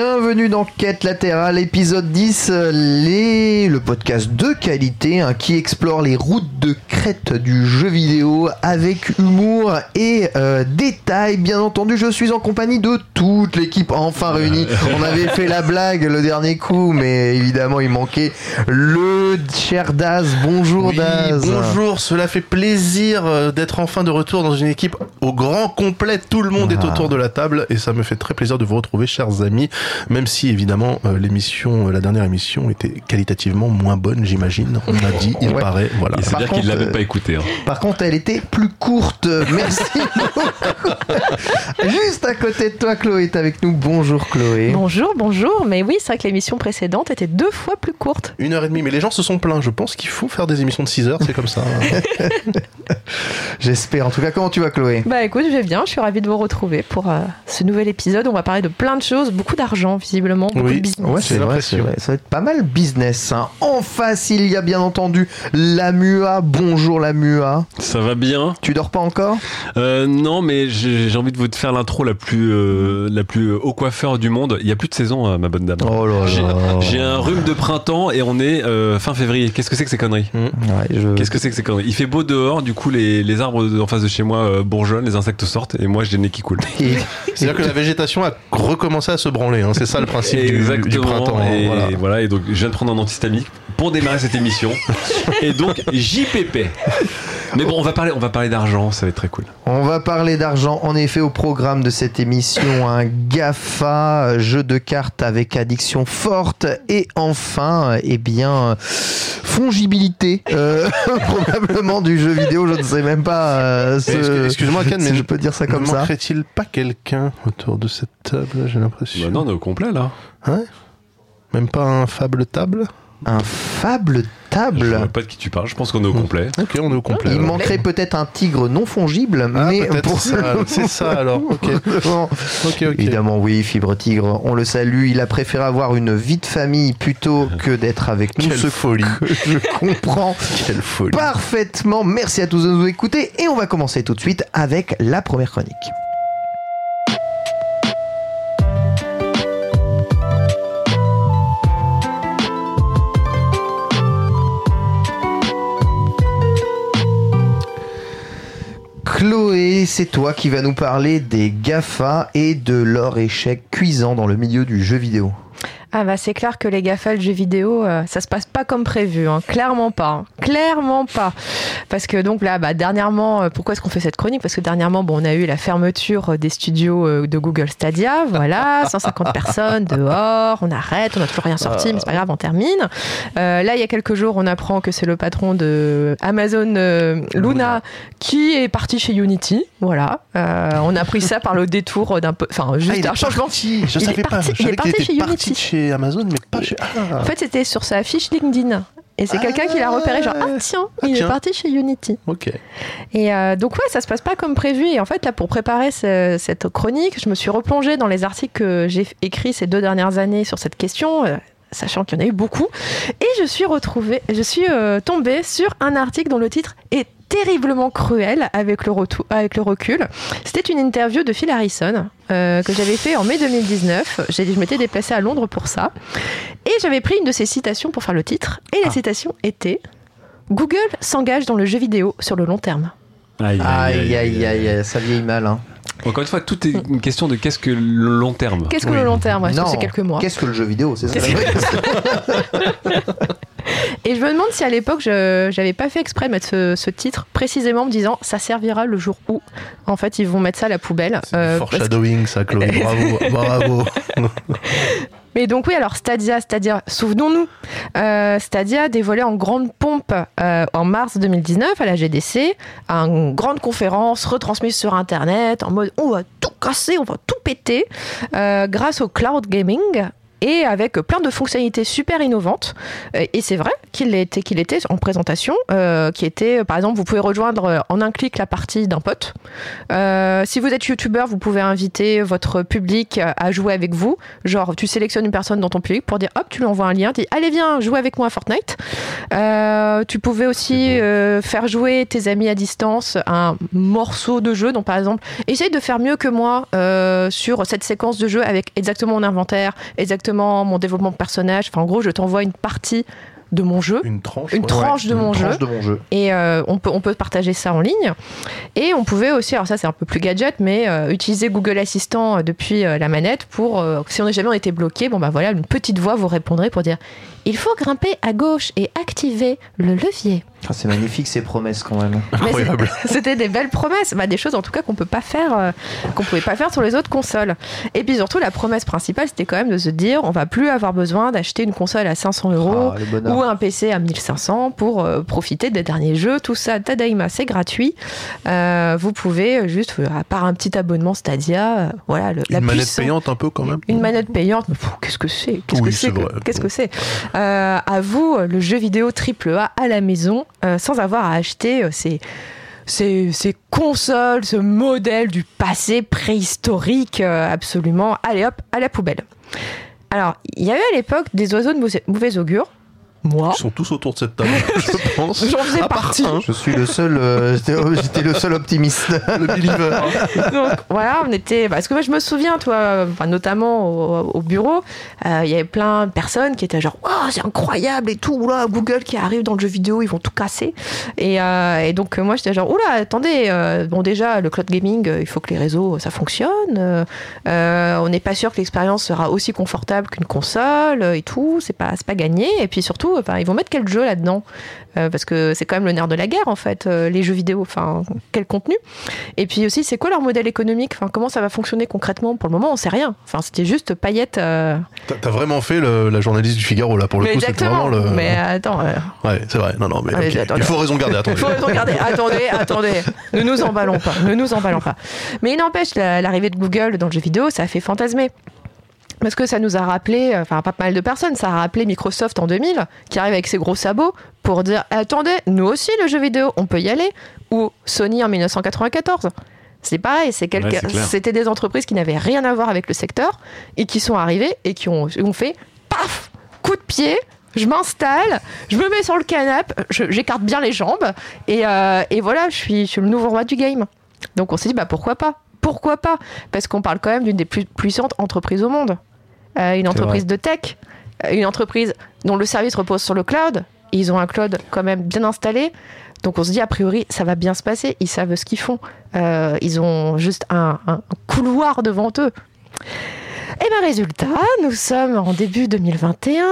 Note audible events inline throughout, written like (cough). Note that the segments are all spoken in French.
Bienvenue dans Quête latérale, épisode 10, euh, les... le podcast de qualité hein, qui explore les routes de crête du jeu vidéo avec humour et euh, détail. Bien entendu, je suis en compagnie de toute l'équipe enfin réunie. On avait fait la blague le dernier coup, mais évidemment il manquait le cher Daz. Bonjour Oui, Daz. bonjour, cela fait plaisir euh, d'être enfin de retour dans une équipe au grand complet. Tout le monde est Ah. autour de la table et ça me fait très plaisir de vous retrouver, chers amis. Même si évidemment euh, l'émission, euh, la dernière émission était qualitativement moins bonne, j'imagine. On a dit, il Ouais. paraît, voilà. C'est-à-dire qu'il contre, l'a même euh, pas écouté. hein. Par contre, elle était plus courte. (laughs) Merci. Juste à côté de toi, Chloé est avec nous. Bonjour Chloé. Bonjour, bonjour. Mais oui, c'est vrai que l'émission précédente était deux fois plus courte. Une heure et demie, mais les gens se sont plaints. Je pense qu'il faut faire des émissions de 6 heures, c'est comme ça. (laughs) J'espère. En tout cas, comment tu vas, Chloé? Bah écoute, je vais bien. Je suis ravie de vous retrouver pour euh, ce nouvel épisode. On va parler de plein de choses, beaucoup d'argent visiblement, beaucoup Oui. de business. Ouais, c'est vrai, l'impression. c'est vrai. Ça va être pas mal business. hein. En face, il y a bien entendu la MUA. Bonjour la MUA. Ça va bien Tu dors pas encore? Euh, Non, mais j'ai envie de vous faire l'intro la plus euh, la plus haut coiffeur du monde. Il y a plus de saison, euh, ma bonne dame. Oh là J'ai- là. J'ai un rhume de printemps et on est euh, fin février. Qu'est-ce que c'est que ces conneries? Ouais, je- Qu'est-ce que c'est que ces conneries? Il fait beau dehors, du coup les, les arbres en face de chez moi euh, bourgeonnent, les insectes sortent et moi j'ai le nez qui coule. (laughs) C'est-à-dire que la végétation a recommencé à se branler. Hein. C'est ça le principe du, printemps. hein. et, Voilà. voilà. Et donc je viens de prendre un antihistaminique pour démarrer cette émission. et donc (laughs) JPP. Mais bon, on va parler, on va parler d'argent, ça va être très cool. On va parler d'argent. En effet, au programme de cette émission, un GAFA, jeu de cartes avec addiction forte. Et enfin, eh bien, fongibilité, euh, (laughs) probablement du jeu vidéo. Je ne sais même pas euh, ce- excuse-moi, Ken, si mais je peux dire ça Ne comme ça. manquerait-il pas quelqu'un autour de cette table J'ai l'impression? Bah non, on est au complet là. Hein Même pas un fable table? Un fable Je pas de qui tu parles, je pense qu'on est au complet. Ok, on est au complet. Il alors. manquerait peut-être un tigre non fongible, Ah, mais pour c'est ça, alors. c'est ça alors. Évidemment, oui, Fibre Tigre, on le salue. Il a préféré avoir une vie de famille plutôt que d'être avec nous. Quelle Ce folie. que (laughs) je comprends Quelle folie. parfaitement. Merci à tous de nous écouter. Et on va commencer tout de suite avec la première chronique. Chloé, c'est toi qui vas nous parler des GAFA et de leur échec cuisant dans le milieu du jeu vidéo. Ah bah c'est clair que les GAFA le jeu vidéo, euh, ça se passe pas comme prévu, hein. clairement pas, hein. clairement pas. Parce que donc là, bah, dernièrement, euh, pourquoi est-ce qu'on fait cette chronique? Parce que dernièrement, bon, on a eu la fermeture euh, des studios euh, de Google Stadia, voilà, (laughs) 150 personnes dehors, on arrête, on n'a toujours rien sorti, mais c'est pas grave, on termine. Là, il y a quelques jours, on apprend que c'est le patron de Amazon Luna qui est parti chez Unity, voilà. On a pris ça par le détour d'un peu, enfin juste Ah, il un est changement. parti. Je Il est savais pas. parti- Je il est parti chez Unity. chez Amazon, mais pas chez. Ah. En fait, c'était sur sa fiche LinkedIn. Et c'est quelqu'un qui l'a repéré, genre, ah tiens, Ah, il tiens. est parti chez Unity. Ok. Et euh, donc, ouais, ça se passe pas comme prévu. Et en fait, là, pour préparer ce- cette chronique, je me suis replongée dans les articles que j'ai écrits ces deux dernières années sur cette question. Sachant qu'il y en a eu beaucoup. Et je suis retrouvée, je suis euh, tombée sur un article dont le titre est terriblement cruel avec le, retour, avec le recul. C'était une interview de Phil Harrison euh, que j'avais fait en mai 2019. J'ai- Je m'étais déplacée à Londres pour ça. Et j'avais pris une de ses citations pour faire le titre. Et la Ah. citation était Google s'engage dans le jeu vidéo sur le long terme. Aïe, Aïe, aïe, aïe, ça vieillit mal. Hein. Encore une fois, tout est une question de qu'est-ce que le long terme. Qu'est-ce que Oui. le long terme Est-ce que Non, c'est quelques mois Qu'est-ce que le jeu vidéo C'est ça? (laughs) Et je me demande si à l'époque, je j'avais pas fait exprès de mettre ce, ce titre précisément en me disant ça servira le jour où? En fait, ils vont mettre ça à la poubelle. C'est Euh, que- foreshadowing, ça, Chloé. (laughs) Bravo, bravo. (laughs) Mais donc oui, alors Stadia, Stadia, souvenons-nous, euh, Stadia dévoilé en grande pompe euh, en mars 2019 à la GDC, à une grande conférence retransmise sur Internet en mode on va tout casser, on va tout péter, euh, grâce au cloud gaming. Et avec plein de fonctionnalités super innovantes. Euh, Et c'est vrai qu'il était, qu'il était en présentation, euh, qui était, par exemple, vous pouvez rejoindre euh, en un clic la partie d'un pote. Euh, si vous êtes youtubeur, vous pouvez inviter votre public à jouer avec vous. Genre, tu sélectionnes une personne dans ton public pour dire hop, tu lui envoies un lien, tu dis allez, viens, jouer avec moi à Fortnite. Euh, tu pouvais aussi faire jouer tes amis à distance un morceau de jeu. Donc, par exemple, essaye de faire mieux que moi sur cette séquence de jeu avec exactement mon inventaire, exactement mon développement de personnage. Enfin, en gros, je t'envoie une partie de mon jeu. Une tranche. Une ouais. tranche de Une mon jeu. tranche de mon jeu. Et euh, on, peut, on peut partager ça en ligne. Et on pouvait aussi, alors ça c'est un peu plus gadget, mais euh, utiliser Google Assistant euh, depuis euh, la manette pour, si on n'est jamais été bloqué, bon bah voilà, une petite voix vous répondrait pour dire il faut grimper à gauche et activer le levier. Ah, c'est magnifique ces promesses quand même. (laughs) Incroyable. C'était des belles promesses, bah, des choses en tout cas qu'on peut pas faire, euh, qu'on pouvait pas faire sur les autres consoles. Et puis surtout la promesse principale, c'était quand même de se dire on va plus avoir besoin d'acheter une console à 500 euros Ah, ou un PC à 1500 pour euh, profiter des derniers jeux. Tout ça, Tadaima, c'est gratuit. Euh, vous pouvez juste, à part un petit abonnement Stadia, euh, voilà, le, la Une manette puissance- payante un peu quand même. Une manette payante, qu'est-ce que c'est? Qu'est-ce Oui, que c'est. Qu'est-ce que c'est? Euh, À vous, le jeu vidéo AAA à la maison, euh, sans avoir à acheter euh, ces, consoles, ce modèle du passé préhistorique, absolument. Allez hop, à la poubelle. Alors, il y avait à l'époque des oiseaux de mauvais augure. Moi, Ils sont tous autour de cette table, (laughs) je pense. j'en faisais À partie. Je suis le seul, euh, j'étais le seul optimiste. (laughs) le believer. (laughs) Donc voilà, on était. Parce que moi, je me souviens, toi, notamment au, au bureau, euh, il y avait plein de personnes qui étaient genre, waouh, c'est incroyable et tout, oula, Google qui arrive dans le jeu vidéo, ils vont tout casser. Et, euh, et donc, moi, j'étais genre, oula, attendez, euh, bon, déjà, le cloud gaming, il faut que les réseaux, ça fonctionne. on n'est pas sûr que l'expérience sera aussi confortable qu'une console et tout, c'est pas, c'est pas gagné. Et puis surtout, enfin, ils vont mettre quel jeu là-dedans Euh, Parce que c'est quand même le nerf de la guerre, en fait, euh, les jeux vidéo, enfin, quel contenu et puis aussi, c'est quoi leur modèle économique? Enfin, Comment ça va fonctionner concrètement? Pour le moment, on sait rien. Enfin, c'était juste paillettes. euh, T'as- vraiment fait le- la journaliste du Figaro là pour le Mais coup, exactement. vraiment le. Mais attends, Ouais, c'est vrai. Non, non, mais ok. attendez. il faut raison garder. il Attendez. faut regarder. attendez, attendez. Ne nous emballons pas. Ne nous emballons pas. Mais il n'empêche, la- l'arrivée de Google dans le jeu vidéo, ça a fait fantasmer. Parce que ça nous a rappelé, euh, enfin pas mal de personnes, ça a rappelé Microsoft en 2000, qui arrive avec ses gros sabots pour dire attendez, nous aussi le jeu vidéo, on peut y aller. Ou Sony en 1994. C'est pareil, c'est Ouais, c'était des entreprises qui n'avaient rien à voir avec le secteur et qui sont arrivées et qui ont, ont fait paf, coup de pied. Je m'installe, je me mets sur le canapé, j'écarte bien les jambes et, euh, et voilà, je suis, je suis le nouveau roi du game. Donc on s'est dit bah pourquoi pas? Pourquoi pas? Parce qu'on parle quand même d'une des plus puissantes entreprises au monde. Euh, une entreprise de tech, euh, une entreprise dont le service repose sur le cloud. Ils ont un cloud quand même bien installé. Donc on se dit a priori ça va bien se passer. Ils savent ce qu'ils font. Euh, ils ont juste un, un couloir devant eux. Et bien résultat, nous sommes en début 2021.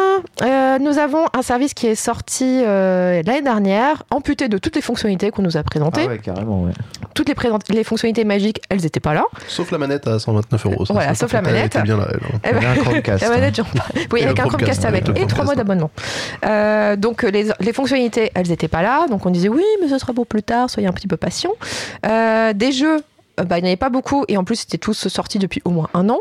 Euh, nous avons un service qui est sorti euh, l'année dernière, amputé de toutes les fonctionnalités qu'on nous a présentées. Ah ouais, carrément, ouais. Toutes les, présent- les fonctionnalités magiques, elles n'étaient pas là. Sauf la manette à 129 euros. Voilà, sauf la elle manette. était bien là. elle, hein. Eh (laughs) Il y avait un Chromecast. la manette, j'en- Oui, Et avec un Chromecast Chromecast, avec et trois mois d'abonnement. Euh, donc les, les fonctionnalités, elles n'étaient pas là. Donc on disait oui, mais ce sera pour plus tard. Soyez un petit peu patient. Euh, des jeux, bah, il n'y en avait pas beaucoup et en plus c'était tous sortis depuis au moins un an.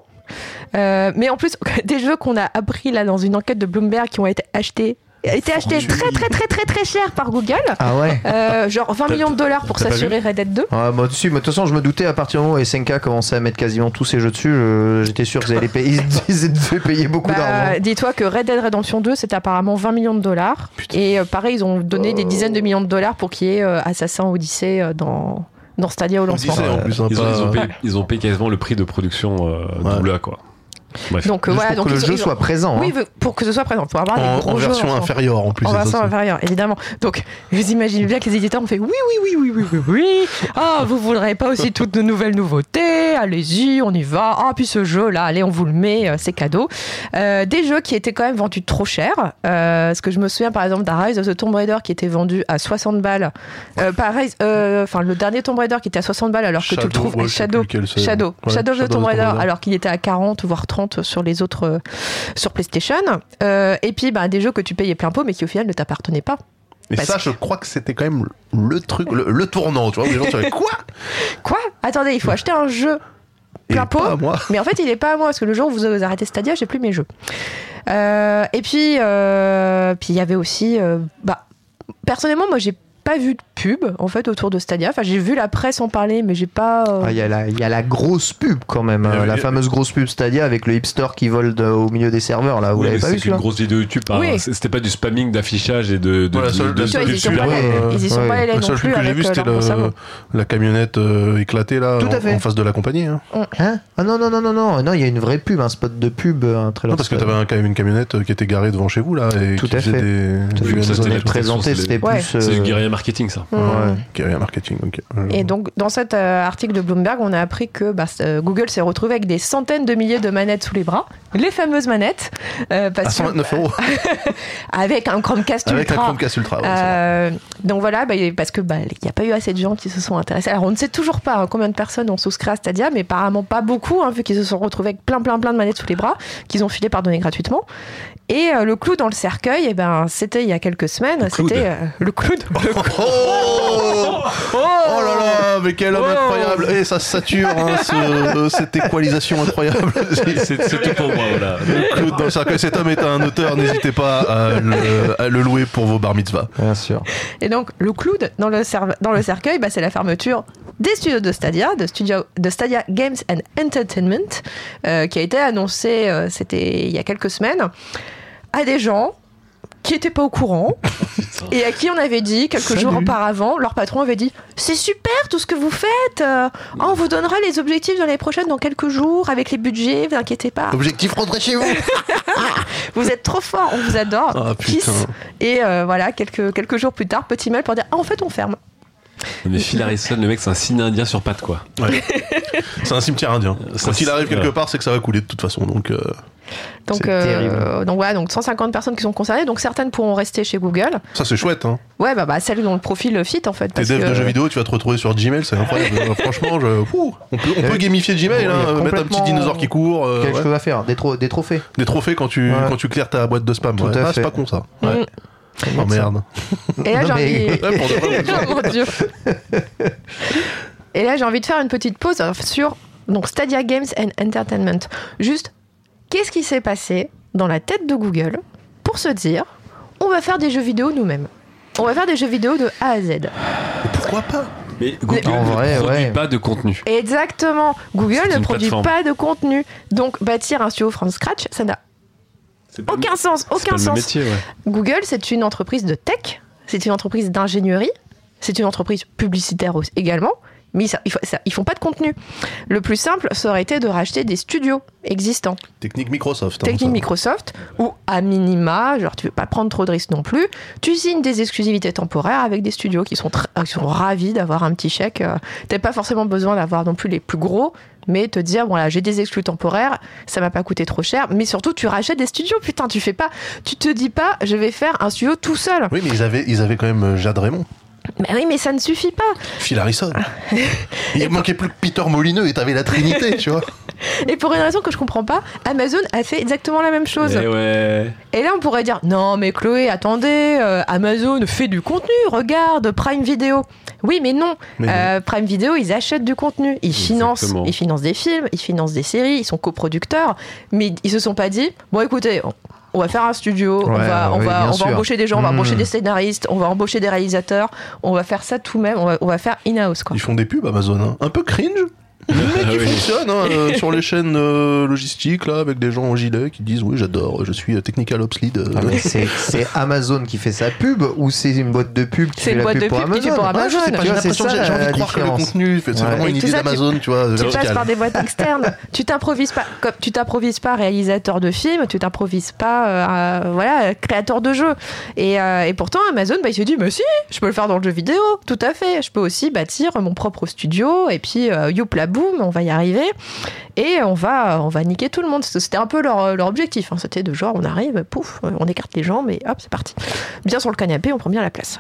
Euh, mais en plus (laughs) des jeux qu'on a appris là dans une enquête de Bloomberg qui ont été achetés, été achetés très très très très très cher par Google. Ah ouais Euh, genre 20 millions de dollars pour s'assurer Red Dead 2. Ah, moi, dessus, mais de toute façon, je me doutais à partir du moment où SNK commençait à mettre quasiment tous ses jeux dessus, je- j'étais sûr qu'ils allaient payer, ils (laughs) devaient payer beaucoup Bah, d'argent. Dis-toi que Red Dead Redemption 2, c'est apparemment 20 millions de dollars. Et euh, pareil, ils ont donné des dizaines de millions de dollars pour qu'il y ait Assassin Odyssey dans, dans Stadia au lancement. Ils ont, ils ont pas- payé, ils ont payé quasiment le prix de production euh, Ouais. double A, quoi. Bref. Donc euh, Juste voilà, pour donc que le ils- jeu ils- soit présent. Oui, hein. pour que ce soit présent, pour avoir des En, gros en version inférieure en plus. En version ça, inférieure, évidemment. Donc, vous imaginez bien que les éditeurs ont fait oui, oui, oui, oui, oui, oui, oui. Ah, vous voudrez pas aussi toutes de nouvelles nouveautés Allez-y, on y va. Ah, puis ce jeu-là, allez, on vous le met, euh, c'est cadeau. Euh, des jeux qui étaient quand même vendus trop cher. Euh, parce que je me souviens par exemple d'un Rise of the Tomb Raider qui était vendu à 60 balles. Euh, euh, enfin, le dernier Tomb Raider qui était à 60 balles alors que tu le trouves ouais, Shadow. Shadow, Ouais, Shadow of the Raider, Tomb Raider. alors qu'il était à 40 voire 30 sur les autres euh, sur PlayStation. Euh, et puis bah, des jeux que tu payais plein pot mais qui au final ne t'appartenaient pas. Et Parce ça, je crois que c'était quand même le truc, le, le tournant, tu vois, où les gens se quoi? Quoi? Attendez, il faut acheter un jeu plein pot. pas moi. Mais en fait, il est pas à moi parce que le jour où vous arrêtez Stadia, j'ai plus mes jeux. Euh, et puis, euh, puis il y avait aussi, euh, bah, personnellement, moi, j'ai pas vu de pub en fait autour de Stadia. Enfin, j'ai vu la presse en parler, mais j'ai pas. euh, Ah, Il y, a la- il y a la grosse pub quand même, euh, la fameuse grosse pub Stadia avec le hipster qui vole de- au milieu des serveurs là. Vous Oui, l'avez pas c'est vu qu'une celui-là grosse vidéo YouTube. hein. Oui. C'était pas du spamming d'affichage et de. de, Voilà, de- seul- de- vois, ils y sont pub, pas allés, euh, ils y sont ouais. pas allés La non seule plus pub que j'ai euh, c'était la camionnette euh, éclatée là, Tout à en- fait. en face de la compagnie. Hein. Hein Ah non non non non non non, il y a une vraie pub, un spot de pub, un trailer. Non, parce que t'avais quand même une camionnette euh, qui était garée devant chez vous là et Tout qui à faisait fait. des, Tout à fait. Présenté, c'est- c'était plus. Euh, marketing, ça. Mmh. ouais. Guérilla marketing, ok. Et donc, dans cet euh, article de Bloomberg, on a appris que bah, euh, Google s'est retrouvé avec des centaines de milliers de manettes sous les bras, les fameuses manettes, euh, à parce que- 129 euros (laughs) avec un Chromecast avec un Ultra. Chromecast Ultra. ouais. Euh, donc voilà, bah, parce que bah, il n'y a pas eu assez de gens qui se sont intéressés. Alors on ne sait toujours pas hein, combien de personnes ont souscrit à Stadia, mais apparemment pas beaucoup, hein, vu qu'ils se sont retrouvés avec plein plein plein de manettes sous les bras, qu'ils ont filé pardonner gratuitement. Et euh, le clou dans le cercueil, eh ben, c'était il y a quelques semaines, cloud. c'était euh, le clou. (laughs) de- le clou- Oh Oh là là, mais quel homme Oh. incroyable Et ça sature, hein, ce- cette équalisation incroyable. (laughs) C'est tout pour moi, voilà. Claude dans le cercueil, cet homme est un auteur, n'hésitez pas à le, à le louer pour vos bar mitzvahs. Bien sûr. Et donc le clou de- dans le, dans le cercueil, bah, c'est la fermeture des studios de Stadia, de, studio, de Stadia Games and Entertainment, euh, qui a été annoncé, euh, c'était il y a quelques semaines, à des gens qui n'étaient pas au courant (laughs) et à qui on avait dit quelques Salut. jours auparavant, leur patron avait dit c'est super tout ce que vous faites, euh, on vous donnera les objectifs dans les prochaines dans quelques jours avec les budgets, vous inquiétez pas, Objectif, rentrez chez vous (laughs) vous êtes trop fort, on vous adore, putain. Et euh, voilà quelques quelques jours plus tard, petit mail pour dire ah, en fait on ferme. Mais Phil Harrison, le mec, c'est un signe indien sur pattes, quoi. Ouais. (laughs) C'est un cimetière indien. Ça, Quand il arrive quelque part, c'est que ça va couler de toute façon. Donc, euh, Donc, euh, donc voilà, donc 150 personnes qui sont concernées, donc certaines pourront rester chez Google. ça, c'est chouette. Hein. Ouais, bah, bah celles dont le profil fit en fait. Tes que, de jeux vidéo, tu vas te retrouver sur Gmail, c'est incroyable. (laughs) Euh, Franchement, je, Ouh, on peut, on peut Ouais. gamifier Gmail, Bon, hein, mettre un petit dinosaure qui court. euh, Quelque ouais. chose à faire, des, tro- des trophées. Des trophées quand tu, Ouais. quand tu clears ta boîte de spam. Tout ouais. à Ah, c'est fait. pas con ça. Mm. Oh merde. Et là, j'ai mais- envie... (laughs) Oh mon Dieu. Et là, j'ai envie de faire une petite pause sur donc Stadia Games and Entertainment. Juste, qu'est-ce qui s'est passé dans la tête de Google pour se dire, on va faire des jeux vidéo nous-mêmes? On va faire des jeux vidéo de A à Z. Pourquoi pas? Mais Google En ne vrai, produit ouais. pas de contenu. Exactement. Google ne produit plateforme. pas de contenu. Donc, bâtir un studio from scratch, ça n'a aucun sens. le- Aucun sens. métier, ouais. Google, c'est une entreprise de tech, c'est une entreprise d'ingénierie, c'est une entreprise publicitaire également, mais ça, ils, ça- ils font pas de contenu. Le plus simple, ça aurait été de racheter des studios existants, Technique Microsoft. hein, technique ça. Microsoft, ou à minima, genre tu veux pas prendre trop de risques non plus, tu signes des exclusivités temporaires avec des studios qui sont, tr- qui sont ravis d'avoir un petit chèque. euh, T'as pas forcément besoin d'avoir non plus les plus gros, mais te dire voilà j'ai des exclus temporaires, ça m'a pas coûté trop cher, mais surtout tu rachètes des studios, putain tu fais pas, tu te dis pas je vais faire un studio tout seul. Oui, mais ils avaient, ils avaient quand même euh, Jade Raymond, Mais oui mais ça ne suffit pas. Phil Harrison. (laughs) Il manquait plus que Peter Molineux et t'avais la Trinité, tu vois. (laughs) Et pour une raison que je comprends pas, Amazon a fait exactement la même chose. Eh ouais. Et là, on pourrait dire non, mais Chloé, attendez, euh, Amazon fait du contenu, regarde Prime Video. Oui, mais non. Mais non. Euh, Prime Video, ils achètent du contenu, ils financent, ils financent des films, ils financent des séries, ils sont coproducteurs, mais ils se sont pas dit bon, écoutez. On- va faire un studio, on va, on oui, va, on va embaucher des gens, on va Mmh. embaucher des scénaristes, on va embaucher des réalisateurs, on va faire ça tout même, on va, on va faire in-house quoi. Ils font des pubs Amazon, hein. un peu cringe, Le mec Ah qui oui. fonctionne hein, euh, sur les chaînes euh, logistiques là avec des gens en gilet qui disent oui j'adore, je suis euh, technical ops lead. euh. Ah, mais c'est c'est Amazon qui fait sa pub ou c'est une boîte de pub qui C'est fait une la boîte pub de pour pub qui fait Amazon pour Ah, je sais Amazon. j'ai l'impression, ça, j'ai j'ai envie de croire que le contenu, c'est Ouais. vraiment Et une idée ça, tu- d'Amazon, tu vois. Tu passes par des boîtes externes. tu t'improvises pas, comme tu t'improvises pas réalisateur de film, tu t'improvises pas, euh, voilà, créateur de jeu. Et, euh, et pourtant, Amazon, bah, il s'est dit, mais si, je peux le faire dans le jeu vidéo, tout à fait. Je peux aussi bâtir mon propre studio et puis euh, youp la boum, on va y arriver et on va, on va niquer tout le monde. C'était un peu leur, objectif. hein. C'était de genre, on arrive, pouf, on écarte les jambes et hop, c'est parti. Bien sur le canapé, on prend bien la place.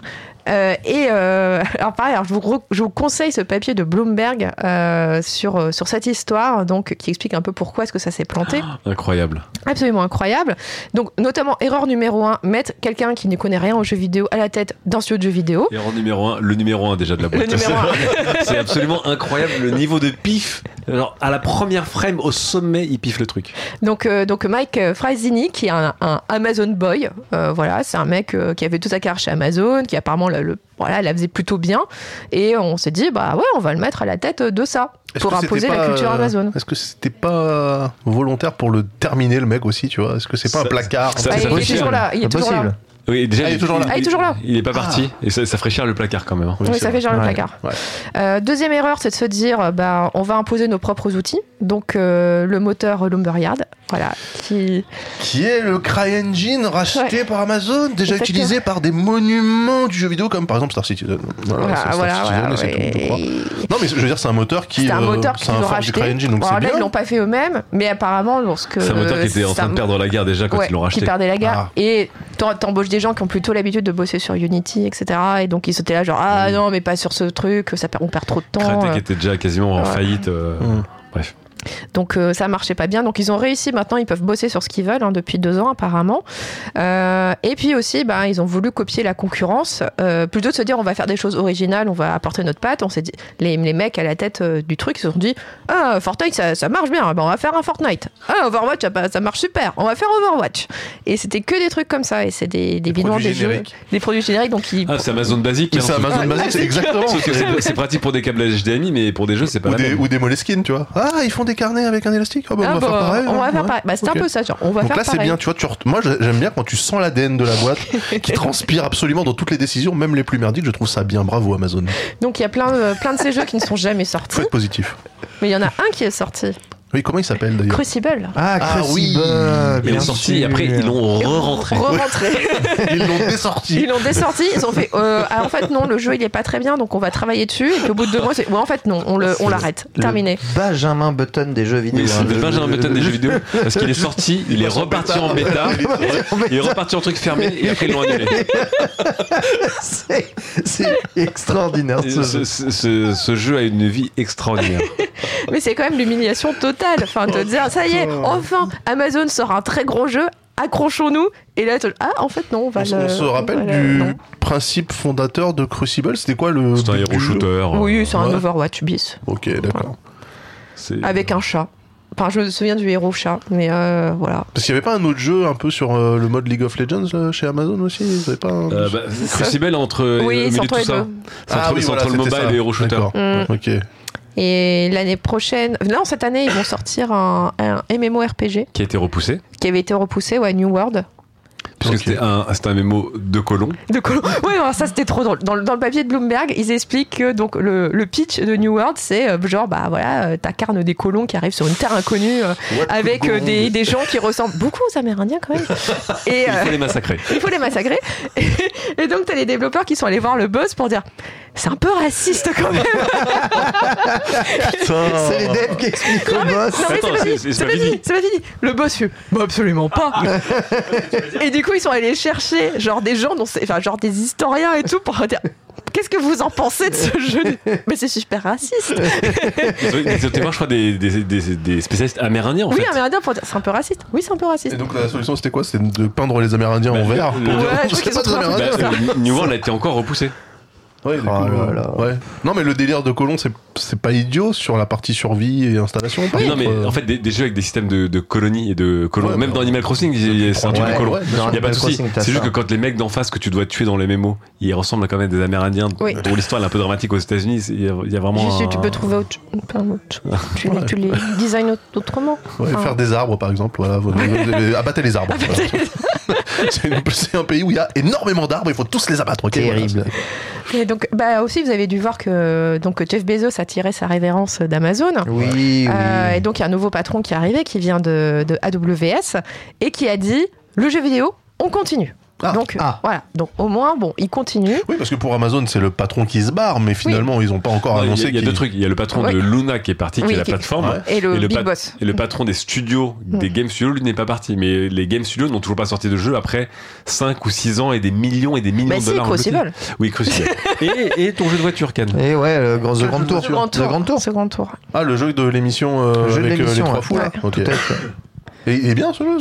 Euh, et euh, (laughs) alors pareil, alors je, vous, je vous conseille ce papier de Bloomberg euh, sur, euh, sur cette histoire, donc qui explique un peu pourquoi est-ce que ça s'est planté. Incroyable. Absolument incroyable. Donc notamment erreur numéro un, mettre quelqu'un qui ne connaît rien aux jeux vidéo à la tête d'un studio de jeux vidéo. Erreur numéro 1, le numéro 1 déjà de la boîte. (laughs) C'est absolument incroyable le niveau de pif. Alors, à la première frame, au sommet, il piffe le truc. Donc, donc Mike Frazzini, qui est un, un Amazon boy, voilà, c'est un mec qui avait tout sa carrière chez Amazon, qui apparemment le, le- voilà, la faisait plutôt bien, et on s'est dit bah ouais, on va le mettre à la tête de ça pour imposer la culture Amazon. Est-ce que c'était pas volontaire pour le terminer le mec aussi, tu vois? Est-ce que c'est pas Ça- un placard? ça- Ah, il est toujours là, il est toujours là. Oui, déjà, Ah, il est toujours là. Ah, il est toujours là. Il est pas parti. Et ça, ça ferait cher le placard quand même. hein. Oui, c'est ça fait genre le placard. Ouais. Euh, deuxième erreur, c'est de se dire, euh, bah, on va imposer nos propres outils. Donc euh, le moteur Lumberyard, voilà, qui Qui est le CryEngine racheté par Amazon, déjà Exactement. utilisé par des monuments du jeu vidéo comme par exemple Star Citizen. Voilà, voilà, c'est Star voilà, Citizen voilà, et c'est ouais. tout, je crois. Non mais je veux dire c'est un moteur qui C'était un moteur c'est un ont racheté. CryEngine donc Alors c'est là, bien. ils l'ont pas fait eux-mêmes, mais apparemment, lorsque C'est un moteur qui était en train de perdre la guerre déjà quand ouais, ils l'ont racheté. qui perdait la guerre. Ah. Et t'en- t'embauches des gens qui ont plutôt l'habitude de bosser sur Unity, etc. Et donc ils étaient là genre ah non mais pas sur ce truc, ça perd- on perd trop de temps. Crytek euh. était déjà quasiment en faillite. euh, Mm. Bref. Donc euh, ça marchait pas bien. Donc ils ont réussi. Maintenant ils peuvent bosser sur ce qu'ils veulent hein, depuis deux ans apparemment. Euh, et puis aussi, bah, ils ont voulu copier la concurrence. Euh, plutôt de se dire on va faire des choses originales, on va apporter notre patte. On s'est dit les, les mecs à la tête euh, du truc ils se sont dit ah Fortnite ça, ça marche bien. Bah, on va faire un Fortnite. Ah Overwatch ça, ça marche super. On va faire Overwatch. Et c'était que des trucs comme ça. Et c'est des des, bidons, produits des jeux, génériques. des produits génériques. Donc ils Ah, c'est Amazon basique. Mais hein, c'est Amazon Ah, exactement. c'est pratique pour des câblages HDMI, mais pour des jeux, c'est pas Ou la des, même. ou des Moleskine, tu vois. Ah, ils font des carnets avec un élastique. Ah, bah, Ah, on va bah, faire pareil. on va hein, faire pareil. Bah, c'est un peu ça. Genre, on va Donc faire là, c'est bien, tu vois. Tu re- Moi, j'aime bien quand tu sens l'ADN de la boîte qui (laughs) transpire absolument dans toutes les décisions, même les plus merdiques. Je trouve ça bien. Bravo, Amazon. Donc il y a plein de, plein de ces jeux qui ne sont jamais sortis. Faut être positif. Mais il y en a un qui est sorti. Oui, comment il s'appelle d'ailleurs Crucible. Ah, Ah, Crucible, oui. Il bien est sorti et après ils l'ont re-rentré. Re-rentré. (laughs) Ils l'ont dessorti. Ils l'ont dessorti. Ils ont fait. euh, ah, en fait, non, le jeu il est pas très bien, donc on va travailler dessus. Et puis au bout de deux mois, c'est. Ouais, en fait, non, on le- on l'arrête. Terminé. Benjamin Button des jeux vidéo. Hein. Le- Benjamin Button des jeux vidéo (laughs) parce qu'il est sorti, il est reparti (laughs) en bêta, il est reparti en truc fermé et après ils l'ont annulé. C'est c'est extraordinaire ce jeu a une vie extraordinaire. Mais c'est quand même l'humiliation totale. Enfin, te dire, ça y est, enfin, Amazon sort un très gros jeu. Accrochons-nous. Et là, te- ah, en fait, non, on va On, se- le. on se rappelle on va le- du principe fondateur de Crucible C'était quoi le. C'est un jeu shooter. Oui, c'est un. Overwatch bis. Ok, d'accord. C'est- Avec un chat. Enfin, je me souviens du héros chat. Mais euh, voilà. Parce qu'il n'y avait pas un autre jeu un peu sur euh, le mode League of Legends là, chez Amazon aussi? Pas un... Euh, bah, Crucible entre Oui, c'est entre tout les ça. deux. C'est entre, oui, c'est voilà, entre le mobile ça. et hero shooter. D'accord. Mm. Ok. Et l'année prochaine, non, cette année, ils vont sortir un, un MMORPG Qui a été repoussé. qui avait été repoussé, ouais, New World. Puisque Ok. c'était un, c'était un mémo de colon. De Colo- (laughs) Ouais, alors ça c'était trop drôle. Dans, le- dans le papier de Bloomberg, ils expliquent que donc le, le pitch de New World, c'est euh, genre bah voilà, euh, t'incarnes des colons qui arrivent sur une terre inconnue euh, avec euh, des, des gens qui ressemblent beaucoup aux Amérindiens quand même. (laughs) Et Il faut les massacrer. il faut les massacrer. Et, (laughs) et donc t'as les développeurs qui sont allés voir le boss pour dire c'est un peu raciste quand même. C'est les devs qui expliquent au boss. Non mais Attends, c'est pas pas fini, c'est pas fini. Le boss fait bah absolument pas. et du coup ils sont allés chercher genre des gens dont c'est- enfin genre des historiens et tout pour dire Qu'est-ce que vous en pensez de ce jeu Mais c'est super raciste. Ils ont été voir, je crois, des, des, des, des spécialistes amérindiens en oui, fait. amérindien pour dire c'est un peu raciste. Oui, c'est un peu raciste. Et donc la solution c'était quoi? C'était de peindre les Amérindiens Bah, en vert? le- pour dire, Ouais, je crois qu'ils pas ont Amérindiens. Bah, New World a été encore repoussé. Ouais, Oh coup, là euh, là. ouais. Non, mais le délire de colon, c'est c'est pas idiot sur la partie survie et installation. par non, mais euh, en fait, des, des jeux avec des systèmes de, de colonies et de colons, Ouais, même dans Animal Crossing, il y a- c'est un truc Ouais, de colons. Il y a pas de souci. C'est juste que quand les mecs d'en face que tu dois tuer dans les mémos, ils ressemblent quand même à des Amérindiens Oui. dont l'histoire est un peu dramatique aux États-Unis. Il y a, il y a vraiment. Un- tu peux trouver autre pardon, tu, (laughs) tu les, tu les designs autre- autrement. Ouais, Enfin, faire des arbres, par exemple. Voilà, abattez les arbres. (laughs) C'est un pays où il y a énormément d'arbres, il faut tous les abattre. ok, Terrible. Et donc, bah aussi, vous avez dû voir que donc Jeff Bezos a tiré sa révérence d'Amazon. Oui, oui. Euh, et donc, il y a un nouveau patron qui est arrivé, qui vient de, de AWS, et qui a dit le jeu vidéo, on continue. Ah. donc, Ah. voilà. Donc, au moins, bon, il continue. Oui, parce que pour Amazon, c'est le patron qui se barre, mais finalement, ils ont pas encore Non, Il y a- annoncé il y a, deux trucs. Il y a le patron Ouais. de Luna qui est parti, qui est la qui- plateforme. Ouais. Et le, Et le, Big pat- Boss. et le patron des studios, des Game Studios, lui n'est pas parti. Mais les Game Studios n'ont toujours pas sorti de jeu après 5 ou 6 ans et des millions et des millions Bah de si, dollars. Crucible. Oui, Crucible. (laughs) et, et ton jeu de voiture, Ken? Et ouais, le grand, The Grand Tour. Grand The tour. Grand Tour. Ce grand tour. Ah, le jeu de l'émission euh, Le jeu de avec euh, les l'émission, trois fous. Tout à fait. Et il est bien ce jeu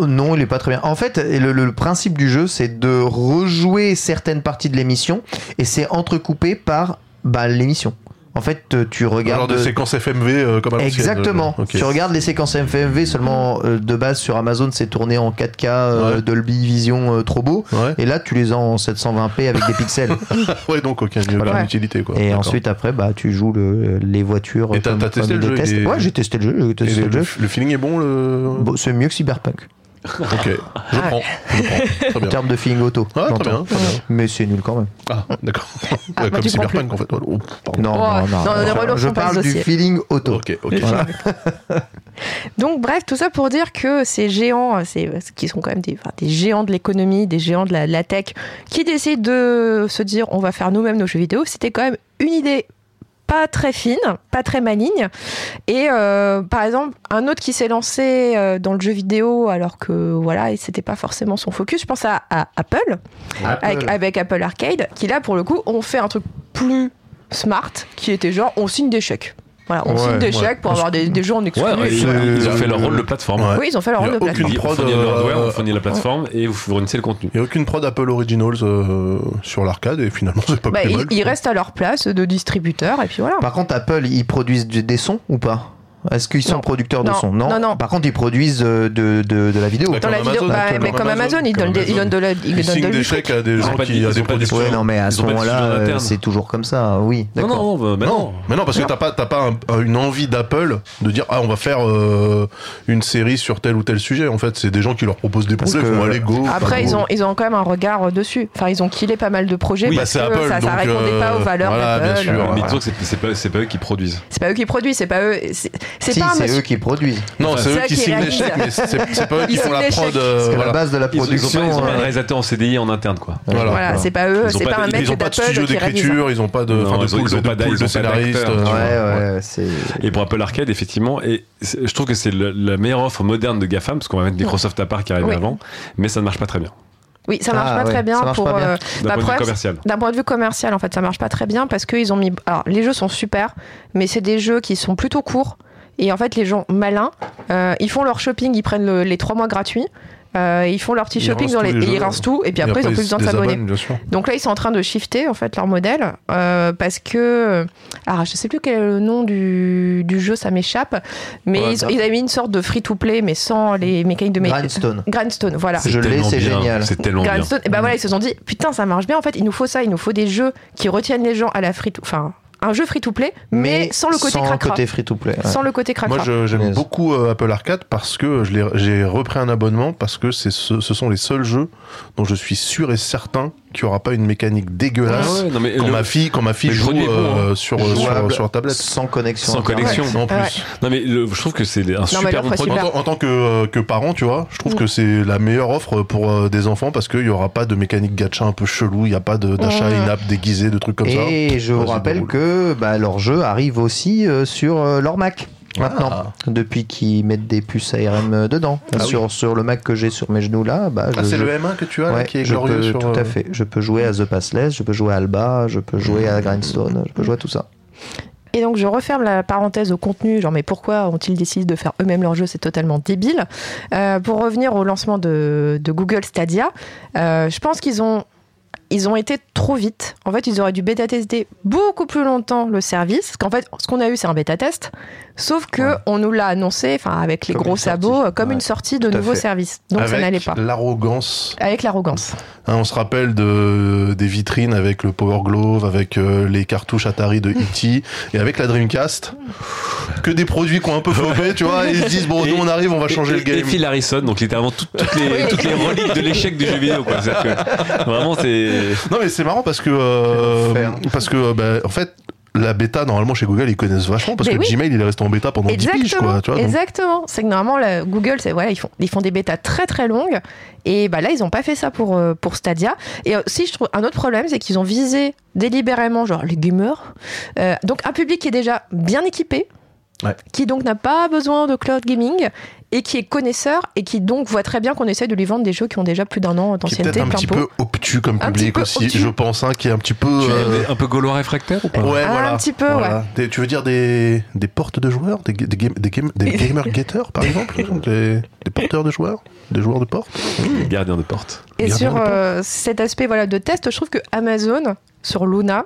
non, il est pas très bien. En fait, le, le principe du jeu, c'est de rejouer certaines parties de l'émission et c'est entrecoupé par bah, l'émission. En fait, euh, tu Genre regardes. de séquence FMV euh, comme à. Exactement. Ok. Tu regardes les séquences FMV seulement euh, de base sur Amazon, c'est tourné en 4K euh, Ouais. Dolby Vision euh, trop beau. Ouais. Et là, tu les as en 720p avec des pixels. (laughs) ouais, donc Voilà. utilité quoi. Et ensuite, après, bah, tu joues le, les voitures. Et t'as- testé le jeu, Ouais, j'ai testé le jeu. J'ai Et testé le, le jeu. le feeling est bon le. Bon, c'est mieux que Cyberpunk. (laughs) Ok, je prends. Je prends. Très En bien. termes de feeling auto. Ah, très bien, très bien. Mais c'est nul quand même. Ah, d'accord. Ah, Ouais, bah, comme tu prends Cyberpunk en fait. Oh, pardon. Non, non, non. non, les je pas parle du feeling auto. Ok, ok. Voilà. (laughs) Donc bref, tout ça pour dire que ces géants, c'est, qui sont quand même des, enfin, des géants de l'économie, des géants de la, la tech, qui décident de se dire on va faire nous-mêmes nos jeux vidéo, c'était quand même une idée pas très fine, pas très maligne. Et euh, par exemple, un autre qui s'est lancé euh, dans le jeu vidéo alors que voilà, et c'était pas forcément son focus, je pense à, à Apple, Avec, avec Apple Arcade, qui là pour le coup ont fait un truc plus smart, qui était genre on signe des chèques. Voilà, on Ouais, signe des ouais. chèques pour avoir des, des jeux en exclu. Ouais, ils, ont fait leur rôle de plateforme. Ouais. Oui, ils ont fait leur rôle de plateforme. prod, fournissent le euh, hardware, on fournit la plateforme et vous fournissez le contenu. Il n'y a aucune prod Apple Originals euh, sur l'arcade et finalement c'est pas Bah, plus ils, mal. ils restent à leur place de distributeur et puis voilà. Par contre, Apple, ils produisent du- des sons ou pas? Est-ce qu'ils sont Non. producteurs de Non. sons Non, non. Par contre, ils produisent euh, de, de, de la vidéo. Dans la comme vidéo, Amazon, bah, comme mais comme Amazon, Amazon, ils comme donnent, des- ils donnent de la, ils Ils donnent signent de des chèques à des gens qui ils des ont producteurs. Ouais, non, mais à Ils ce moment-là, euh, c'est toujours comme ça, oui. Non, non, bah, bah Non, non. mais non, parce que t'as pas, t'as pas un- une envie d'Apple de dire ah on va faire euh, une série sur tel ou tel sujet. En fait, c'est des gens qui leur proposent des projets, que- ils font allez go. Après, ils go. ont, ils ont quand même un regard dessus. Enfin, ils ont killé pas mal de projets Oui, bah, parce c'est que Apple, ça, répondait pas aux valeurs voilà, d'Apple. Mais disons que c'est- c'est pas, c'est pas eux qui produisent. C'est pas eux qui produisent, c'est pas eux. C'est c'est Si, c'est eux qui produisent. Non, c'est C'est eux eux qui qui signent les chèques, mais c'est c'est pas eux qui font la prod. euh, que la base de la Ils ont, ils ont production. ils ont pas euh, de réalisateur en CDI en interne, quoi. Voilà. Voilà, c'est pas eux, c'est pas pas un de- mec Ils ont pas de studio d'écriture, ils ont pas de, pool de scénaristes. euh, c'est. Et pour Apple Arcade, effectivement, et c'est- je trouve que c'est la meilleure offre moderne de GAFAM, parce qu'on va mettre Microsoft à part qui arrive avant, mais ça ne marche pas très bien, Oui, ça marche Ah, pas ouais, très bien pour. euh, d'un bah, point de vue problème, commercial. D'un point de vue commercial, en fait, ça marche pas très bien parce qu'ils ont mis. Alors, les jeux sont super, mais c'est des jeux qui sont plutôt courts. Et en fait, les gens malins, euh, ils font leur shopping, ils prennent le- les trois mois gratuits. euh, ils font leur petit Ils shopping rincent dans tous les, les et ils rincent tout et puis Et après, ils ont plus besoin de s'abonner. bien. Donc là, ils sont en train de shifter en fait leur modèle euh, parce que ah je sais plus quel est le nom du, du jeu, ça m'échappe, mais Ouais, ils, ça. ils avaient mis une sorte de free to play mais sans les mécaniques de mécanique. Grindstone. Grindstone, voilà. Je l'ai, c'est bien, génial. C'est tellement bien. Grindstone, et ben voilà, ils se sont dit putain, ça marche bien en fait, il nous faut ça, il nous faut des jeux qui retiennent les gens à la free to enfin un jeu free to play mais, sans le côté sans cracra. côté free to play. ouais. Sans le côté cracra. Moi, j'aime Yes. beaucoup euh, Apple Arcade parce que je l'ai- j'ai repris un abonnement parce que c'est ce, ce sont les seuls jeux dont je suis sûr et certain qu'il n'y aura pas une mécanique dégueulasse Ah ouais, non, mais quand, le- ma fille, quand ma fille le joue bon, euh, hein. sur, sur, sur tablette. Sans connexion. Sans connexion. En plus. Ouais. Non, mais le- je trouve que c'est un super bon produit. En, super. tant- en tant que, euh, que parent, tu vois, je trouve Mm. que c'est la meilleure offre pour euh, des enfants parce qu'il n'y aura pas de mécanique gacha un peu chelou, il n'y a pas de- d'achat Mm. in-app déguisé, de trucs comme ça. Et je vous rappelle que bah, leur jeu arrive aussi euh, sur euh, leur Mac. Maintenant, Ah. depuis qu'ils mettent des puces ARM euh, dedans. Ah sur, sur le Mac que j'ai sur mes genoux là, bah, Ah, c'est je- le M1 que tu as là, ouais, qui est glorieux peux, sur. tout euh, à fait. Je peux jouer à The Passless, je peux jouer à Alba, je peux jouer à Grindstone, je peux jouer à tout ça. Et donc je referme la parenthèse au contenu, genre mais pourquoi ont-ils décidé de faire eux-mêmes leur jeu? C'est totalement débile. Euh, pour revenir au lancement de, de Google Stadia, euh, je pense qu'ils ont ils ont été trop vite. En fait, ils auraient dû bêta-tester beaucoup plus longtemps le service. Parce qu'en fait, ce qu'on a eu, c'est un bêta-test. Sauf que Ouais. on nous l'a annoncé, enfin, avec les Comme gros sortie. sabots, euh, comme Ouais, une sortie de nouveaux services. Donc ça n'allait pas. L'arrogance. Avec l'arrogance. Hein, on se rappelle de, des vitrines avec le Power Glove, avec euh, les cartouches Atari de E.T. (laughs) et avec la Dreamcast. Que des produits qui ont un peu flopé, tu vois. et Ils se disent, bon, Et- nous on arrive, on va changer et, le game. Et Phil Harrison, donc littéralement toutes, toutes les, toutes les reliques de l'échec du jeu vidéo. Quoi. C'est-à-dire que vraiment, c'est. Non, mais c'est marrant parce que, euh, parce que, euh, bah, en fait, la bêta, normalement, chez Google, ils connaissent vachement parce Mais que oui. Gmail, il est resté en bêta pendant 10 piges, Exactement. quoi. Tu vois, exactement. C'est que normalement, Google, c'est voilà, ils font, ils font des bêtas très très longues. Et bah là, ils n'ont pas fait ça pour, euh, pour Stadia. Et aussi, je trouve un autre problème, c'est qu'ils ont visé délibérément, genre les gamers. Euh, donc un public qui est déjà bien équipé, Ouais. qui donc n'a pas besoin de cloud gaming et qui est connaisseur et qui donc voit très bien qu'on essaie de lui vendre des jeux qui ont déjà plus d'un an qui est d'ancienneté, peut-être un petit pot. peu obtus comme public aussi, obtus. je pense, hein, qui est un petit peu. Tu euh, un peu gaulois réfractaire ou pas Ouais, Un voilà. petit peu, Voilà. Des- tu veux dire des, des portes de joueurs? Des, des, game- des, game- des (laughs) gamer getters, par exemple? Des, des porteurs de joueurs? Des joueurs de porte Gardien de porte. Et Gardien sur euh, cet aspect voilà, de test, je trouve que Amazon, sur Luna,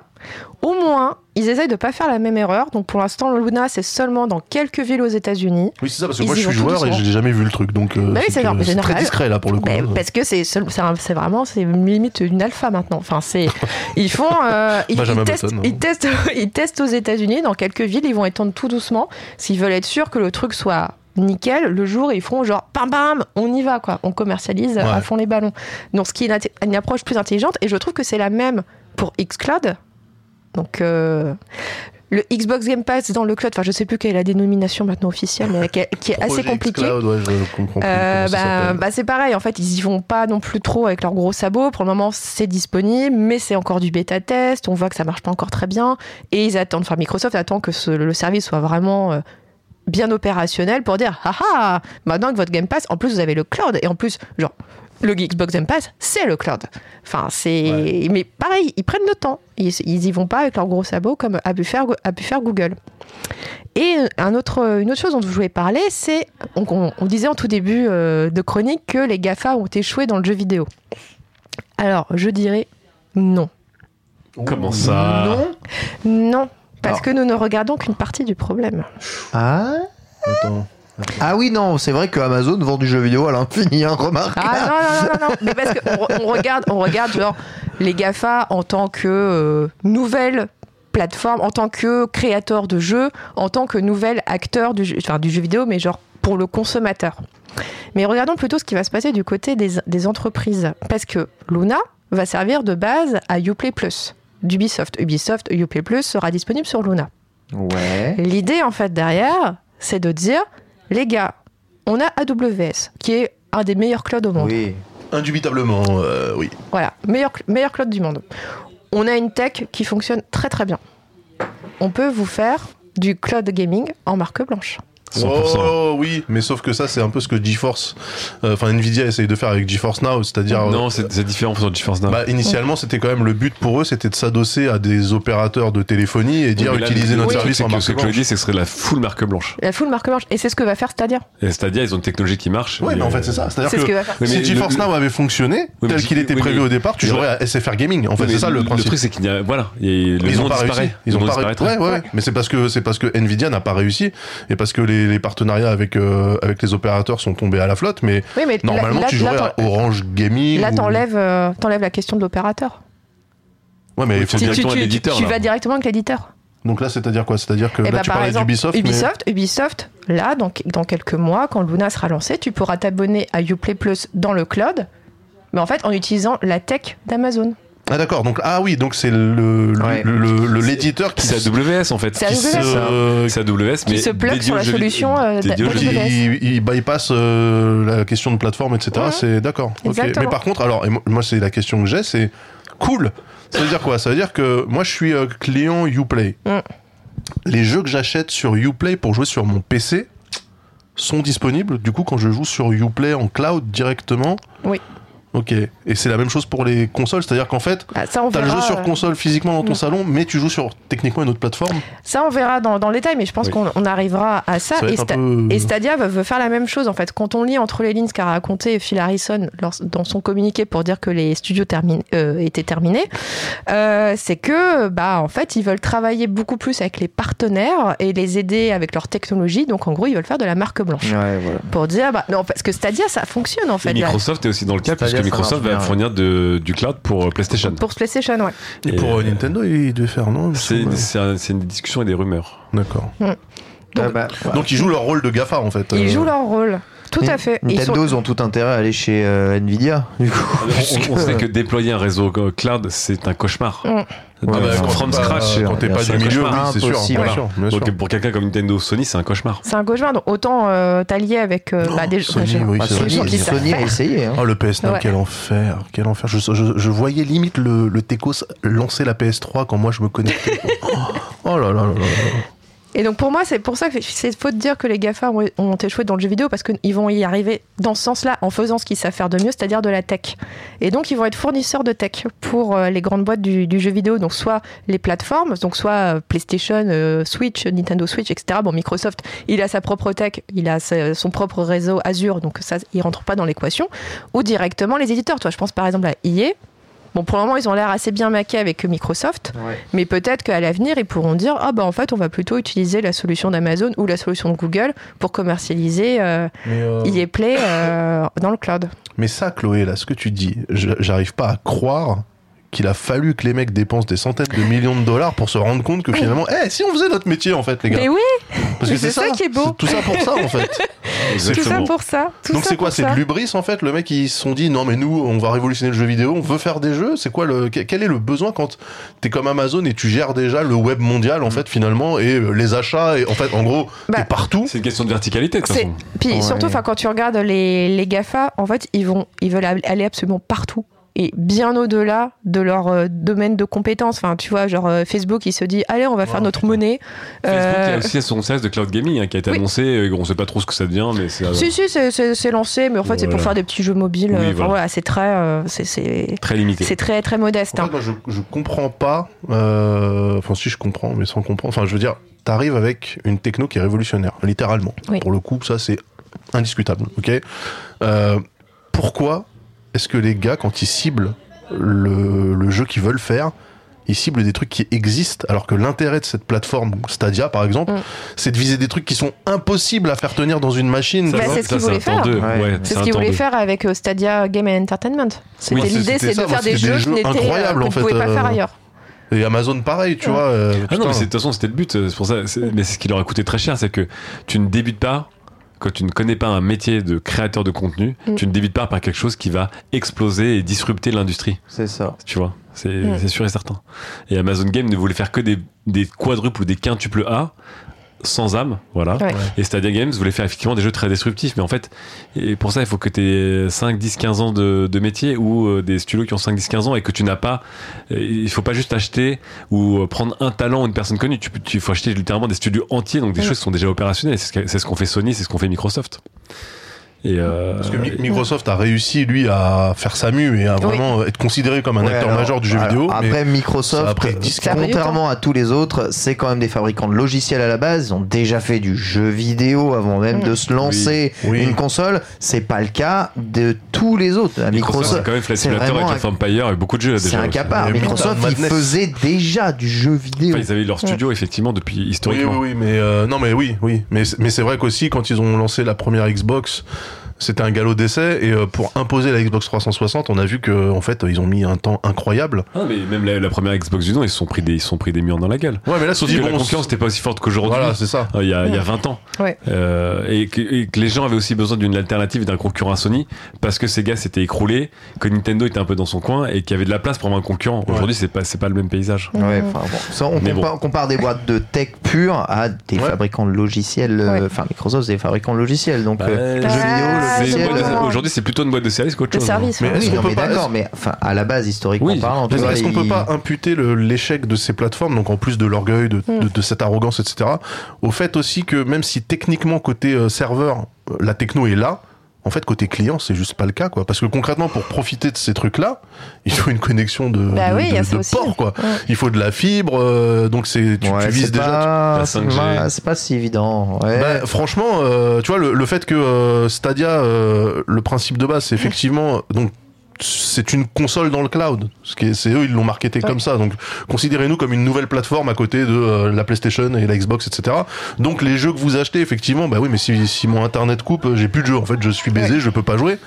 au moins, ils essayent de pas faire la même erreur. Donc pour l'instant, Luna, c'est seulement dans quelques villes aux États-Unis. Oui, c'est ça, parce que Ils moi je suis joueur et j'ai jamais vu le truc, donc euh, Bah oui, c'est c'est très discret là pour le coup. Mais parce que c'est vraiment c'est limite une alpha maintenant. Enfin c'est (laughs) ils font euh, ils, Benjamin ils testent, Button, hein. ils testent (laughs) ils testent aux États-Unis dans quelques villes. Ils vont étendre tout doucement s'ils veulent être sûrs que le truc soit nickel. Le jour ils feront genre bam bam on y va quoi. On commercialise à Ouais. fond les ballons. Donc ce qui est une approche plus intelligente et je trouve que c'est la même pour Xcloud. Donc euh, le Xbox Game Pass dans le cloud, enfin je sais plus quelle est la dénomination maintenant officielle, mais qui est, qui est (laughs) assez compliquée. ouais, Euh, bah, bah, c'est pareil, en fait, ils y vont pas non plus trop avec leurs gros sabots. Pour le moment, c'est disponible, mais c'est encore du bêta test. On voit que ça marche pas encore très bien. Et ils attendent, enfin, Microsoft attend que ce- le service soit vraiment euh, bien opérationnel pour dire, ah ah, maintenant que votre Game Pass, en plus, vous avez le cloud. Et en plus, genre, le Xbox Game Pass, c'est le cloud. Enfin, c'est. Mais pareil, ils prennent le temps. Ils, ils y vont pas avec leurs gros sabots comme a pu faire, a pu faire Google. Et un autre, une autre chose dont je voulais parler, c'est. On, on- on disait en tout début euh, de chronique que les GAFA ont échoué dans le jeu vidéo. Alors, je dirais non. Comment ça Non Non. Parce Alors. que nous ne regardons qu'une partie du problème. Ah Attends. Ah oui, non, c'est vrai que Amazon vend du jeu vidéo à l'infini, hein, remarque. Ah non, non, non, non, non. Mais parce qu'on on regarde, on regarde genre les GAFA en tant que euh, nouvelle plateforme, en tant que créateur de jeux, en tant que nouvel acteur du jeu, enfin, du jeu vidéo, mais genre pour le consommateur. Mais regardons plutôt ce qui va se passer du côté des, des entreprises. Parce que Luna va servir de base à Uplay Plus d'Ubisoft. Ubisoft Uplay Plus sera disponible sur Luna. Ouais. L'idée, en fait, derrière, c'est de dire, les gars, on a AWS, qui est un des meilleurs clouds au monde. Oui. Indubitablement, euh, oui. Voilà, meilleur, meilleur cloud du monde. On a une tech qui fonctionne très très bien. On peut vous faire du cloud gaming en marque blanche. 100%. Oh oui, mais sauf que ça c'est un peu ce que GeForce, euh, enfin Nvidia essaye de faire avec GeForce Now, c'est-à-dire euh, Non, c'est c'est différent sur GeForce Now. Bah, initialement, c'était quand même le but pour eux, c'était de s'adosser à des opérateurs de téléphonie et dire Oui, là, utiliser le- notre le service c'est en que marque Ce que je que ce serait la full marque blanche. La full marque blanche. Et c'est ce que va faire Stadia. Et Stadia, ils ont une technologie qui marche. Ouais, et, mais en euh, fait, c'est ça. C'est-à-dire C'est ce que que va faire. Oui, mais si GeForce le- Now avait fonctionné Oui, tel qu'il était oui, prévu mais- au départ, tu jouerais à SFR Gaming. En fait, oui, c'est ça le Le principe. truc, c'est qu'il y a. Voilà. le ils ont pas réussi. Ils Le ont pas ouais, ouais. Mais c'est parce que c'est parce que Nvidia n'a pas réussi et parce que les, les partenariats avec euh, avec les opérateurs sont tombés à la flotte. Mais Oui, mais là- normalement, là, tu là, jouerais à Orange Gaming. Là, ou- t'enlèves euh, t'enlèves la question de l'opérateur. Ouais, mais il faut Tu- dire- Tu, directement tu- l'éditeur, tu vas directement avec l'éditeur. Donc là, c'est-à-dire quoi? C'est-à-dire que Eh là, ben, tu par parlais d'Ubisoft, mais Ubisoft, Ubisoft, là, donc, dans quelques mois, quand Luna sera lancé, tu pourras t'abonner à Uplay Plus dans le cloud, mais en fait en utilisant la tech d'Amazon. Ah d'accord. Donc ah oui, donc c'est le le- Ouais. l'éditeur qui C'est AWS en fait. C'est AWS. se- C'est AWS, mais Qui se plug dédié sur la jeux- solution, euh, il, il bypass euh, la question de plateforme, etc. Ouais. C'est d'accord. Mais par contre, alors, et moi, c'est la question que j'ai, c'est cool. Ça veut dire quoi? Ça veut dire que moi, je suis euh, client Uplay. Mm. Les jeux que j'achète sur Uplay pour jouer sur mon PC sont disponibles. Du coup, quand je joue sur Uplay en cloud directement. Oui. Ok. Et c'est la même chose pour les consoles, c'est-à-dire qu'en fait, Bah, on t'as le jeu sur euh, console physiquement dans ton Mm. salon, mais tu joues sur techniquement une autre plateforme. Ça, on verra dans, dans le détail, mais je pense Oui. qu'on on arrivera à ça. Ça va Et, être un Sta- peu- et Stadia veut, faire la même chose, en fait. Quand on lit entre les lignes ce qu'a raconté Phil Harrison lors- dans son communiqué pour dire que les studios termin- euh, étaient terminés, euh, c'est que, bah, en fait, ils veulent travailler beaucoup plus avec les partenaires et les aider avec leur technologie. Donc, en gros, ils veulent faire de la marque blanche. Ouais, voilà. Pour dire, bah, non, parce que Stadia, ça fonctionne, en fait. Et là. Microsoft est aussi dans le cas, Microsoft va bien, fournir de- du cloud pour euh, PlayStation. Pour PlayStation, ouais. Et, Et, pour euh, Nintendo, il devait faire, non C'est une discussion et des rumeurs. D'accord. Ah bah, Donc ils jouent leur rôle de GAFA en fait. Ils Euh, jouent leur rôle. Tout à fait. Ils sont- Nintendo, ils ont tout intérêt à aller chez euh, Nvidia. Du coup. On, on sait (laughs) que déployer un réseau cloud, c'est un cauchemar. Mm. Donc, Ah bah, Ouais, from quand t'es pas- scratch. Quand t'es pas du milieu, oui, c'est sûr. bien. Donc pour quelqu'un comme Nintendo Sony, c'est un cauchemar. C'est un cauchemar. Donc, autant euh, t'allier avec euh, bah, des Sony, bah, oui, Bah. Sony, Sony a faire. essayé. Hein. Oh le PS9 Ouais. quel enfer quel enfer je, je, je voyais limite le, le Tecos lancer la PS3 quand moi je me connectais (laughs) oh là là là là là. Et donc pour moi, c'est pour ça que c'est faux de dire que les GAFA ont, échoué dans le jeu vidéo parce qu'ils vont y arriver dans ce sens-là en faisant ce qu'ils savent faire de mieux, c'est-à-dire de la tech. Et donc ils vont être fournisseurs de tech pour euh, les grandes boîtes du, jeu vidéo, donc soit les plateformes, donc soit euh, PlayStation, euh, Switch, Nintendo Switch, etc. Bon, Microsoft, il a sa propre tech, il a son propre réseau Azure, donc ça, il rentre pas dans l'équation. Ou directement les éditeurs. Toi, je pense par exemple à EA. Bon, pour le moment, ils ont l'air assez bien maqués avec Microsoft. Mais peut-être qu'à l'avenir, ils pourront dire Ah, bah en fait, on va plutôt utiliser la solution d'Amazon ou la solution de Google pour commercialiser euh, euh, EA Play euh, dans le cloud. mais ça Chloé là ce que tu dis j'arrive pas à croire qu'il a fallu que les mecs dépensent des centaines de millions de dollars pour se rendre compte que finalement eh si on faisait notre métier en fait les gars Mais oui, parce que c'est ça qui est beau. tout ça pour ça en fait (laughs) tout ça pour ça. tout donc c'est quoi c'est de l'ubris en fait? Le mec ils se sont dit non mais nous on va révolutionner le jeu vidéo on veut faire des jeux c'est quoi le quel est le besoin quand t'es comme Amazon et tu gères déjà le web mondial en fait finalement et euh, les achats et en fait en gros Bah, t'es partout? C'est une question de verticalité, de. Puis Ouais. surtout, enfin, quand tu regardes les, les GAFA, en fait, ils, vont, ils veulent aller absolument partout. Et bien au-delà de leur euh, domaine de compétences. Enfin, tu vois, genre euh, Facebook, il se dit Allez, on va faire notre putain. monnaie. Facebook Euh, a aussi son service de cloud gaming hein, qui a été oui. annoncé. euh, On sait pas trop ce que ça devient, mais c'est Si, si, c'est- lancé, mais en fait, c'est pour faire des petits jeux mobiles. Oui, Enfin, voilà. voilà, c'est très, euh, c'est- très limité. c'est très, très modeste. En hein. moi, je, je comprends pas. euh, Enfin, si je comprends, mais sans comprendre. Enfin, je veux dire, t'arrives avec une techno qui est révolutionnaire, littéralement. Oui. Pour le coup, ça, c'est indiscutable. Ok? Euh, pourquoi est-ce que les gars, quand ils ciblent le, le jeu qu'ils veulent faire, ils ciblent des trucs qui existent, alors que l'intérêt de cette plateforme Stadia, par exemple, Mm. c'est de viser des trucs qui sont impossibles à faire tenir dans une machine. Bah, c'est ce qu'ils voulaient faire. deux. Ouais. Ouais, C'est ce qu'ils voulaient faire avec euh, Stadia Game and Entertainment. C'était Oui, l'idée, c'est de ça, faire des jeux des qui jeux n'étaient incroyables, euh, en qu'on fait, ne pouvait pas euh, faire ailleurs. Et Amazon, pareil, tu Ouais. vois. euh, Ah non, mais de toute façon, c'était le but. C'est pour ça. Mais c'est ce qui leur a coûté très cher, c'est que tu ne débutes pas. Quand tu ne connais pas un métier de créateur de contenu, Mm. tu ne débutes pas par quelque chose qui va exploser et disrupter l'industrie. C'est ça. Tu vois, c'est Mm. c'est sûr et certain. Et Amazon Game ne voulait faire que des, des quadruples ou des quintuples A sans âme, voilà. Ouais. Et Stadia Games voulait faire effectivement des jeux très disruptifs, mais en fait, et pour ça, il faut que tu aies 5, 10, 15 ans de, de métier ou euh, des studios qui ont 5, 10, 15 ans et que tu n'as pas, euh, il faut pas juste acheter ou euh, prendre un talent ou une personne connue, tu, peux- tu faut acheter littéralement des studios entiers, donc des choses qui sont déjà opérationnelles. C'est ce qu'a- c'est ce qu'on fait Sony, c'est ce qu'on fait Microsoft. Et euh, Parce que Mi- Microsoft a réussi, lui, à faire sa mue et à vraiment être considéré comme un Ouais, acteur alors, majeur du jeu alors, vidéo. mais Après, Microsoft, ça a pris 10 Ça a pris du contrairement à tous les autres, c'est quand même des fabricants de logiciels à la base. Ils ont déjà fait du jeu vidéo avant même Mm. de se lancer Oui. une console. C'est pas le cas de tous les autres. Microsoft, Microsoft, c'est quand même Flight c'est Simulator vraiment avec un- Empire et beaucoup de jeux c'est un Microsoft, ils faisaient déjà du jeu vidéo. Enfin, ils avaient leur studio effectivement depuis historiquement. oui, oui, mais euh, non, mais oui, oui, mais c'est- mais c'est vrai qu'aussi quand ils ont lancé la première Xbox. C'était un galop d'essai et euh, pour imposer la Xbox 360, on a vu que en fait ils ont mis un temps incroyable. Ah, mais même la, la première Xbox du nom, ils se sont pris des, ils se sont pris des murs dans la gueule. Ouais, mais là, Sauf tu que dis, la bon, concurrence n'était pas aussi forte qu'aujourd'hui. Voilà, c'est ça. euh, Il y, a, il y a 20 ans. Ouais. Euh, et, que, et que les gens avaient aussi besoin d'une alternative et d'un concurrent à Sony parce que Sega s'était écroulé, que Nintendo était un peu dans son coin et qu'il y avait de la place pour avoir un concurrent. Aujourd'hui, c'est pas, c'est pas le même paysage. Ouais, Mhm. enfin bon, ça, on, compare, on compare des boîtes de tech pure à des Ouais. fabricants de logiciels. Ouais. Enfin, Microsoft, c'est des fabricants de logiciels. Donc, Bah, euh, jeux vidéo, Ah, euh, Aujourd'hui, c'est plutôt une boîte de service qu'autre De chose. service. Mais est-ce Oui, qu'on peut mais pas- d'accord, mais enfin, à la base, historiquement Oui. parlant, tu est-ce qu'on peut pas imputer l'échec de ces plateformes, donc en plus de l'orgueil, de, Mm. de- de cette arrogance, etc., au fait aussi que même si techniquement côté euh, serveur, euh, la techno est là, En fait, côté client, c'est juste pas le cas, quoi. Parce que concrètement, pour profiter de ces trucs-là, il faut une connexion de, Bah de, oui, port, quoi. Ouais. Il faut de la fibre, euh, donc c'est tu, Ouais, tu vises déjà. pas, la c'est 5G. pas- c'est pas si évident. Ouais. Bah, franchement, euh, tu vois, le, le fait que euh, Stadia, euh, le principe de base, c'est effectivement donc c'est une console dans le cloud. Ce qui est, c'est eux, ils l'ont marketé Ouais. comme ça. Donc, considérez-nous comme une nouvelle plateforme à côté de euh, la PlayStation et la Xbox, etc. Donc, les jeux que vous achetez, effectivement, bah oui, mais si, si mon internet coupe, euh, j'ai plus de jeux. En fait, je suis baisé, je peux pas jouer.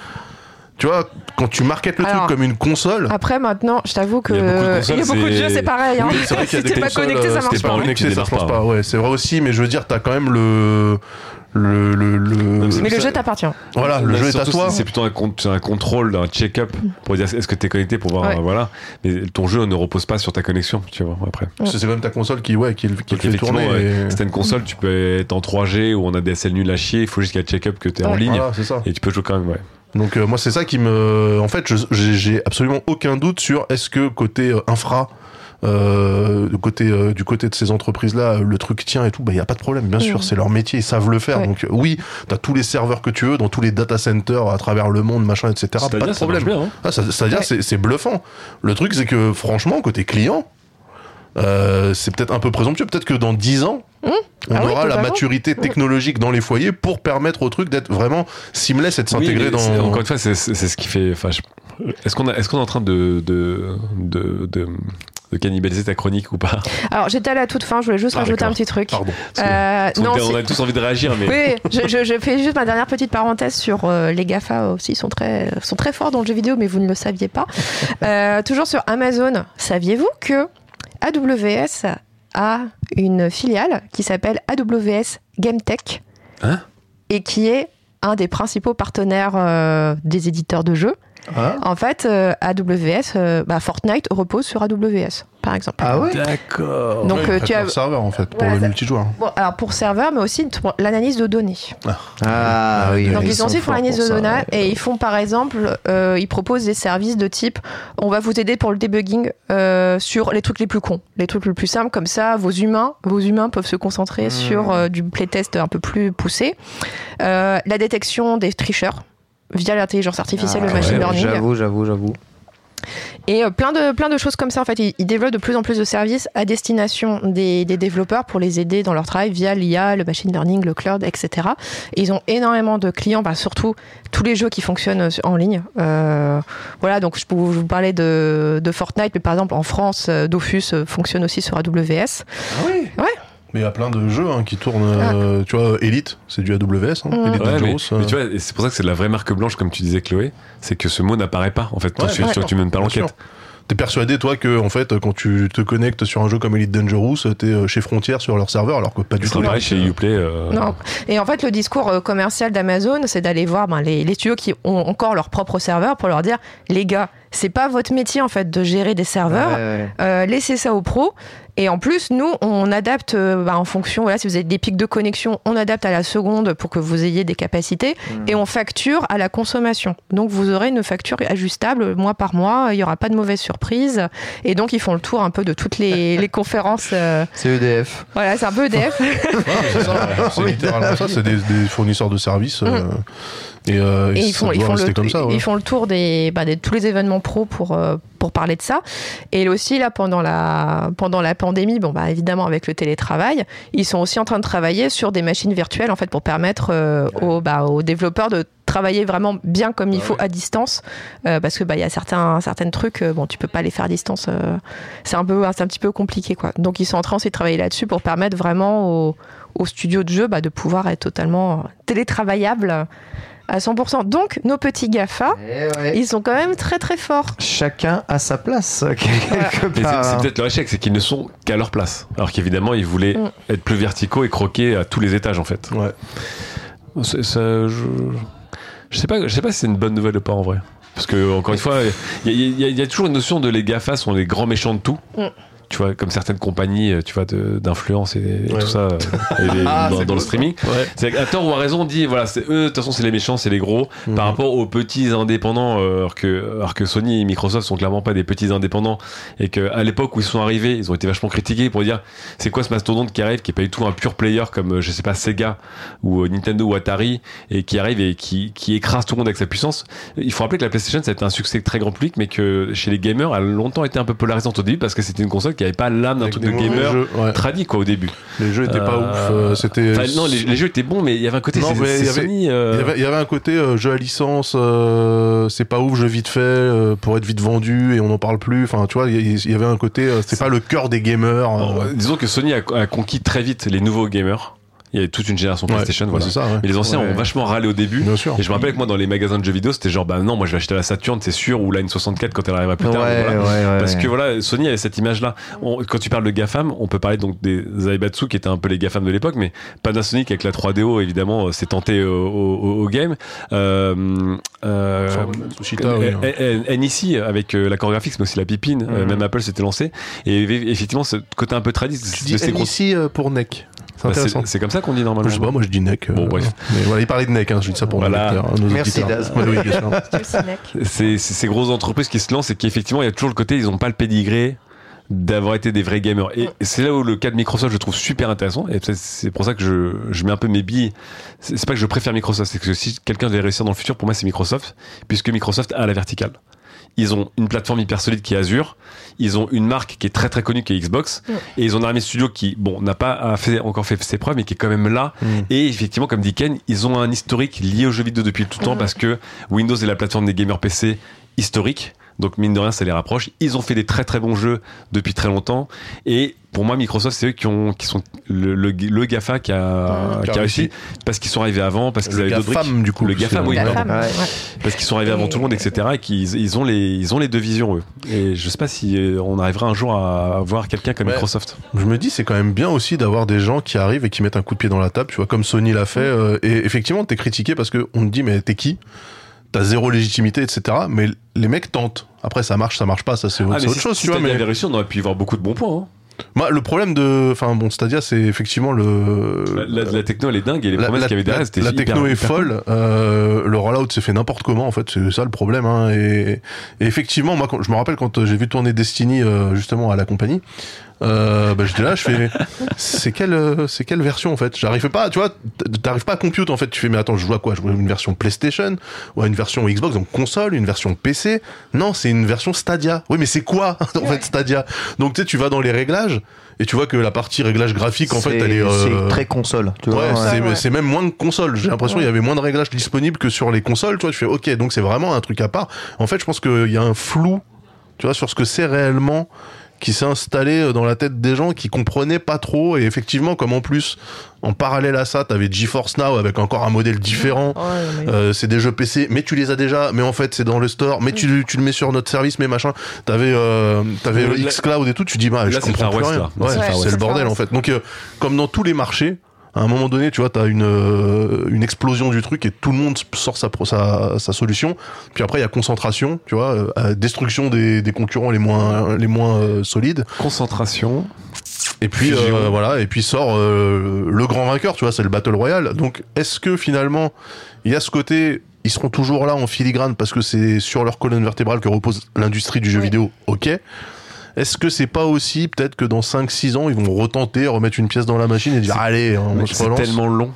Tu vois, quand tu marketes le Alors, truc comme une console, Après, maintenant, je t'avoue que Il y a beaucoup de il y a consoles, beaucoup de c'est- jeux, c'est pareil. Hein. Oui, c'est vrai (laughs) qu'il y a si des t'es pas consoles, connecté, euh, ça si marche t'es pas. pas connecté, ça marche pas. pas. Ouais, c'est vrai aussi, mais je veux dire, t'as quand même le le le, le- Mais le jeu t'appartient. voilà, le jeu est à toi. C'est plutôt un, un contrôle, un check-up pour dire est-ce que tu es connecté pour voir, Ouais. euh, voilà. Mais ton jeu ne repose pas sur ta connexion, tu vois, après. C'est quand même ta console qui ouais qui, qui fait tourner. ouais, et- si t'as une console, tu peux être en 3G ou en ADSL nul à chier, il faut juste qu'il y ait un check-up que tu es en ligne Voilà, c'est ça. et tu peux jouer quand même, ouais. Donc euh, moi c'est ça qui me en fait je- j'ai absolument aucun doute sur est-ce que côté euh, infra euh, de côté euh, du côté de ces entreprises là le truc tient et tout bah il y a pas de problème. Bien sûr c'est leur métier ils savent le faire. Ouais. donc oui t'as tous les serveurs que tu veux dans tous les data centers à travers le monde machin etc pas de problème. bien, hein. ah, ça- Ouais. c'est c'est bluffant. Le truc c'est que franchement côté client euh, c'est peut-être un peu présomptueux. Peut-être que dans 10 ans on Ah oui, aura la maturité technologique dans les foyers pour permettre au truc d'être vraiment seamless et de s'intégrer dans Encore une fois, c'est ce qui fait. Enfin, je- est-ce qu'on a- est-ce qu'on est en train de de, de, de de cannibaliser ta chronique ou pas? Alors, j'étais à la toute fin, je voulais juste Ah, rajouter un petit truc. pardon Euh, non, on a tous envie de réagir, mais Oui, je, je- je fais juste ma dernière petite parenthèse sur euh, les GAFA aussi, ils sont très, sont très forts dans le jeu vidéo, mais vous ne le saviez pas. Euh, toujours sur Amazon, saviez-vous que AWS a une filiale qui s'appelle AWS GameTech Hein? Et qui est un des principaux partenaires euh, des éditeurs de jeux. Ah. En fait, euh, AWS, euh, bah, Fortnite repose sur AWS, par exemple. Ah ouais d'accord. Donc, Ouais, ils euh, tu as- leur serveur en fait pour Voilà, le multijoueur. Bon, alors pour serveur, mais aussi pour l'analyse de données. Ah oui. Donc ouais, ils, sont aussi pour l'analyse pour de données ouais. et ils font par exemple, euh, ils proposent des services de type, on va vous aider pour le debugging euh, sur les trucs les plus cons, les trucs les plus simples comme ça, vos humains, vos humains peuvent se concentrer Mmh. sur euh, du playtest un peu plus poussé, Euh, la détection des tricheurs via l'intelligence artificielle, Ah le machine ouais, learning. J'avoue, j'avoue, j'avoue. Et euh, plein de, plein de choses comme ça. En fait, ils, ils développent de plus en plus de services à destination des, des développeurs pour les aider dans leur travail via l'IA, le machine learning, le cloud, etc. Et ils ont énormément de clients, bah, surtout tous les jeux qui fonctionnent euh, en ligne. Euh, voilà, donc je peux vous parlais de, de Fortnite, mais par exemple en France, Dofus fonctionne aussi sur AWS. Ah oui? Ouais. Mais il y a plein de jeux hein, qui tournent, euh, tu vois, Elite, c'est du AWS, hein. Elite Ouais, mais, Dangerous. euh. mais tu vois, et c'est pour ça que c'est de la vraie marque blanche, comme tu disais, Chloé. C'est que ce mot n'apparaît pas, en fait, quand Ouais, tu, tu- mènes pas l'enquête. T'es persuadé, toi, que en fait, quand tu te connectes sur un jeu comme Elite Dangerous, t'es euh, chez Frontier sur leur serveur, alors que pas du C'est tout. pareil chez Uplay. euh, Non. Et en fait, le discours commercial d'Amazon, c'est d'aller voir ben, les, les studios qui ont encore leur propre serveur pour leur dire, les gars, c'est pas votre métier en fait de gérer des serveurs. Ouais, ouais. Euh, laissez ça aux pros. Et en plus, nous, on adapte euh, bah, en fonction, voilà, si vous avez des pics de connexion, on adapte à la seconde pour que vous ayez des capacités et on facture à la consommation. Donc vous aurez une facture ajustable mois par mois, il n'y aura pas de mauvaise surprise. Et donc ils font le tour un peu de toutes les, (laughs) les conférences. euh, C'est EDF. voilà, c'est un peu EDF. (laughs) C'est ça, ouais. c'est (laughs) littéralement ça, c'est des, des fournisseurs de services. euh, et, euh, et ils font, ils le, comme ça. ouais. ils font le tour des, bah, des- tous les événements pro pour, euh, pour parler de ça. Et aussi, là, pendant la, pendant la pandémie, bon, bah, évidemment, avec le télétravail, ils sont aussi en train de travailler sur des machines virtuelles, en fait, pour permettre euh, aux, bah, aux développeurs de travailler vraiment bien comme il Ah faut à distance euh, parce que bah il y a certains certains trucs euh, bon tu peux pas les faire à distance euh, c'est un peu c'est un petit peu compliqué quoi donc ils sont en train aussi de travailler là-dessus pour permettre vraiment aux, aux studios de jeu bah, de pouvoir être totalement télétravaillables à 100%. Donc, nos petits GAFA, Eh ouais. ils sont quand même très très forts. Chacun à sa place, (laughs) quelque part. c'est peut-être leur échec, c'est qu'ils ne sont qu'à leur place. Alors qu'évidemment, ils voulaient Mm. être plus verticaux et croquer à tous les étages, en fait. Ouais. Ça, je... je sais pas, je sais pas si c'est une bonne nouvelle ou pas en vrai. Parce que encore une fois, y, y il y a toujours une notion de les Gafa sont les grands méchants de tout. Mm. Tu vois, comme certaines compagnies, euh, tu vois, d'influence et, et Ouais. tout ça, euh, et les- (laughs) Ah, dans, dans le streaming. Ouais. C'est qu'à tort ou à raison, on dit, voilà, c'est eux, de toute façon, c'est les méchants, c'est les gros, Mhm. par rapport aux petits indépendants, euh, alors que, alors que Sony et Microsoft sont clairement pas des petits indépendants, et qu'à l'époque où ils sont arrivés, ils ont été vachement critiqués pour dire, c'est quoi ce mastodonte qui arrive, qui est pas du tout un pur player comme, je sais pas, Sega, ou Nintendo ou Atari, et qui arrive et qui, qui écrase tout le monde avec sa puissance. Il faut rappeler que la PlayStation, ça a été un succès très grand public, mais que chez les gamers, elle a longtemps été un peu polarisante au début, parce que c'était une console qui avait pas l'âme d'un truc de gamer jeux, ouais. tradit, quoi, au début. Les jeux étaient pas Euh, ouf. euh, C'était. Enfin, non, les, les jeux étaient bons, mais il y avait un côté, Non, c'est- mais il y avait- Sony, euh, Il y, avait, il y avait un côté euh, jeu à licence, euh, c'est pas ouf, jeu vite fait, euh, pour être vite vendu et on n'en parle plus. Enfin, tu vois, il y, il avait un côté, euh, c'est pas le cœur des gamers. euh, Bon, disons que Sony a, a conquis très vite les nouveaux gamers. Il y avait toute une génération ouais, PlayStation, ouais, voilà. Ça, ouais. Mais les anciens Ouais. ont vachement râlé au début. Bien sûr. Et je me rappelle que moi, dans les magasins de jeux vidéo, c'était genre, bah non, moi je vais acheter la Saturn, c'est sûr, ou la N64 quand elle arrivera plus tard. ouais, voilà. ouais. Parce que voilà, Sony avait cette image-là. On- Quand tu parles de GAFAM, on peut parler donc des Zaibatsu qui étaient un peu les GAFAM de l'époque, mais Panasonic avec la 3DO évidemment euh, s'est tenté au, au- au game. Euh, euh, Enfin, Matsushita, oui, hein. euh, euh, NEC avec euh, l'accord graphique, mais aussi la pipine, euh, Mhm. même Apple s'était lancé. Et effectivement, ce côté un peu tradit Tu de dis ces NEC euh, pour NEC. C'est Bah, intéressant. c'est comme ça qu'on dit normalement. Je sais pas, moi je dis NEC. euh, Bon, bref. Mais voilà, il parlait de NEC, hein, je dis ça pour Voilà. nos lecteurs, nos Merci. Daz. (laughs) C'est ces grosses entreprises qui se lancent et qui effectivement il y a toujours le côté ils n'ont pas le pédigré d'avoir été des vrais gamers et c'est là où le cas de Microsoft je trouve super intéressant et c'est pour ça que je, je mets un peu mes billes c'est c'est pas que je préfère Microsoft c'est que si quelqu'un devait réussir dans le futur pour moi c'est Microsoft puisque Microsoft a la verticale ils ont une plateforme hyper solide qui est Azure. Ils ont une marque qui est très très connue qui est Xbox. Et ils ont un armée studio qui, bon, n'a pas fait, encore fait ses preuves, mais qui est quand même là. Mm. Et effectivement, comme dit Ken, ils ont un historique lié aux jeux vidéo depuis tout le temps parce que Windows est la plateforme des gamers PC historique. Donc mine de rien, ça les rapproche. Ils ont fait des très très bons jeux depuis très longtemps. Et pour moi, Microsoft, c'est eux qui ont, qui sont le, le, le Gafa qui a, Mhm. qui a réussi parce qu'ils sont arrivés avant, parce qu'ils avaient d'autres briques. Du coup. Le GAFAM, oui, Ouais. Parce qu'ils sont arrivés avant tout le monde, etc. Et qu'ils ils ont les, ils ont les deux visions eux. Et je sais pas si euh, on arrivera un jour à voir quelqu'un comme Ouais. Microsoft. Je me dis, c'est quand même bien aussi d'avoir des gens qui arrivent et qui mettent un coup de pied dans la table, tu vois, comme Sony l'a fait. euh, et effectivement, t'es critiqué parce que on te dit, mais t'es qui? T'as zéro légitimité, etc. Mais les mecs tentent. Après, ça marche, ça marche pas, ça c'est Ah, autre si, chose, si tu vois. Mais avait réussi, on aurait pu y voir beaucoup de bons points. hein. Moi, le problème de, enfin bon, Stadia, c'est effectivement le. La, la- la techno, elle est dingue et les La- promesses qu'il y avait derrière, c'était la techno est folle. euh, le rollout s'est fait n'importe comment en fait. C'est ça le problème. Hein, et, et effectivement, moi, quand, je me rappelle quand euh, j'ai vu tourner Destiny euh, justement à la compagnie. Euh, bah, j'étais là, je fais, c'est quelle, euh, c'est quelle version en fait? J'arrivais pas, tu vois, t'arrives pas à compute en fait. Tu fais, mais attends, je vois quoi? Je vois une version PlayStation ou une version Xbox, donc console, une version PC. Non, c'est une version Stadia. Oui, mais c'est quoi (laughs) en fait Stadia? Donc tu sais, tu vas dans les réglages et tu vois que la partie réglage graphique en fait, elle est, euh, c'est très console. Tu vois, Ouais, ouais. c'est Ouais. c'est même moins de consoles. J'ai l'impression Ouais. qu'il y avait moins de réglages disponibles que sur les consoles. Tu vois, tu fais OK, donc c'est vraiment un truc à part. En fait, je pense qu'il y a un flou, tu vois, sur ce que c'est réellement qui s'est installé dans la tête des gens qui comprenaient pas trop. Et effectivement comme en plus en parallèle à ça t'avais GeForce Now avec encore un modèle différent. Ouais, mais- euh, c'est des jeux PC, mais tu les as déjà, mais en fait c'est dans le store, mais tu, tu le mets sur notre service, mais machin. T'avais euh, t'avais Euh, Xcloud et tout, tu dis bah là, je c'est le comprends plus rien. Ouais, c'est le bordel en fait. Donc euh, comme dans tous les marchés, à un moment donné, tu vois, t'as une euh, une explosion du truc et tout le monde sort sa pro- sa, sa solution. Puis après il y a concentration, tu vois, euh, euh, destruction des, des concurrents les moins les moins euh, solides. Concentration. Et puis euh, voilà, et puis sort euh, le grand vainqueur, tu vois, c'est le Battle Royale. Donc est-ce que finalement il y a ce côté ils seront toujours là en filigrane parce que c'est sur leur colonne vertébrale que repose l'industrie du jeu Oui. vidéo? OK. Est-ce que c'est pas aussi peut-être que dans 5 6 ans ils vont retenter remettre une pièce dans la machine et dire C'est- allez, on Mais se C'est relance. tellement long.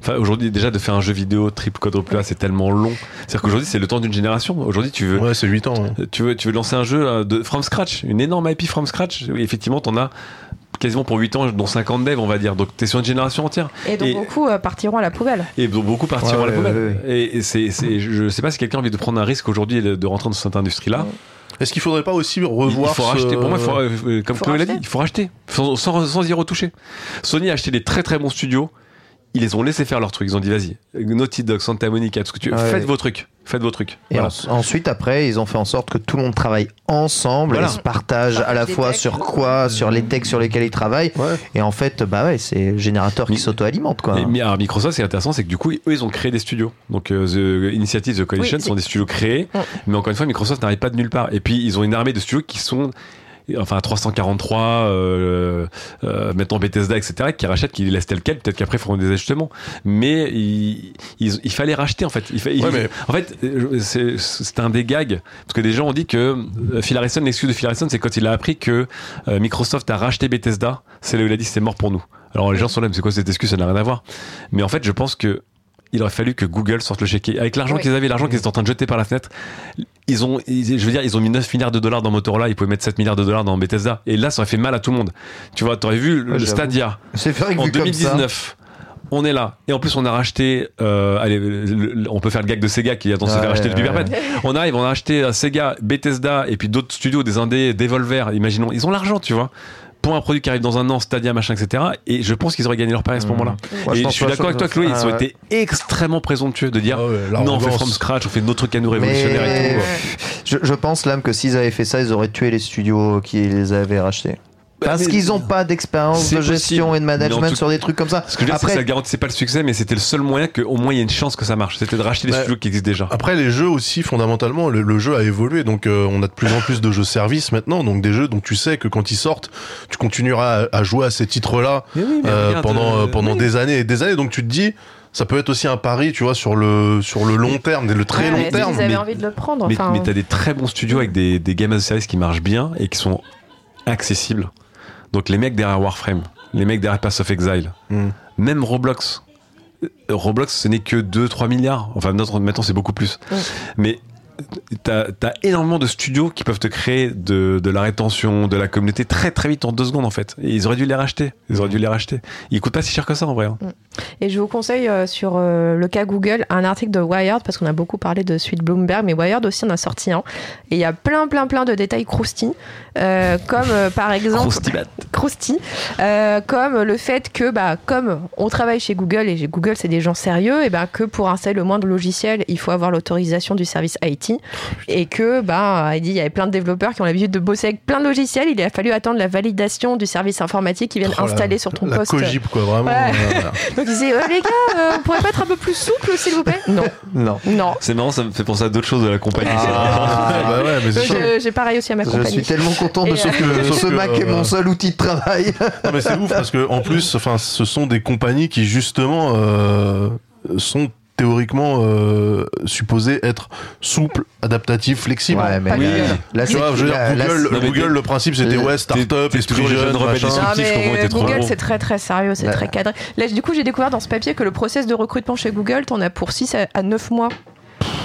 Enfin, aujourd'hui, déjà, de faire un jeu vidéo triple quadruple A, c'est tellement long. C'est-à-dire qu'aujourd'hui, c'est le temps d'une génération. Aujourd'hui, tu veux, Ouais, c'est 8 ans. hein. tu veux, tu veux lancer un jeu euh, de from scratch, une énorme IP from scratch. Oui, effectivement, t'en as quasiment pour 8 ans, dont 50 devs, on va dire. Donc, t'es sur une génération entière. Et donc et- beaucoup euh, partiront à la poubelle. Et donc, beaucoup partiront Ouais, à la ouais, poubelle. ouais, Et, et c'est, c'est, je sais pas si quelqu'un a envie de prendre un risque aujourd'hui de, de rentrer dans cette industrie-là. Est-ce qu'il faudrait pas aussi revoir il faut ce- racheter. Pour moi, il faut, euh, comme Chloé l'a dit, il faut racheter. Sans, sans, sans y retoucher. Sony a acheté des très très bons studios. Ils les ont laissé faire leur truc. Ils ont dit, vas-y, Naughty Dog, Santa Monica, tout ce que tu veux. Ouais. Faites vos trucs. Faites vos trucs. Et Voilà. en- ensuite, après, ils ont fait en sorte que tout le monde travaille ensemble Voilà. et se partage à la fois sur quoi, sur les techs sur lesquels ils travaillent. Ouais. Et en fait, bah ouais, c'est le générateur qui s'auto-alimente, quoi. Mais, mais alors, Microsoft, c'est intéressant, c'est que du coup, eux, ils ont créé des studios. Donc, euh, The Initiative, The Coalition Oui, sont des studios créés. Mm. Mais encore une fois, Microsoft n'arrive pas de nulle part. Et puis, ils ont une armée de studios qui sont enfin à 343, euh, euh, mettons Bethesda, etc., qui rachètent, qui laissent tel quel, peut-être qu'après ils feront des ajustements. Mais il, il, il fallait racheter en fait. Il, Ouais, mais- En fait, c'est c'est un des gags parce que des gens ont dit que euh, Phil Harrison, l'excuse de Phil Harrison, c'est quand il a appris que euh, Microsoft a racheté Bethesda, c'est là où il a dit c'est mort pour nous. Alors les gens sont là, mais c'est quoi cette excuse? Ça n'a rien à voir. Mais en fait, je pense que il aurait fallu que Google sorte le chéquier. Avec l'argent Oui. qu'ils avaient, l'argent qu'ils étaient en train de jeter par la fenêtre, ils ont, ils- je veux dire, ils ont mis 9 milliards de dollars dans Motorola, ils pouvaient mettre 7 milliards de dollars dans Bethesda. Et là, ça aurait fait mal à tout le monde. Tu vois, t'aurais vu le. Stadia C'est vrai que en vu comme ça. 2019. On est là. Et en plus, on a racheté. Euh, allez, le- le- on peut faire le gag de Sega qui attend de se Ouais, faire acheter le ouais. (laughs) On arrive, on a acheté euh, Sega, Bethesda et puis d'autres studios, des indés, Devolver. Imaginons, ils ont l'argent, tu vois. Pour un produit qui arrive dans un an, Stadia, machin, etc. Et je pense qu'ils auraient gagné leur pari à ce Mmh. moment-là. Et je suis d'accord avec toi, Chloé. Ils ont été extrêmement présomptueux de dire Ah ouais, non, on fait from scratch, on fait notre canot révolutionnaire Mais- et tout. Je, je pense, Lame, que s'ils avaient fait ça, ils auraient tué les studios qui les avaient rachetés. Parce mais- qu'ils n'ont pas d'expérience de gestion possible. et de management tout- sur des trucs comme ça. Ce que je veux dire, c'est que Après, ça garantissait pas le succès, mais c'était le seul moyen qu'au moins il y ait une chance que ça marche. C'était de racheter les Ouais. studios qui existent déjà. Après les jeux aussi fondamentalement le, le jeu a évolué donc euh, on a de plus en plus de jeux services maintenant donc des jeux donc tu sais que quand ils sortent tu continueras à, à jouer à ces titres là Mais oui, mais regarde, pendant euh, euh, pendant oui. des années et des années donc tu te dis ça peut être aussi un pari tu vois sur le sur le long terme le très Ouais, long mais terme mais- envie de le prendre. Mais, Enfin, mais t'as des très bons studios avec des, des games as a service qui marchent bien et qui sont accessibles. Donc les mecs derrière Warframe, les mecs derrière Pass of Exile, Hmm. même Roblox. Euh, Roblox, ce n'est que 2-3 milliards. Enfin, maintenant, c'est beaucoup plus. Mm. Mais t'as as énormément de studios qui peuvent te créer de, de la rétention, de la communauté très très vite en deux secondes en fait. Et ils auraient dû les racheter. Ils auraient dû les racheter. Ils coûtent pas si cher que ça en vrai. hein. Et je vous conseille euh, sur euh, le cas Google un article de Wired parce qu'on a beaucoup parlé de suite Bloomberg, mais Wired aussi en a sorti un. Et il y a plein plein plein de détails croustillants, euh, comme euh, par exemple (laughs) euh, comme le fait que bah comme on travaille chez Google et chez Google c'est des gens sérieux, et ben que pour installer le moindre logiciel il faut avoir l'autorisation du service IT et que bah il dit il y avait plein de développeurs qui ont l'habitude de bosser avec plein de logiciels, il a fallu attendre la validation du service informatique qui viennent Oh, la- installer sur ton la poste. cogip quoi vraiment Ouais. euh, (laughs) Donc il disait les gars, euh, on pourrait pas être un peu plus souple s'il vous plaît? Non, non. non. C'est marrant, ça me fait penser à d'autres choses de la compagnie. Ah, (laughs) bah ouais mais c'est Donc, sûr. je- J'ai pareil aussi à ma Je compagnie. suis tellement content de Et, ce, euh, que ce Mac est euh, mon seul outil de travail. (laughs) Non, mais c'est ouf parce que en plus, enfin, ce sont des compagnies qui justement euh, sont théoriquement euh, supposées être souples, adaptatives, flexibles. Ouais, mais là, Tu vois, je veux dire, Google, le principe c'était ouais, start-up, esprit jeune, jeunes rebelles machin. Non, mais Google, c'est très très sérieux, c'est Ouais. très cadré. Là, du coup, j'ai découvert dans ce papier que le process de recrutement chez Google, t'en as pour 6 à 9 mois.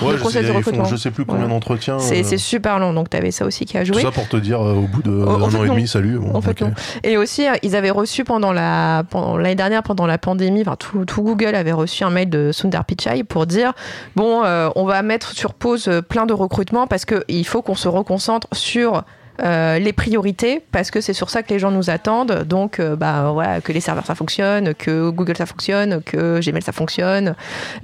Ouais, le process de font je sais plus combien Ouais. d'entretiens. C'est euh, c'est super long, donc t'avais ça aussi qui a tout joué. ça pour te dire euh, au bout de en un fait, an et demi, salut. Bon, En fait, non. Et aussi, euh, ils avaient reçu pendant la pendant l'année dernière, pendant la pandémie, enfin tout, tout Google avait reçu un mail de Sundar Pichai pour dire bon, euh, on va mettre sur pause plein de recrutements parce que il faut qu'on se reconcentre sur euh, les priorités parce que c'est sur ça que les gens nous attendent. Donc, euh, bah voilà, que les serveurs ça fonctionne, que Google ça fonctionne, que Gmail ça fonctionne,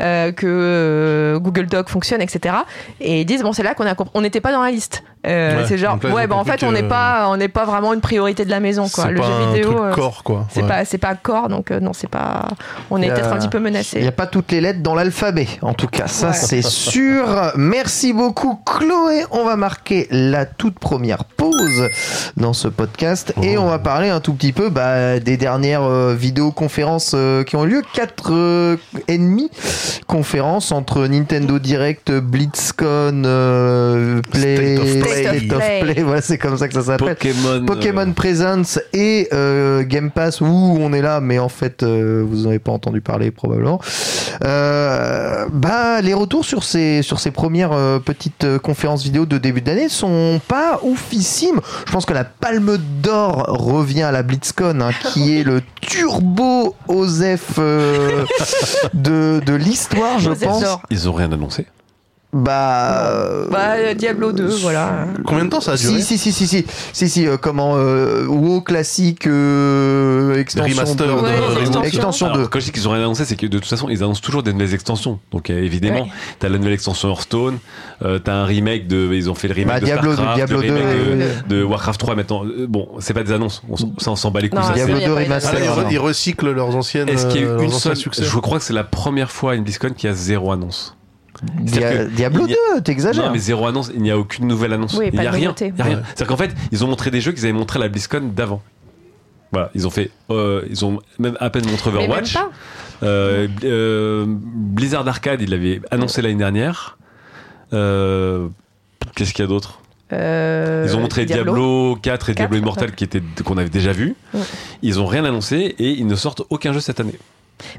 euh, que euh, Google Doc fonctionne, etc. Et ils disent bon, c'est là qu'on a on n'était pas dans la liste. Euh, Ouais, c'est genre là, ouais, bah en fait, on n'est pas on n'est pas vraiment une priorité de la maison quoi. C'est Le pas jeu un vidéo. truc euh, corps quoi. c'est Ouais. pas c'est pas corps donc euh, non c'est pas on est peut-être un petit peu Il n'y menacé a pas toutes les lettres dans l'alphabet, en tout cas, ça Ouais. c'est sûr. Merci beaucoup Chloé. On va marquer la toute première pause dans ce podcast et Oh. on va parler un tout petit peu bah, des dernières euh, vidéoconférences euh, qui ont eu lieu. Quatre euh, et demi conférences entre Nintendo Direct, BlitzCon, euh, Play, State of Play. State of Play. Play, voilà c'est comme ça que ça s'appelle. Pokémon. Pokémon Presence et euh, Game Pass où on est là, mais en fait euh, vous n'avez pas entendu parler probablement. Euh, bah les retours sur ces sur ces premières euh, petites euh, conférences vidéo de début d'année sont pas oufissimes. Je pense que la Palme d'Or revient à la BlitzCon, hein, qui est le turbo Osef euh, (laughs) de de l'histoire, je pense. d'or. Ils ont rien annoncé? Bah, euh, bah euh, Diablo 2 voilà Combien de temps ça a duré si, si, si, si, si, si, si, euh, comment, euh, WoW classique, euh, extension Remaster, de- Ouais, extension. extension Alors, 2. quand je dis qu'ils ont rien annoncé, c'est que de toute façon, ils annoncent toujours des nouvelles extensions. Donc euh, évidemment, Ouais. t'as la nouvelle extension Hearthstone, euh, t'as un remake de, ils ont fait le remake Bah, de Diablo, Starcraft, Diablo le 2, remake euh, de, de Warcraft 3 maintenant. Bon, c'est pas des annonces, on, s'en- ça on s'en bat les couilles. Non, ça, Diablo c'est- il y a 2 pas eu remaster. Ah, ils, ils recyclent leurs anciennes. Est-ce qu'il y a eu une seule succès Je crois que c'est la première fois à une BlizzCon qui a zéro annonce. Diablo il y a- 2, t'exagères. Non, mais zéro annonce, il n'y a aucune nouvelle annonce. Oui, il n'y a rien. rien. Ouais. C'est-à-dire qu'en fait, ils ont montré des jeux qu'ils avaient montré à la BlizzCon d'avant. Voilà, ils ont fait, euh, ils ont même à peine montré Mais même Overwatch. pas. Euh, euh, Blizzard Arcade, il l'avait annoncé l'année dernière. Euh, Qu'est-ce qu'il y a d'autre? Euh, Ils ont montré Diablo, 4 et Diablo 4, Immortal qui étaient qu'on avait déjà vu. Ouais. Ils ont rien annoncé et ils ne sortent aucun jeu cette année.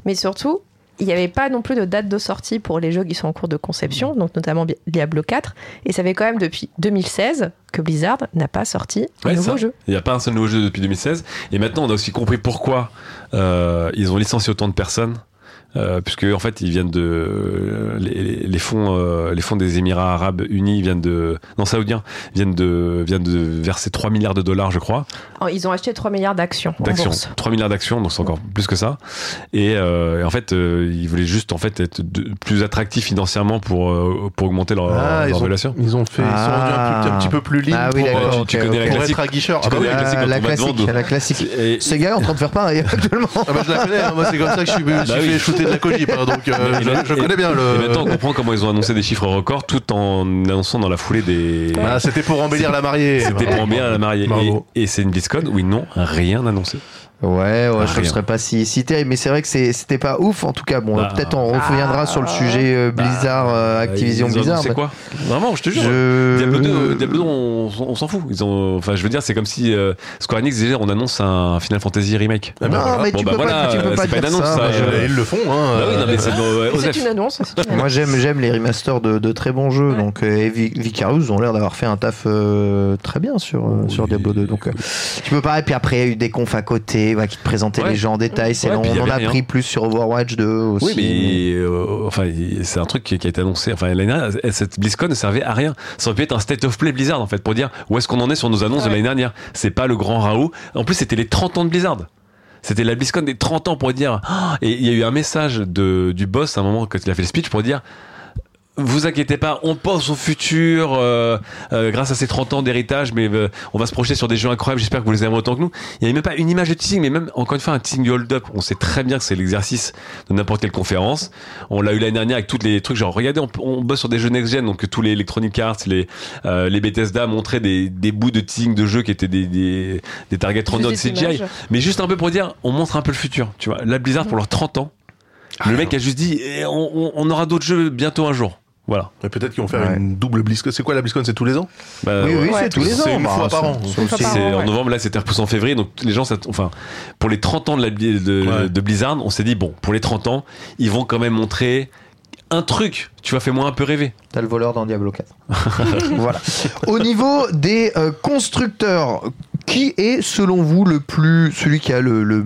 Mais surtout, il n'y avait pas non plus de date de sortie pour les jeux qui sont en cours de conception, donc notamment Diablo 4. Et ça fait quand même depuis 2016 que Blizzard n'a pas sorti un nouveau ça. jeu. Il n'y a pas un seul nouveau jeu depuis 2016. Et maintenant, on a aussi compris pourquoi euh, ils ont licencié autant de personnes. Euh, puisque en fait ils viennent de les, les- les fonds euh, les fonds des Émirats Arabes Unis viennent de non saoudiens viennent de viennent de verser 3 milliards de dollars je crois Oh, Ils ont acheté 3 milliards d'actions d'actions bourse. 3 milliards d'actions donc c'est encore plus que ça et, euh, et en fait euh, ils voulaient juste en fait être de- plus attractifs financièrement pour euh, pour augmenter leur, Ah, leur ils, ont, ils ont fait, ils ont rendu un, un petit peu plus libre Ah oui, pour, tu connais la pour classique. être à guicheur. Tu Ah bah connais oui, la classique la on va classique, devant, la classique. Et- Ces gars est en train de faire pareil (laughs) actuellement. Ah bah je la connais, hein. moi c'est comme ça que je suis, je suis Bah oui. fait shooter de la Kojip, hein, donc euh, Et- je, je connais bien Et le. maintenant, on comprend comment ils ont annoncé des chiffres records tout en annonçant dans la foulée des. Ah, c'était pour embellir la mariée. C'était pour à la mariée. Bravo. Et, et c'est une BlizzCon où ils n'ont rien annoncé. Ouais, ouais, je ne serais pas si, si terrible, mais c'est vrai que c'est- c'était pas ouf. En tout cas, bon, Bah. peut-être on reviendra Ah. sur le sujet euh, Blizzard, euh, Activision Blizzard. annoncé quoi? Vraiment, je te jure. Je... Diablo 2, euh, Diablo 2, on, on s'en fout. Ils ont, enfin, je veux dire, c'est comme si euh, Square Enix disait, on annonce un Final Fantasy remake. Ah bah non, voilà. mais Bon, tu bah peux voilà, pas, tu peux c'est pas pas dire une annonce, ça. ça, mais- Euh, ils le font, hein. Bah oui, non, mais c'est C'est une annonce. c'est une annonce. Moi j'aime j'aime les remasters de, de très bons jeux donc et Vi- Vicarious ont l'air d'avoir fait un taf très bien sur sur Diablo 2 donc tu peux pas et puis après il y a eu des confs à côté qui te Ouais. les gens en détail c'est Ouais, on en a rien. appris plus sur Overwatch 2 aussi Oui, mais euh, enfin, c'est un truc qui, qui a été annoncé. Enfin, l'année dernière, cette BlizzCon ne servait à rien. Ça aurait pu être un state of play Blizzard en fait pour dire où est-ce qu'on en est sur nos annonces de l'année dernière. C'est pas le grand Raoult. En plus, c'était les 30 ans de Blizzard. C'était la BlizzCon des 30 ans pour dire. Ah Et il y a eu un message de, du boss à un moment quand il a fait le speech pour dire. Vous inquiétez pas, on pense au futur euh, euh, grâce à ces 30 ans d'héritage, mais euh, on va se projeter sur des jeux incroyables. J'espère que vous les aimerez autant que nous. Il n'y avait même pas une image de teasing, mais même encore une fois un teasing du hold-up. On sait très bien que c'est l'exercice de n'importe quelle conférence. On l'a eu l'année dernière avec tous les trucs genre regardez, on, on bosse sur des jeux next-gen, donc tous les Electronic Arts, les euh, les Bethesda montraient des, des bouts de teasing de jeux qui étaient des des, des target renders de Juste des CGI, images. mais juste un peu pour dire on montre un peu le futur. Tu vois, la Blizzard pour leurs 30 ans. Le mec a juste dit eh, on- on aura d'autres jeux bientôt un jour. Voilà. Et Peut-être qu'ils vont faire Ouais. une double BlizzCon. C'est quoi la BlizzCon? C'est tous les ans? Bah, oui oui Ouais. c'est tous les ans C'est une bah, fois par an. C'est en novembre, là c'était repoussé en février, donc les gens, ça- enfin, pour les 30 ans de, la, Bli- de, Ouais. de Blizzard, on s'est dit, bon, pour les 30 ans, ils vont quand même montrer un truc, tu vois, fais-moi un peu rêver. T'as le voleur dans Diablo 4. (laughs) voilà. Au niveau des euh, constructeurs, qui est selon vous le plus celui qui a le, le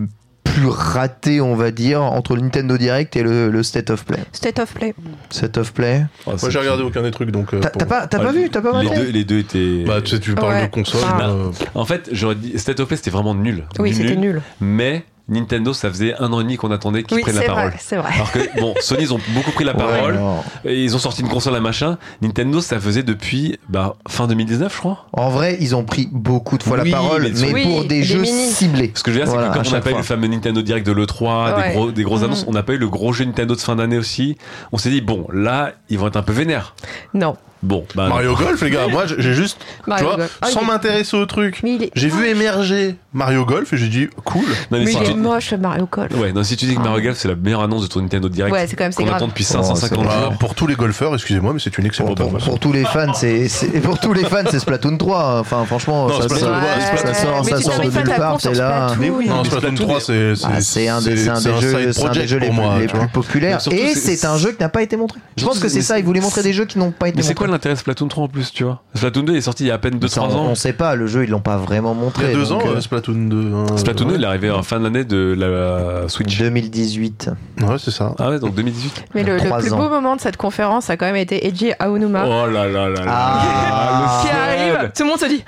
plus raté, on va dire, entre le Nintendo Direct et le, le State of Play State of Play. State of Play. Oh, Moi j'ai regardé aucun des trucs donc. euh, T'as pour- t'as pas, t'as Ah, pas vu T'as pas les maté deux, les deux étaient. Bah tu sais, tu parles Ouais. de console. Ah. euh, En fait, j'aurais dit, State of Play c'était vraiment nul. Oui, c'était nul. Mais Nintendo, ça faisait un an et demi qu'on attendait qu'ils Oui, prennent la c'est parole. vrai, c'est vrai. Alors que, bon, (laughs) Sony, ils ont beaucoup pris la parole. Et ils ont sorti une console à machin. Nintendo, ça faisait depuis bah, fin 2019, je crois. En vrai, ils ont pris beaucoup de fois Oui, la parole, mais- mais, Oui, pour des des jeux mini. ciblés. Ce que je veux dire, Voilà, c'est que comme on n'a pas eu le fameux Nintendo Direct de l'E3, des, gros, des grosses Mhm. annonces, on n'a pas eu le gros jeu Nintendo de fin d'année aussi. On s'est dit, bon, là, ils vont être un peu vénères. Non. Bon, bah. Mario Golf, les gars. Moi j'ai juste, Mario tu vois, Golf. Ah, sans il est- m'intéresser au truc, Mais il est, j'ai vu émerger Mario Golf et j'ai dit cool. Non, mais mais si il tu- est moche, le Mario Golf. Ouais, non, si tu dis que Mario Golf, c'est la meilleure annonce de ton Nintendo Direct. Ouais, c'est quand même c'est qu'on grave. attend depuis Oh, 550 Bah, jours. pour tous les golfeurs, excusez-moi, mais c'est une excellente Bon, bon, annonce. Pour tous les fans, c'est c'est- pour tous les fans, c'est Splatoon 3. Enfin, franchement, Non, ça, Splatoon sort- trois, ça Splatoon- sort, mais ça tu sort de pas nulle ta part. con sur C'est là. Splatoon. Mais oui, Non, mais Splatoon Splatoon, 3, c'est Ah, c'est un des, c'est un des c'est jeux, side c'est un des project jeux les, pour plus, moi, les tu vois. plus populaires. Surtout, Et c'est- c'est un jeu qui n'a pas été montré. Je pense que c'est ça. Ils voulaient montrer des jeux qui n'ont pas été Mais c'est montrés. quoi l'intérêt de Splatoon 3 en plus, tu vois? Splatoon 2 est sorti il y a à peine 2-3 Ça, on, ans. on sait pas. Le jeu, ils l'ont pas vraiment Il montré. y a deux donc, ans, euh, euh, Splatoon 2. hein. Splatoon 2, Ouais. il est arrivé en fin de l'année de la Switch. 2018. Ouais, c'est ça. Ah ouais, donc 2018. Mais le, plus ans. beau moment de cette conférence a quand même été Eiji Aonuma. Oh là là là là. Ah. le Qui arrive, tout le monde se dit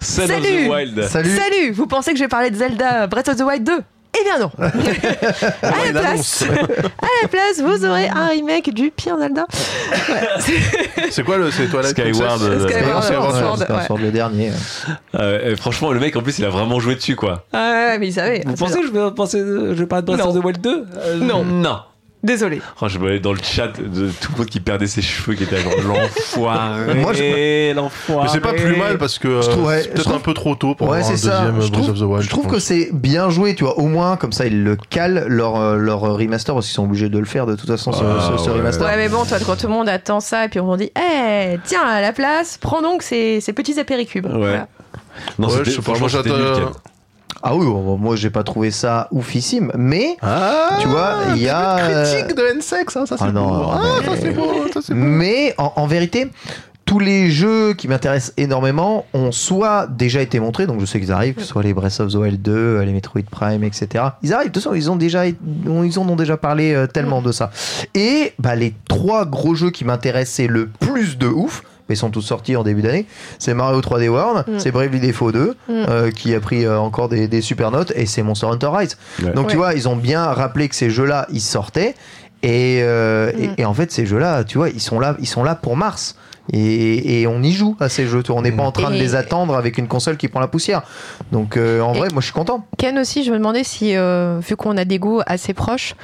Salut. the Wild. Salut. Salut, vous pensez que je vais parler de Zelda Breath of the Wild 2 Eh bien non (laughs) À la place, (laughs) à la place, vous aurez un remake du pire Zelda. Ouais, (laughs) c'est- quoi le. C'est Princess euh, Skyward. Sword, le dernier. Euh, franchement, le mec en plus, il a vraiment joué dessus quoi. Ah ouais, mais il savait. Vous pensez que je vais, penser, je vais de Breath of the Wild 2 Euh, Non. Non. Désolé. Oh, je voyais dans le chat de tout le monde qui perdait ses cheveux, qui était genre l'enfoiré. Moi, je- l'enfoiré. Mais c'est pas plus mal parce que euh, Je trouve- ouais, c'est peut-être trouve- un peu trop tôt pour Ouais, avoir un c'est ça. deuxième Je trouve, of the Wild. je trouve que c'est bien joué, tu vois. Au moins, comme ça, ils le calent leur, euh, leur remaster parce qu'ils sont obligés de le faire de toute façon, ce, Ah, ce- ce ouais. remaster. Ouais, mais bon, toi, quand tout le monde attend ça, et puis on dit, eh, tiens, à la place, prends donc ces, ces petits apéricubes. Ouais. Voilà. Non, Ouais, je sais pas, franchement, j'attends-. Ah oui, moi j'ai pas trouvé ça oufissime, mais Ah, tu vois, il y a. euh, critique de N-Sex, hein, ça c'est Ah non. Ah, mais- ça c'est beau, ça c'est beau. Mais en, en vérité, tous les jeux qui m'intéressent énormément ont soit déjà été montrés, donc je sais qu'ils arrivent, que ce soit les Breath of the Wild 2, les Metroid Prime, etc. Ils arrivent, de toute façon, ils ont déjà, ils en ont déjà parlé euh, tellement de ça. Et bah, les trois gros jeux qui m'intéressaient le plus de ouf, mais ils sont tous sortis en début d'année, c'est Mario 3D World, Mm. c'est Bravely Default 2, Mm. euh, qui a pris euh, encore des, des super notes, et c'est Monster Hunter Rise. Ouais. Donc tu vois, ils ont bien rappelé que ces jeux-là, ils sortaient. Et, euh, et- Mm. et, en fait, ces jeux-là, tu vois, ils sont là, ils sont là pour mars. Et, et on y joue à ces jeux. On n'est pas en train de les attendre avec une console qui prend la poussière. Donc euh, en vrai, moi je suis content. Ken aussi, je me demandais si, euh, vu qu'on a des goûts assez proches,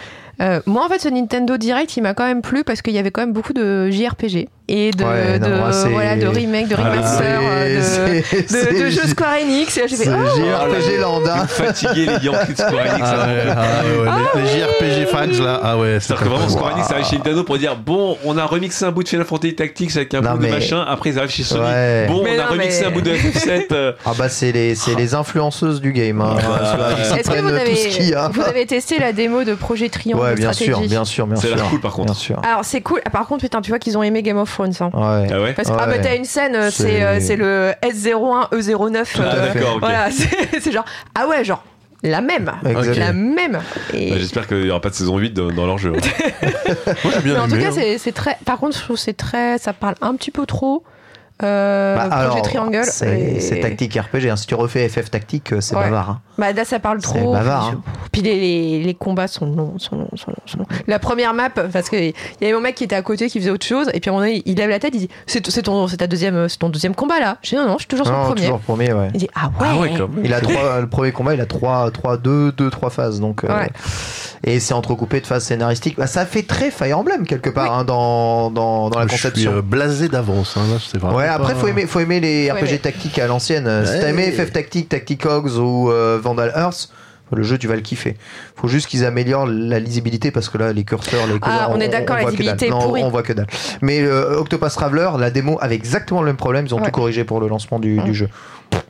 euh, moi en fait ce Nintendo Direct il m'a quand même plu parce qu'il y avait quand même beaucoup de JRPG et de, Ouais, non, de, c'est- voilà, de remake, de Ah, remaster, euh, de, c'est- de, c'est- de jeux Square Enix. Et là, j'ai fait, c'est oh, JRPG Landa. Fatigué les Yankees de Square Enix. Ah hein. ouais, ah ouais, ouais, les, les JRPG fans là, ah ouais, c'est C'est-à-dire que vraiment Square Enix arrive chez Nintendo pour dire bon on a remixé un bout de Final Fantasy Tactics avec un Non, bout mais- de machin après ils arrivent chez Sony Ouais. bon Mais on a non, remixé mais- un bout de FF7 euh, Ah bah c'est les, c'est les influenceuses du game. Hein. Est-ce que vous avez, testé la démo de Projet Triangle Ouais, bien sûr, bien sûr, bien C'est sûr. l'air cool, par contre. Alors c'est cool. Ah, Par contre, putain, tu vois qu'ils ont aimé Game of Thrones. hein. Ouais. ah ouais Parce que ah, Ouais. bah, t'as une scène, euh, C'est- c'est euh, c'est le S01 E09. Tout à euh, fait. d'accord Voilà, (laughs) c'est genre ah ouais, genre la même, Exactement. la même. Et- Bah, j'espère qu'il n'y aura pas de saison 8 dans, dans leur jeu hein. (laughs) Moi bien Mais en tout cas, hein. c'est très. Par contre, je trouve que c'est très. Ça parle un petit peu trop. Euh, Bah, projet alors, Triangle. c'est et- c'est tactique RPG. hein. Si tu refais FF tactique, euh, c'est Ouais. bavard. hein. Bah là, ça parle C'est trop. bavard, Puis, hein. puis les, les, les combats sont longs, sont longs, sont longs, sont longs. La première map, parce qu'il y avait mon mec qui était à côté qui faisait autre chose, et puis à un moment donné, il lève la tête, il dit C'est c'est ton, c'est ta deuxième, c'est ton deuxième combat là Je dis Non, non, je suis toujours sur le Non, premier. toujours premier, ouais. Il dit Ah ouais, ah ouais Il a (laughs) trois, le premier combat, il a trois, trois, deux, deux, trois phases. Donc, euh, Ouais. Et c'est entrecoupé de phases scénaristiques. Bah, ça fait très Fire Emblem quelque part hein, dans, dans, dans la Je suis conception. euh, blasé d'avance. Hein, là, c'est vraiment Ouais, après, pas- faut aimer, faut aimer les Faut RPG aimer. tactiques à l'ancienne. Euh, Si t'as aimé. FF Tactique, Tactic Hogs ou euh, Vandal Earth, le jeu, tu vas le kiffer. Faut juste qu'ils améliorent la lisibilité parce que là, les curseurs, les couleurs. Ah, on est d'accord, la voit que dalle. lisibilité Non, on voit que dalle. Mais euh, Octopus Traveler, la démo avait exactement le même problème. Ils ont Ouais. tout corrigé pour le lancement du, Ouais. du jeu.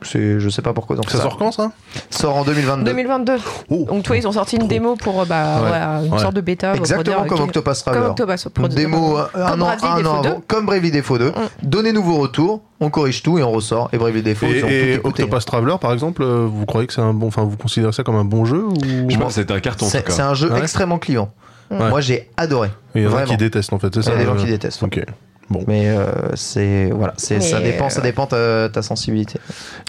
C'est, je sais pas pourquoi. Donc Ça sort quand ça? Sort en 2022. 2022. Oh. Donc, toi, ils ont sorti une démo pour euh, bah, Ouais. voilà, une Ouais. sorte de bêta. pour Exactement dire, comme Octopus Traveler. Comme Octopus. pour Une dire, démo euh, euh, un an, un an 2. avant, comme Bravely Default 2. Mm. Donnez nouveau retour, on corrige tout et on ressort. Et Bravely Default, Et, et. Octopus Traveler, par exemple, euh, vous croyez que c'est un bon, enfin, vous considérez ça comme un bon jeu ou je sais pas c'était un carton en tout C'est cas c'est un jeu Ouais. extrêmement. Ouais. Moi, j'ai adoré. Il y en a Vraiment. qui détestent en fait, c'est Il y ça a des gens euh, qui détestent. Ok. Bon. Mais euh, c'est voilà, c'est ça dépend, euh, ça dépend ta, ta sensibilité.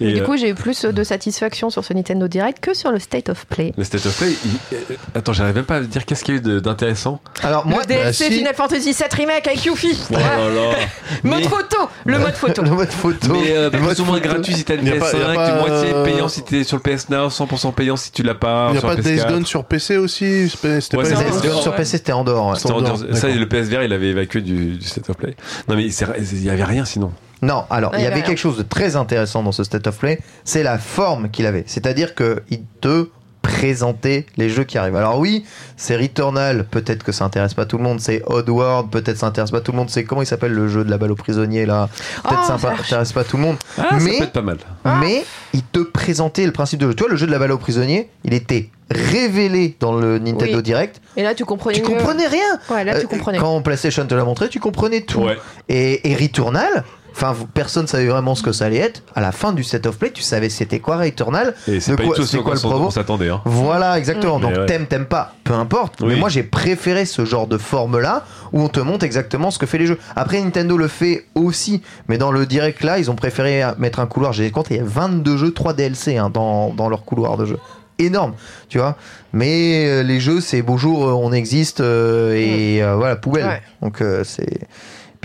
Et, du euh, coup, j'ai eu plus de satisfaction sur ce Nintendo Direct que sur le State of Play. le State of Play il- euh, attends j'arrive même pas à dire qu'est-ce qu'il y a eu d'intéressant Alors moi, le DLC bah, si. Final Fantasy VII Remake avec Yuffie. oh Voilà. là là (laughs) Mode Mais- photo, le mode photo. le mode photo, mais euh, le mode plus ou moins photo. gratuit si t'as une Y a pas- PS5, y a pas, moitié euh, payant si t'es sur le PS Now, 100% payant si tu l'as pas Il n'y a sur pas de Days PS4. Gone sur PC aussi C'était Ouais, pas Sur-. PC, c'était en dehors. ça, le PSVR, il avait évacué du State of Play. Non, mais il y avait rien sinon. Non, alors il y avait quelque chose de très intéressant dans ce State of Play, c'est la forme qu'il avait. C'est-à-dire que il te présentait les jeux qui arrivent. Alors oui, c'est Returnal, peut-être que ça intéresse pas tout le monde. C'est Oddworld, peut-être ça intéresse pas tout le monde. C'est comment il s'appelle le jeu de la balle aux prisonniers là? Peut-être Oh, ça ça- intéresse pas tout le monde. Ah, ça Mais- peut être pas mal. Ah. Mais il te présentait le principe de jeu. Tu vois, le jeu de la balle aux prisonniers, il était révélé dans le Nintendo Oui. Direct. Et là, tu comprenais Tu mieux. comprenais rien. Ouais, là, tu Euh, comprenais. Quand PlayStation te l'a montré, tu comprenais tout. Ouais. Et, et Returnal, enfin, personne savait vraiment ce que ça allait être. À la fin du set of play, tu savais c'était quoi Returnal. Et c'est quoi- c'est ce quoi qu'on le provo on s'attendait. Hein. Voilà, exactement. Mm. Donc ouais. t'aimes, t'aimes pas, peu importe. Mais moi, j'ai préféré ce genre de forme-là où on te montre exactement ce que fait les jeux. Après, Nintendo le fait aussi, mais dans le direct là, ils ont préféré mettre un couloir. J'ai compté, il y a 22 jeux, 3 DLC hein, dans, dans leur couloir de jeu. Énorme, tu vois. Mais euh, les jeux, c'est bonjour, euh, on existe euh, et euh, voilà, poubelle. Ouais. Donc euh, c'est.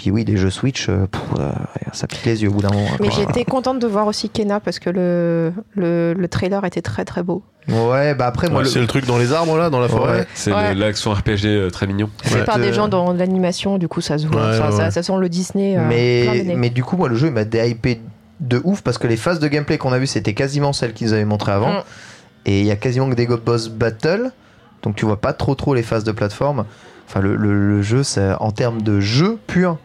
Puis oui, les jeux Switch, euh, pff, euh, ça pique les yeux au bout d'un moment. Mais quoi. j'étais contente de voir aussi Kena parce que le, le, le trailer était très très beau. Ouais, bah après, moi, Ouais, le- C'est le truc dans les arbres là, dans la forêt. Ouais. C'est Ouais. l'action RPG euh, très mignon. Ouais. par des gens dans l'animation, du coup ça se voit. Ouais, Enfin, ouais, ça, ça sent le Disney. euh, mais, mais du coup, moi, le jeu il m'a déhypé de ouf parce que les phases de gameplay qu'on a vues, c'était quasiment celles qu'ils avaient montrées avant. Mm. Et il y a quasiment que des go- boss battle, donc tu vois pas trop trop les phases de plateforme. Enfin, le, le- le jeu, c'est- en termes de jeu pur,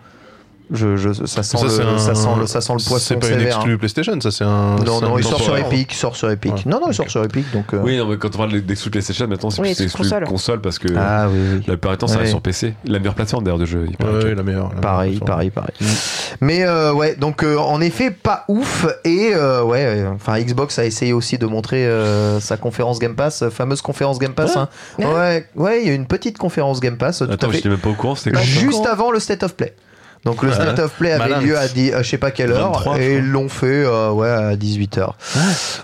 je, je- ça, sent Ça, le, un- ça, sent le, ça sent le poisson C'est pas une exclue PlayStation, ça c'est un. hein. Non, non, un il sort sur. Epic, sort sur Epic. Ouais. Non, non, il sort sur Epic, donc. euh, Oui, non, mais quand on parle d'exclus PlayStation, maintenant c'est Oui, plus exclu console. console. parce que Ah oui, oui. la plupart du temps ça Ouais. reste sur PC. La meilleure plateforme d'ailleurs de jeu. il Ouais, la meilleure. la Pareil, meilleure. pareil, pareil. Mais euh, ouais, donc euh, en effet, pas ouf. Et euh, ouais, euh, enfin Xbox a essayé aussi de montrer euh, sa conférence Game Pass, fameuse conférence Game Pass. hein. Ouais, ouais, il y a une petite conférence Game Pass. Attends, j'étais même pas au courant, c'était Juste avant le State of Play. Donc le. State of Play avait lieu à, dix- à je sais pas quelle heure 23, je et ils l'ont fait euh, ouais à 18h.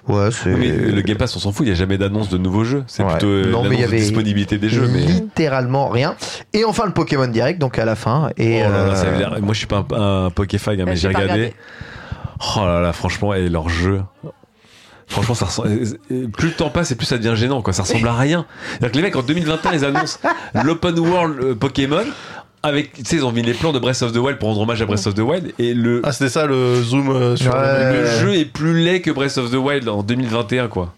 Ouais, c'est Oui, mais le Game Pass, on s'en fout, il n'y a jamais d'annonce de nouveaux jeux. C'est Ouais. plutôt euh, Non, mais il y l'annonce de disponibilité des jeux. Mais... littéralement rien. Et enfin le Pokémon Direct donc à la fin et Oh là là, euh, Moi, je suis pas un, un Pokéfag, hein, mais j'ai regardé. Oh là là, franchement, et leur jeu. Franchement, ça ressemble... plus le temps passe et plus ça devient gênant, quoi. Ça ressemble à rien. C'est-à-dire que les mecs, en 2021, ils annoncent (laughs) l'open world euh, Pokémon. Avec, tu sais, ils ont mis les plans de Breath of the Wild pour rendre hommage à Breath of the Wild. Et le, Ah, c'était ça le zoom euh, sur. Ouais. le jeu est plus laid que Breath of the Wild en 2021, quoi.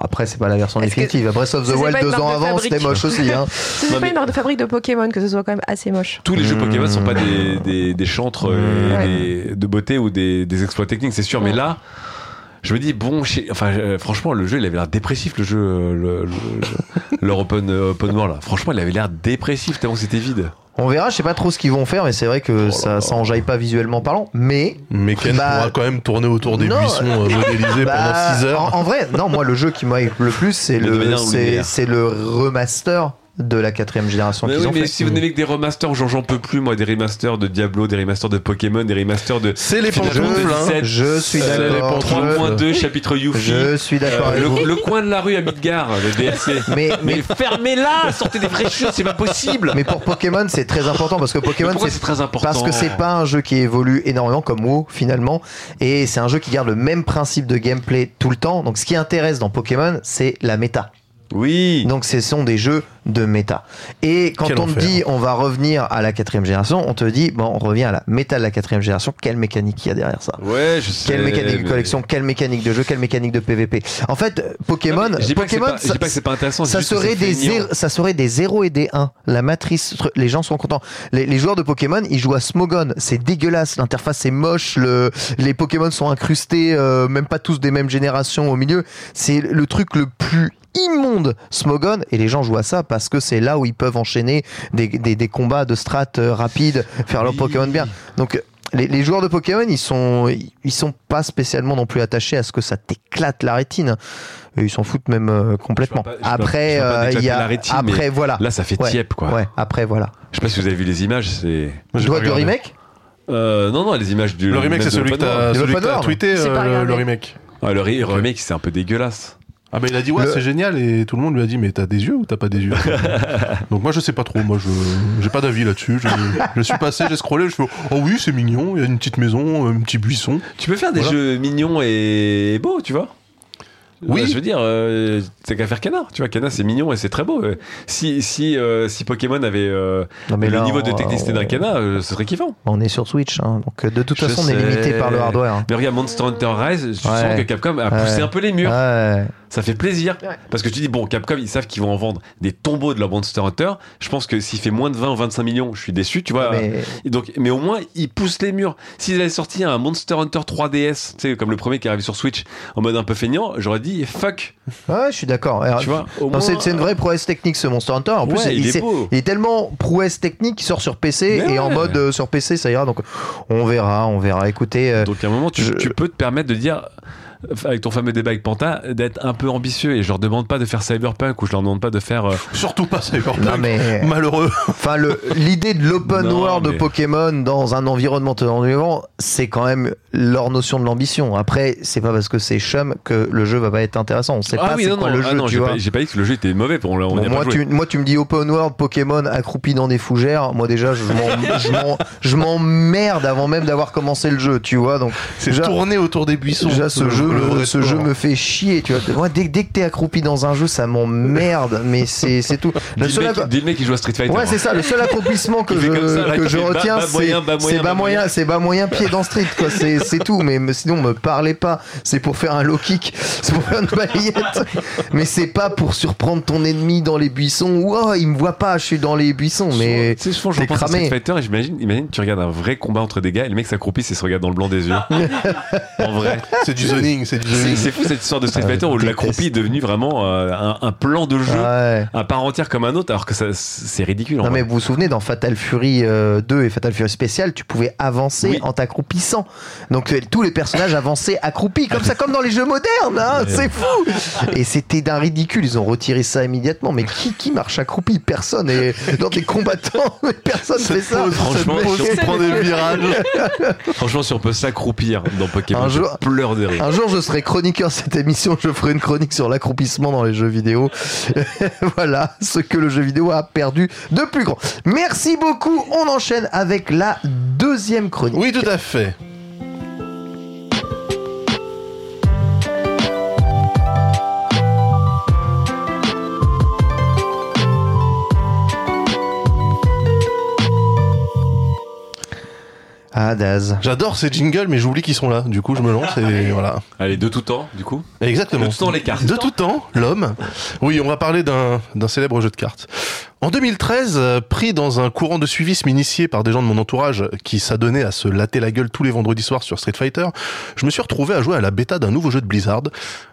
après c'est pas la version que- définitive. Breath of the Wild deux ans de avant c'était moche aussi. Hein. (laughs) C'est pas mais- une marque de fabrique de Pokémon que ce soit quand même assez moche. Tous les jeux Mmh. Pokémon sont pas des, des, des chantres euh, Ouais. des- de beauté ou des, des exploits techniques, c'est sûr. Mais Ouais. là, je me dis, bon, je sais- enfin, euh, franchement, le jeu, il avait l'air dépressif, le jeu, euh, le, le- leur open, euh, open world. Là. Franchement, il avait l'air dépressif tellement c'était vide. On verra, je sais pas trop ce qu'ils vont faire, mais c'est vrai que là ça là. s'enjaille pas visuellement parlant. Mais Mais Ken Bah, pourra quand même tourner autour des non, buissons euh, (laughs) modélisés bah, pendant 6 heures. En, en vrai, non, moi le jeu qui m'a le plus, c'est le, c'est le remaster de la quatrième génération Mais qu'ils oui, ont mais fait. si vous n'avez que des remasters, j'en j'en peux plus, moi, des remasters de Diablo, des remasters de Pokémon, des remasters de C'est les Final pantoufles, Fantasy hein. Je suis euh, d'accord. les 3.2, chapitre Yuffie. Je suis d'accord Euh, avec le, vous. le coin de la rue à Midgar, le DLC. (laughs) Mais, Mais mais, fermez-la, sortez des vrais jeux, c'est pas possible. mais pour Pokémon, c'est très important parce que Pokémon, c'est très important Parce que c'est pas un jeu qui évolue énormément comme WoW finalement et c'est un jeu qui garde le même principe de gameplay tout le temps. Donc ce qui intéresse dans Pokémon, c'est la méta. Oui. Donc ce sont des jeux de méta. Et quand Quel on te dit on va revenir à la quatrième génération, on te dit bon on revient à la méta de la quatrième génération. Quelle mécanique il y a derrière ça Ouais, je sais. Quelle mécanique de collection Quelle mécanique de jeu Quelle mécanique de PVP En fait, Pokémon, Non, je dis pas que c'est Pokémon, pas- je ça- dis pas que c'est pas intéressant. ça serait, des zéro- ça serait des 0 et des 1. La matrice, les gens sont contents. Les, les joueurs de Pokémon, ils jouent à Smogon. C'est dégueulasse. L'interface est moche. Le, les Pokémon sont incrustés, euh, même pas tous des mêmes générations au milieu. C'est le truc le plus immonde Smogon et les gens jouent à ça parce que c'est là où ils peuvent enchaîner des, des, des combats de strat euh, rapides faire leur. Pokémon bien donc les, les joueurs de Pokémon ils sont ils sont pas spécialement non plus attachés à ce que ça t'éclate la rétine Et ils s'en foutent même euh, complètement pas- après euh, il y a rétine, après voilà Là, ça fait Ouais. tiep, quoi. ouais après voilà Je sais pas si vous avez vu les images, c'est. Pas de remake? Euh, non, non, les images du. Le remake, c'est celui que t'as tweeté, euh, le, remake. Le re- remake, c'est un peu dégueulasse. Ah bah il a dit ouais Le- c'est génial et tout le monde lui a dit mais t'as des yeux ou t'as pas des yeux? (laughs) Donc moi je sais pas trop, moi je j'ai pas d'avis là-dessus. Je, je suis passé, j'ai scrollé, je fais oh oui c'est mignon, il y a une petite maison, un petit buisson. Tu peux faire des Voilà. jeux mignons et beaux, tu vois? Oui. Ouais, je veux dire, euh, c'est qu'à faire Cana. Tu vois, Cana, c'est mignon et c'est très beau. Euh, Si, si, euh, si Pokémon avait euh, non mais le là, niveau de on- technicité d'un Cana, euh, ce serait kiffant. on est sur Switch hein. donc de toute Je façon on est limité par le hardware hein. Mais regarde, Monster Hunter Rise, je sens que Capcom a poussé Ouais. un peu les murs. Ouais. Ça fait plaisir. Ouais. Parce que tu dis, bon, Capcom, ils savent qu'ils vont en vendre des tombeaux de leur Monster Hunter. Je pense que s'il fait moins de 20 ou 25 millions, je suis déçu, tu vois. mais Et donc, mais au moins, ils poussent les murs. S'ils avaient sorti un Monster Hunter 3DS, tu sais, comme le premier qui est arrivé sur Switch, en mode un peu feignant, j'aurais dit fuck. ouais je suis d'accord tu vois, c'est une vraie prouesse technique ce Monster Hunter en plus Ouais, il est il est tellement prouesse technique qu'il sort sur PC Mais et en mode euh, sur PC ça ira donc on verra on verra écoutez euh, Donc à un moment, tu, Je- tu peux te permettre de dire. Avec ton fameux débat avec Panta, d'être un peu ambitieux et je leur demande pas de faire Cyberpunk ou je leur demande pas de faire. euh, Surtout pas Cyberpunk. Non, mais- Malheureux. Enfin, le- l'idée de l'open world de Pokémon dans un environnement tenant vivant, c'est quand même leur notion de l'ambition. Après, c'est pas parce que c'est chum que le jeu va pas être intéressant. On sait ah pas oui, c'est non, quoi non, le ah jeu, non, tu j'ai vois. pas, j'ai pas dit que le jeu était mauvais pour on, on Bon, moi, pas joué. tu, moi, tu me dis open world Pokémon accroupi dans des fougères. Moi, déjà, je m'en- je m'en- je m'emmerde avant même d'avoir commencé le jeu, tu vois. Donc, C'est tourné autour des buissons. déjà, ce Le- jeu, ce jeu me fait chier, tu vois. Moi, dès, dès que t'es accroupi dans un jeu, ça m'emmerde. Mais c'est c'est tout. Le Dis seul le, mec, qui joue à Street Fighter. Ouais, c'est ça. Le seul accomplissement que je, ça, là, que retiens, c'est moyen, bas c'est moyen, c'est bas moyen pied dans street, quoi. C'est (laughs) c'est tout. Mais sinon, me parlez pas. C'est pour faire un low kick, (laughs) c'est pour faire une balayette. Mais c'est pas pour surprendre ton ennemi dans les buissons. Ou oh, il me voit pas, je suis dans les buissons. Mais sais, souvent, je pense à Street. Fighter et j'imagine, imagine, tu regardes un vrai combat entre des gars et le mec s'accroupit et se regarde dans le blanc des yeux. (laughs) en vrai. C'est du zoning, c'est du C'est zoning. c'est fou cette histoire de Street Ah, Fighter où l'accroupi est devenu vraiment euh, un, un plan de jeu ouais. à part entière comme un autre alors que ça c'est ridicule. en Non mais vrai. vous vous souvenez dans Fatal Fury euh, 2 et Fatal Fury Spécial, tu pouvais avancer Oui. en t'accroupissant. Donc euh, tous les personnages avançaient accroupis comme ça, comme dans les jeux modernes. hein, c'est fou. Et c'était d'un ridicule. Ils ont retiré ça immédiatement. Mais qui qui marche accroupi Personne. Et dans des combattants, (laughs) personne fait ça. Franchement, je- qui prend des virages. Franchement, si on peut s'accroupir dans Pokémon, Un je pleure de rire. Un jour, je serai chroniqueur de cette émission. Je ferai une chronique sur l'accroupissement dans les jeux vidéo. (laughs) voilà ce que le jeu vidéo a perdu de plus grand. Merci beaucoup. On enchaîne avec la deuxième chronique. Oui, tout à fait. Ah, Daz. J'adore ces jingles, mais j'oublie qu'ils sont là. Du coup, je me lance et (laughs) voilà. Allez, de tout temps, du coup. Exactement. De tout temps, les cartes. De tout temps, l'homme. Oui, on va parler d'un d'un célèbre jeu de cartes. En 2013, euh, pris dans un courant de suivisme initié par des gens de mon entourage qui s'adonnaient à se latter la gueule tous les vendredis soirs sur Street Fighter, je me suis retrouvé à jouer à la bêta d'un nouveau jeu de Blizzard,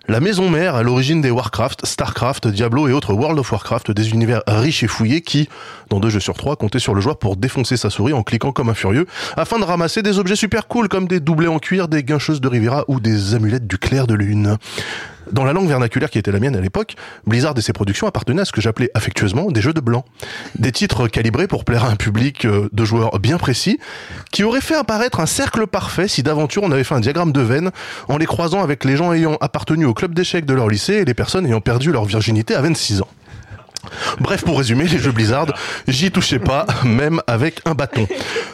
la maison mère à l'origine des Warcraft, Starcraft, Diablo et autres World of Warcraft, des univers riches et fouillés qui, dans deux jeux sur trois, comptaient sur le joueur pour défoncer sa souris en cliquant comme un furieux, afin de ramasser des objets super cool comme des doublés en cuir, des guincheuses de Rivera ou des amulettes du clair de lune. Dans la langue vernaculaire qui était la mienne à l'époque, Blizzard et ses productions appartenaient à ce que j'appelais affectueusement des jeux de blanc. Des titres calibrés pour plaire à un public euh, de joueurs bien précis, qui auraient fait apparaître un cercle parfait si d'aventure on avait fait un diagramme de veine en les croisant avec les gens ayant appartenu au club d'échecs de leur lycée et les personnes ayant perdu leur virginité à 26 ans. Bref, pour résumer, les jeux Blizzard, j'y touchais pas, même avec un bâton.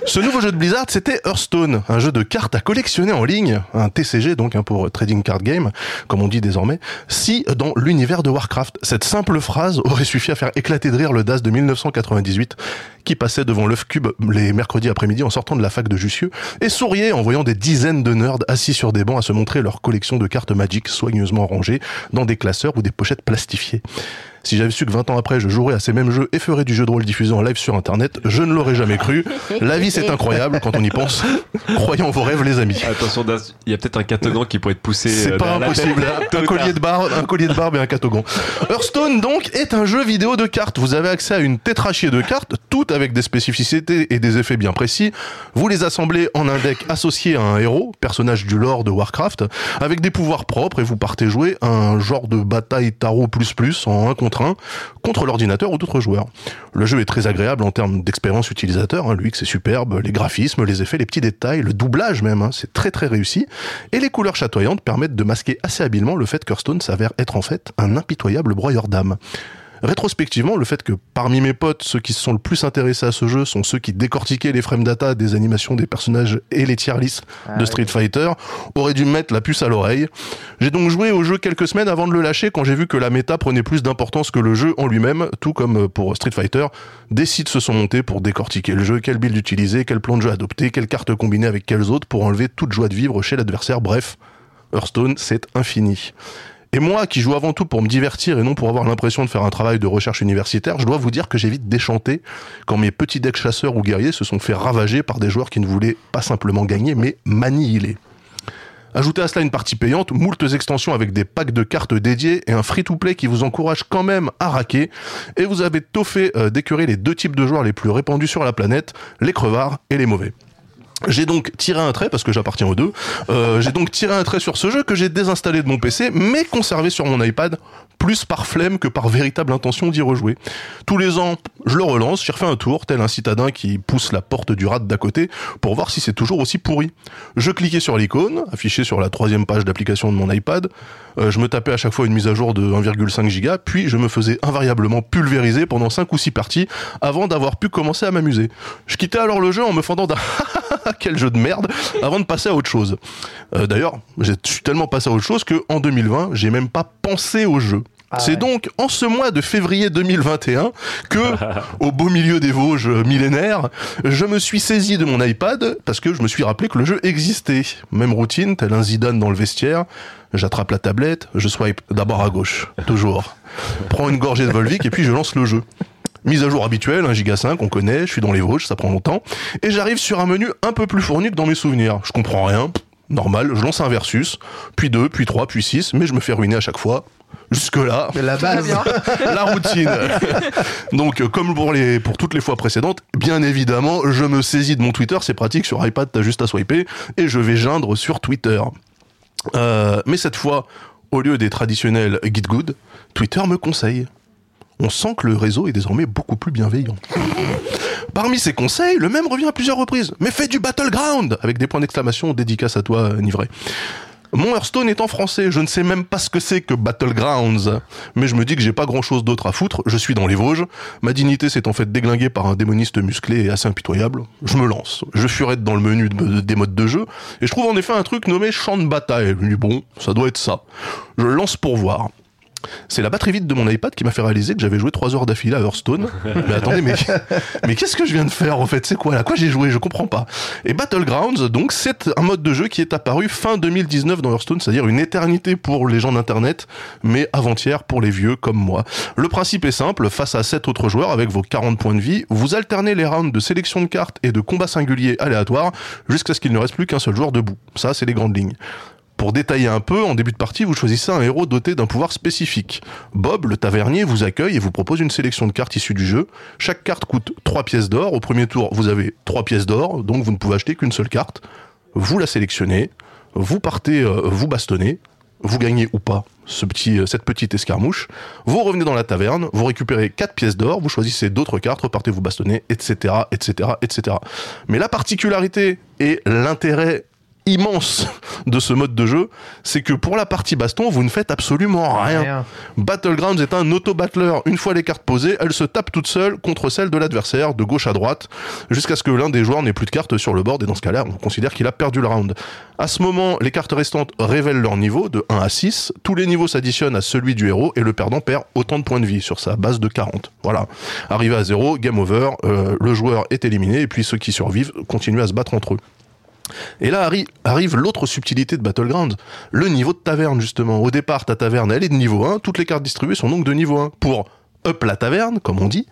Ce nouveau jeu de Blizzard, c'était Hearthstone, un jeu de cartes à collectionner en ligne, un TCG donc hein, pour Trading Card Game, comme on dit désormais, si dans l'univers de Warcraft, cette simple phrase aurait suffi à faire éclater de rire le DAS de 1998, qui passait devant l'œuf cube les mercredis après-midi en sortant de la fac de Jussieu, et souriait en voyant des dizaines de nerds assis sur des bancs à se montrer leur collection de cartes magiques soigneusement rangées dans des classeurs ou des pochettes plastifiées. Si j'avais su que 20 ans après, je jouerais à ces mêmes jeux et ferais du jeu de rôle diffusé en live sur internet, je ne l'aurais jamais cru. La vie, c'est incroyable quand on y pense. (laughs) Croyez en vos rêves, les amis. Attention, il y a peut-être un catogan qui pourrait pousser. C'est euh, pas derrière la impossible. Un collier de barbe, un collier de barbe et un catogan. Hearthstone donc est un jeu vidéo de cartes. Vous avez accès à une tétrachie de cartes, toutes avec des spécificités et des effets bien précis. Vous les assemblez en un deck associé à un héros, personnage du lore de Warcraft, avec des pouvoirs propres et vous partez jouer un genre de bataille tarot plus plus en un contre contre l'ordinateur ou d'autres joueurs. Le jeu est très agréable en termes d'expérience utilisateur. Hein. L'UX est superbe, les graphismes, les effets, les petits détails, le doublage même, hein, c'est très très réussi. Et les couleurs chatoyantes permettent de masquer assez habilement le fait qu'Hearthstone s'avère être en fait un impitoyable broyeur d'âme. Rétrospectivement, le fait que parmi mes potes, ceux qui se sont le plus intéressés à ce jeu sont ceux qui décortiquaient les frame data des animations des personnages et les tier lists de Street Fighter, aurait dû me mettre la puce à l'oreille. J'ai donc joué au jeu quelques semaines avant de le lâcher quand j'ai vu que la méta prenait plus d'importance que le jeu en lui-même, tout comme pour Street Fighter. Des sites se sont montés pour décortiquer le jeu, quel build utiliser, quel plan de jeu adopter, quelles cartes combiner avec quelles autres pour enlever toute joie de vivre chez l'adversaire. Bref, Hearthstone, c'est infini. Et moi, qui joue avant tout pour me divertir et non pour avoir l'impression de faire un travail de recherche universitaire, je dois vous dire que j'ai vite déchanté quand mes petits decks chasseurs ou guerriers se sont fait ravager par des joueurs qui ne voulaient pas simplement gagner, mais manier. Ajoutez à cela une partie payante, moultes extensions avec des packs de cartes dédiées et un free-to-play qui vous encourage quand même à raquer. Et vous avez tôt fait euh, les deux types de joueurs les plus répandus sur la planète, les crevards et les mauvais. J'ai donc tiré un trait, parce que j'appartiens aux deux, euh, j'ai donc tiré un trait sur ce jeu que j'ai désinstallé de mon PC, mais conservé sur mon iPad, plus par flemme que par véritable intention d'y rejouer. Tous les ans, je le relance, j'y refais un tour, tel un citadin qui pousse la porte du rat d'à côté, pour voir si c'est toujours aussi pourri. Je cliquais sur l'icône, affichée sur la troisième page d'application de mon iPad, euh, je me tapais à chaque fois une mise à jour de 1,5 giga, puis je me faisais invariablement pulvériser pendant 5 ou 6 parties, avant d'avoir pu commencer à m'amuser. Je quittais alors le jeu en me fendant d'un (laughs) (laughs) quel jeu de merde avant de passer à autre chose. Euh, D'ailleurs, je suis tellement passé à autre chose que en 2020, j'ai même pas pensé au jeu. C'est donc en ce mois de février 2021 que, (laughs) au beau milieu des Vosges millénaires, je me suis saisi de mon iPad parce que je me suis rappelé que le jeu existait. Même routine, tel un Zidane dans le vestiaire. J'attrape la tablette, je swipe d'abord à gauche, toujours. Prends une gorgée de Volvic et puis je lance le jeu. Mise à jour habituelle, 1 giga 5, on connaît, je suis dans les Vosges, ça prend longtemps. Et j'arrive sur un menu un peu plus fourni que dans mes souvenirs. Je comprends rien, normal, je lance un versus, puis 2, puis 3, puis 6, mais je me fais ruiner à chaque fois. Jusque-là, La base. (laughs) la routine. (laughs) Donc, euh, comme pour, les, pour toutes les fois précédentes, bien évidemment, je me saisis de mon Twitter. C'est pratique, sur iPad, t'as juste à swiper. Et je vais geindre sur Twitter. Euh, mais cette fois, au lieu des traditionnels Git Good, Twitter me conseille. On sent que le réseau est désormais beaucoup plus bienveillant. Parmi ces conseils, le même revient à plusieurs reprises. Mais fais du Battleground Avec des points d'exclamation dédicace à toi, Nivré. Mon Hearthstone est en français, je ne sais même pas ce que c'est que Battlegrounds. Mais je me dis que j'ai pas grand chose d'autre à foutre, je suis dans les Vosges. Ma dignité s'est en fait déglinguée par un démoniste musclé et assez impitoyable. Je me lance. Je furette dans le menu de- des modes de jeu, et je trouve en effet un truc nommé champ de bataille. Je bon, ça doit être ça. Je lance pour voir. C'est la batterie vide de mon iPad qui m'a fait réaliser que j'avais joué 3 heures d'affilée à Hearthstone. (laughs) mais attendez, mais, mais qu'est-ce que je viens de faire en fait? C'est quoi? À quoi j'ai joué? Je comprends pas. Et Battlegrounds, donc, c'est un mode de jeu qui est apparu fin 2019 dans Hearthstone, c'est-à-dire une éternité pour les gens d'internet, mais avant-hier pour les vieux comme moi. Le principe est simple, face à 7 autres joueurs avec vos 40 points de vie, vous alternez les rounds de sélection de cartes et de combats singuliers aléatoires jusqu'à ce qu'il ne reste plus qu'un seul joueur debout. Ça, c'est les grandes lignes. Pour détailler un peu, en début de partie, vous choisissez un héros doté d'un pouvoir spécifique. Bob, le tavernier, vous accueille et vous propose une sélection de cartes issues du jeu. Chaque carte coûte 3 pièces d'or. Au premier tour, vous avez 3 pièces d'or, donc vous ne pouvez acheter qu'une seule carte. Vous la sélectionnez, vous partez, euh, vous bastonnez, vous gagnez ou pas euh, cette petite escarmouche. Vous revenez dans la taverne, vous récupérez 4 pièces d'or, vous choisissez d'autres cartes, repartez vous bastonner, etc., etc., etc. Mais la particularité et l'intérêt immense de ce mode de jeu, c'est que pour la partie baston, vous ne faites absolument rien. Rien. Battlegrounds est un auto-battler. Une fois les cartes posées, elles se tapent toutes seules contre celles de l'adversaire, de gauche à droite, jusqu'à ce que l'un des joueurs n'ait plus de cartes sur le board, et dans ce cas-là, on considère qu'il a perdu le round. À ce moment, les cartes restantes révèlent leur niveau, de 1 à 6. Tous les niveaux s'additionnent à celui du héros, et le perdant perd autant de points de vie, sur sa base de 40. Voilà. Arrivé à 0, game over, euh, le joueur est éliminé, et puis ceux qui survivent continuent à se battre entre eux. Et là arri- arrive l'autre subtilité de Battlegrounds, le niveau de taverne justement. Au départ, ta taverne, elle est de niveau 1, toutes les cartes distribuées sont donc de niveau 1. Pour up la taverne, comme on dit,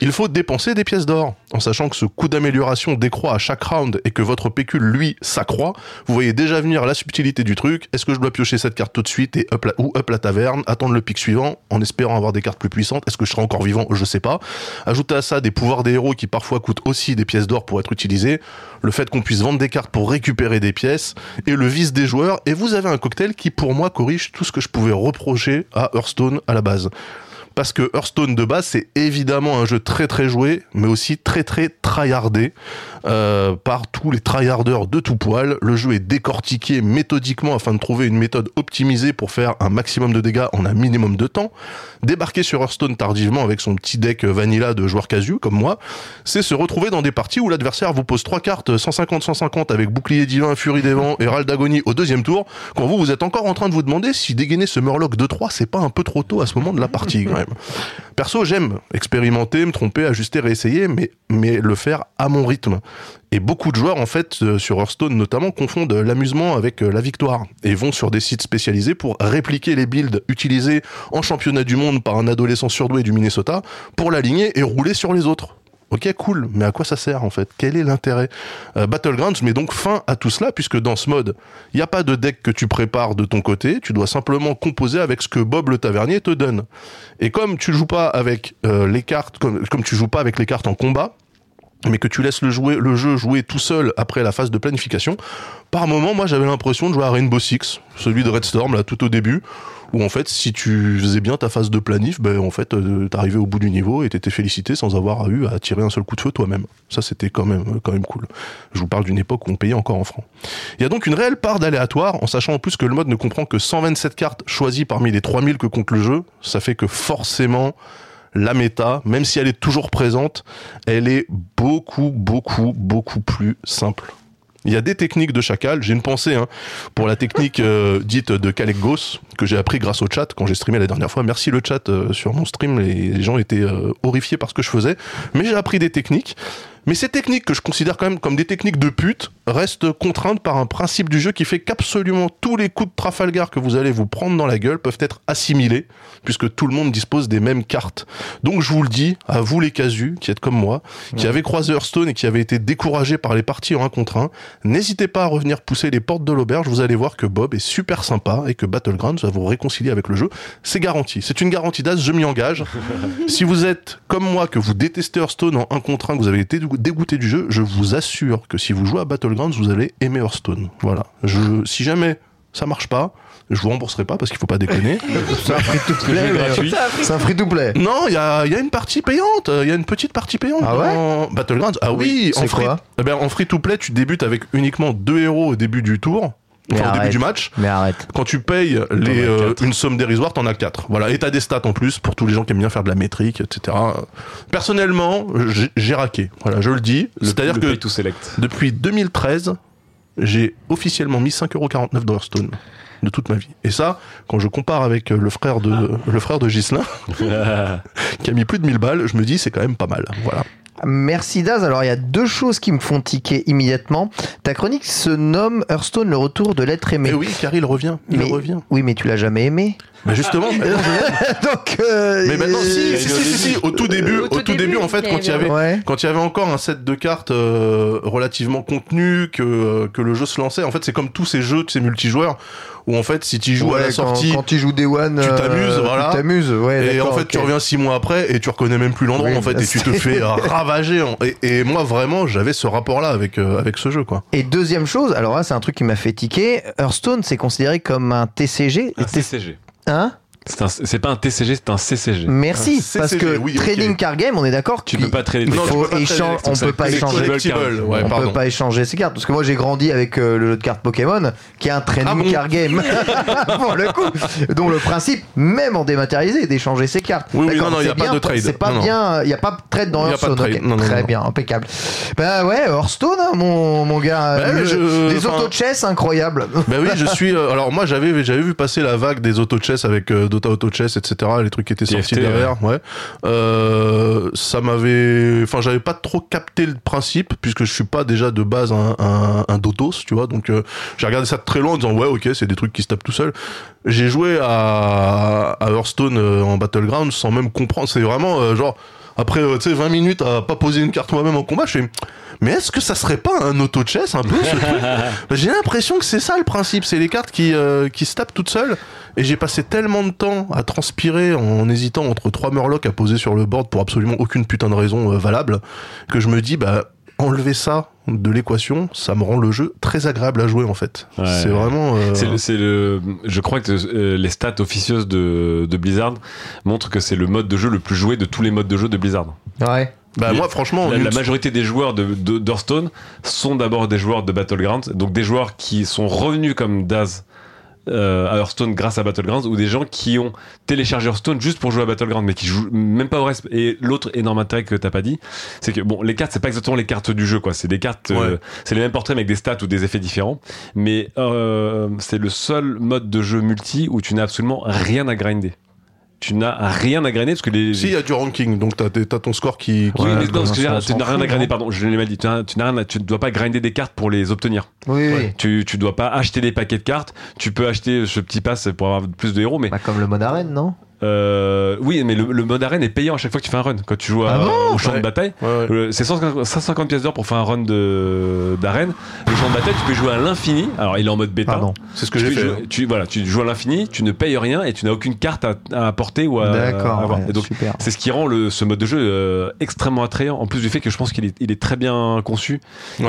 il faut dépenser des pièces d'or. En sachant que ce coût d'amélioration décroît à chaque round et que votre pécule, lui, s'accroît, vous voyez déjà venir la subtilité du truc. Est-ce que je dois piocher cette carte tout de suite et up la, ou up la taverne, attendre le pic suivant en espérant avoir des cartes plus puissantes? Est-ce que je serai encore vivant? Je sais pas. Ajoutez à ça des pouvoirs des héros qui parfois coûtent aussi des pièces d'or pour être utilisés, le fait qu'on puisse vendre des cartes pour récupérer des pièces et le vice des joueurs et vous avez un cocktail qui pour moi corrige tout ce que je pouvais reprocher à Hearthstone à la base parce que Hearthstone de base c'est évidemment un jeu très très joué mais aussi très très tryhardé euh, par tous les tryharders de tout poil. Le jeu est décortiqué méthodiquement afin de trouver une méthode optimisée pour faire un maximum de dégâts en un minimum de temps. Débarquer sur Hearthstone tardivement avec son petit deck vanilla de joueurs casu comme moi c'est se retrouver dans des parties où l'adversaire vous pose trois cartes 150-150 avec bouclier divin, furie des vents et râle d'agonie au deuxième tour, quand vous, vous êtes encore en train de vous demander si dégainer ce Murloc 2-3, c'est pas un peu trop tôt à ce moment de la partie, Perso, j'aime expérimenter, me tromper, ajuster, réessayer, mais, mais le faire à mon rythme. Et beaucoup de joueurs, en fait, euh, sur Hearthstone notamment, confondent l'amusement avec euh, la victoire et vont sur des sites spécialisés pour répliquer les builds utilisés en championnat du monde par un adolescent surdoué du Minnesota pour l'aligner et rouler sur les autres. Ok, cool, mais à quoi ça sert en fait? Quel est l'intérêt? Euh, Battlegrounds met donc fin à tout cela puisque dans ce mode, il n'y a pas de deck que tu prépares de ton côté, tu dois simplement composer avec ce que Bob le tavernier te donne. Et comme tu joues pas avec euh, les cartes, comme, tu joues pas avec les cartes en combat, mais que tu laisses le jeu jouer tout seul après la phase de planification, par moment, moi j'avais l'impression de jouer à Rainbow Six, celui de Red Storm, là, tout au début, où en fait, si tu faisais bien ta phase de planif, ben en fait, euh, t'arrivais au bout du niveau et t'étais félicité sans avoir eu à tirer un seul coup de feu toi-même. Ça, c'était quand même, quand même cool. Je vous parle d'une époque où on payait encore en francs. Il y a donc une réelle part d'aléatoire, en sachant en plus que le mode ne comprend que 127 cartes choisies parmi les 3000 que compte le jeu. Ça fait que forcément, la méta, même si elle est toujours présente, elle est beaucoup, beaucoup, beaucoup plus simple. Il y a des techniques de chacal. J'ai une pensée hein, pour la technique euh, dite de Kalekgos que j'ai appris grâce au chat quand j'ai streamé la dernière fois. Merci le chat euh, sur mon stream. Les, les gens étaient euh, horrifiés par ce que je faisais, mais j'ai appris des techniques. Mais ces techniques que je considère quand même comme des techniques de pute restent contraintes par un principe du jeu qui fait qu'absolument tous les coups de Trafalgar que vous allez vous prendre dans la gueule peuvent être assimilés puisque tout le monde dispose des mêmes cartes. Donc je vous le dis, à vous les casus qui êtes comme moi, qui avez croisé Hearthstone et qui avez été découragés par les parties en 1 contre 1, n'hésitez pas à revenir pousser les portes de l'auberge, vous allez voir que Bob est super sympa et que Battlegrounds va vous réconcilier avec le jeu. C'est garanti. C'est une garantie d'as, je m'y engage. (laughs) si vous êtes comme moi, que vous détestez Hearthstone en 1 contre 1, que vous avez été dégoûté du jeu, je vous assure que si vous jouez à Battlegrounds, vous allez aimer Hearthstone. Voilà. Je, si jamais ça marche pas, je vous rembourserai pas parce qu'il faut pas déconner. C'est un free to play. gratuit. C'est un free to play. non, il y a, il y a une partie payante. Il y a une petite partie payante Ah ouais dans Battlegrounds. Ah oui, en free, quoi eh ben, en free to play, tu débutes avec uniquement deux héros au début du tour. Enfin, au début du match. Mais arrête. Quand tu payes les, euh, une somme dérisoire, t'en as 4. Voilà. Et t'as des stats en plus pour tous les gens qui aiment bien faire de la métrique, etc. Personnellement, j'ai- raqué. Voilà, je le dis. C'est-à-dire que pay to select. depuis 2013, j'ai officiellement mis 5,49€ dans Hearthstone de toute ma vie. Et ça, quand je compare avec euh, le frère de, le frère de Ghislain, (laughs) qui a mis plus de 1000 balles, je me dis c'est quand même pas mal. Voilà. Merci Daz. Alors il y a deux choses qui me font tiquer immédiatement. Ta chronique se nomme Hearthstone, le retour de l'être aimé. Mais oui, car il revient. Il Mais- revient. Oui, mais tu l'as jamais aimé. Mais justement, (laughs) maintenant, je- Donc. euh, mais maintenant, si, si, si, si, si, au tout début, au tout début, en fait, quand il y avait, Ouais. quand il y avait encore un set de cartes euh, relativement contenu que euh, que le jeu se lançait, en fait, c'est comme tous ces jeux, ces multijoueurs, où en fait, si tu joues à la quand- sortie, Quand, tu joues Day One, tu euh, t'amuses, voilà. Tu t'amuses, ouais. et en fait, tu reviens six mois après et tu reconnais même plus l'endroit, Oui, en fait, et tu te fais euh, (laughs) ravager. en- Et, et moi, vraiment, j'avais ce rapport-là avec euh, avec ce jeu, quoi. Et deuxième chose, alors là, c'est un truc qui m'a fait tiquer. Hearthstone, c'est considéré comme un TCG. Un CCG. Hein? C'est un- C'est pas un TCG, c'est un CCG. Merci, Un parce que oui, trading card game, on est d'accord Tu peux pas trader il des Non, faut pas échan- on peut pas échanger. Ouais, on pardon. peut pas échanger ses cartes parce que moi j'ai grandi avec euh, le lot de cartes Pokémon qui est un trading Ah bon card game (laughs) pour le coup dont le principe même en dématérialisé est d'échanger ses cartes Oui, non, non, y a pas de trade. c'est pas Non, bien il y a pas de trade dans Hearthstone trade. ok. Non, non, très non. bien impeccable bah ouais Hearthstone hein, mon, mon gars Bah, Le- je- les enfin- auto-chess incroyables Ben oui, je suis. euh, alors moi, j'avais j'avais vu passer la vague des auto-chess avec Dota Auto-chess, etc. Les trucs qui étaient sortis TFT, derrière. Ouais. Euh, ça m'avait. Enfin, j'avais pas trop capté le principe puisque je suis pas déjà de base un, un, un Dotos, tu vois. Donc euh, j'ai regardé ça de très loin en disant ouais, ok, c'est des trucs qui se tapent tout seul. J'ai joué à, à Hearthstone euh, en Battleground sans même comprendre. C'est vraiment euh, genre. Après, euh, tu sais, 20 minutes à pas poser une carte moi-même en combat, je fais, mais est-ce que ça serait pas un auto-chess un peu ce truc (laughs) J'ai l'impression que c'est ça le principe, c'est les cartes qui, euh, qui se tapent toutes seules. Et j'ai passé tellement de temps à transpirer en hésitant entre trois murlocs à poser sur le board pour absolument aucune putain de raison euh, valable, que je me dis, bah, enlever ça de l'équation, ça me rend le jeu très agréable à jouer en fait. Ouais. C'est vraiment. euh, C'est le, je crois que euh, les stats officieuses de, de Blizzard montrent que c'est le mode de jeu le plus joué de tous les modes de jeu de Blizzard. ouais Bah, moi, franchement, La, majorité des joueurs de, de d'Hearthstone sont d'abord des joueurs de Battlegrounds, donc des joueurs qui sont revenus comme Daz euh, à Hearthstone grâce à Battlegrounds, ou des gens qui ont téléchargé Hearthstone juste pour jouer à Battlegrounds, mais qui jouent même pas au reste. Et l'autre énorme intérêt que t'as pas dit, c'est que bon, les cartes c'est pas exactement les cartes du jeu, quoi. C'est des cartes, euh, c'est les mêmes portraits mais avec des stats ou des effets différents. Mais euh, c'est le seul mode de jeu multi où tu n'as absolument rien à grinder. Tu n'as rien à grinder parce que les Si, il y a du ranking, donc t'as t'as ton score qui. qui- oui, Ouais, mais non, parce que on je veux dire, s'en tu n'as rien à grinder, non pardon, je l'ai mal dit. Tu, n'as- tu n'as rien à- tu ne dois pas grinder des cartes pour les obtenir. oui oui Tu, tu dois pas acheter des paquets de cartes. Tu peux acheter ce petit pass pour avoir plus de héros, mais Bah, comme le mode arène non? Euh, oui, mais le, le mode arène est payant à chaque fois que tu fais un run. Quand tu joues à- Ah bon au champ Ouais. de bataille, Ouais, ouais. c'est 150 150 pièces d'or pour faire un run d'arène. Le champ de bataille, tu peux jouer à l'infini. Alors, il est en mode bêta. C'est ce que Tu j'ai fait. jouer- tu, voilà, tu joues à l'infini, tu ne payes rien et tu n'as aucune carte à, à apporter ou à, à D'accord. avoir. Et donc, c'est ce qui rend le, ce mode de jeu euh, extrêmement attrayant. En plus du fait que je pense qu'il est, il est très bien conçu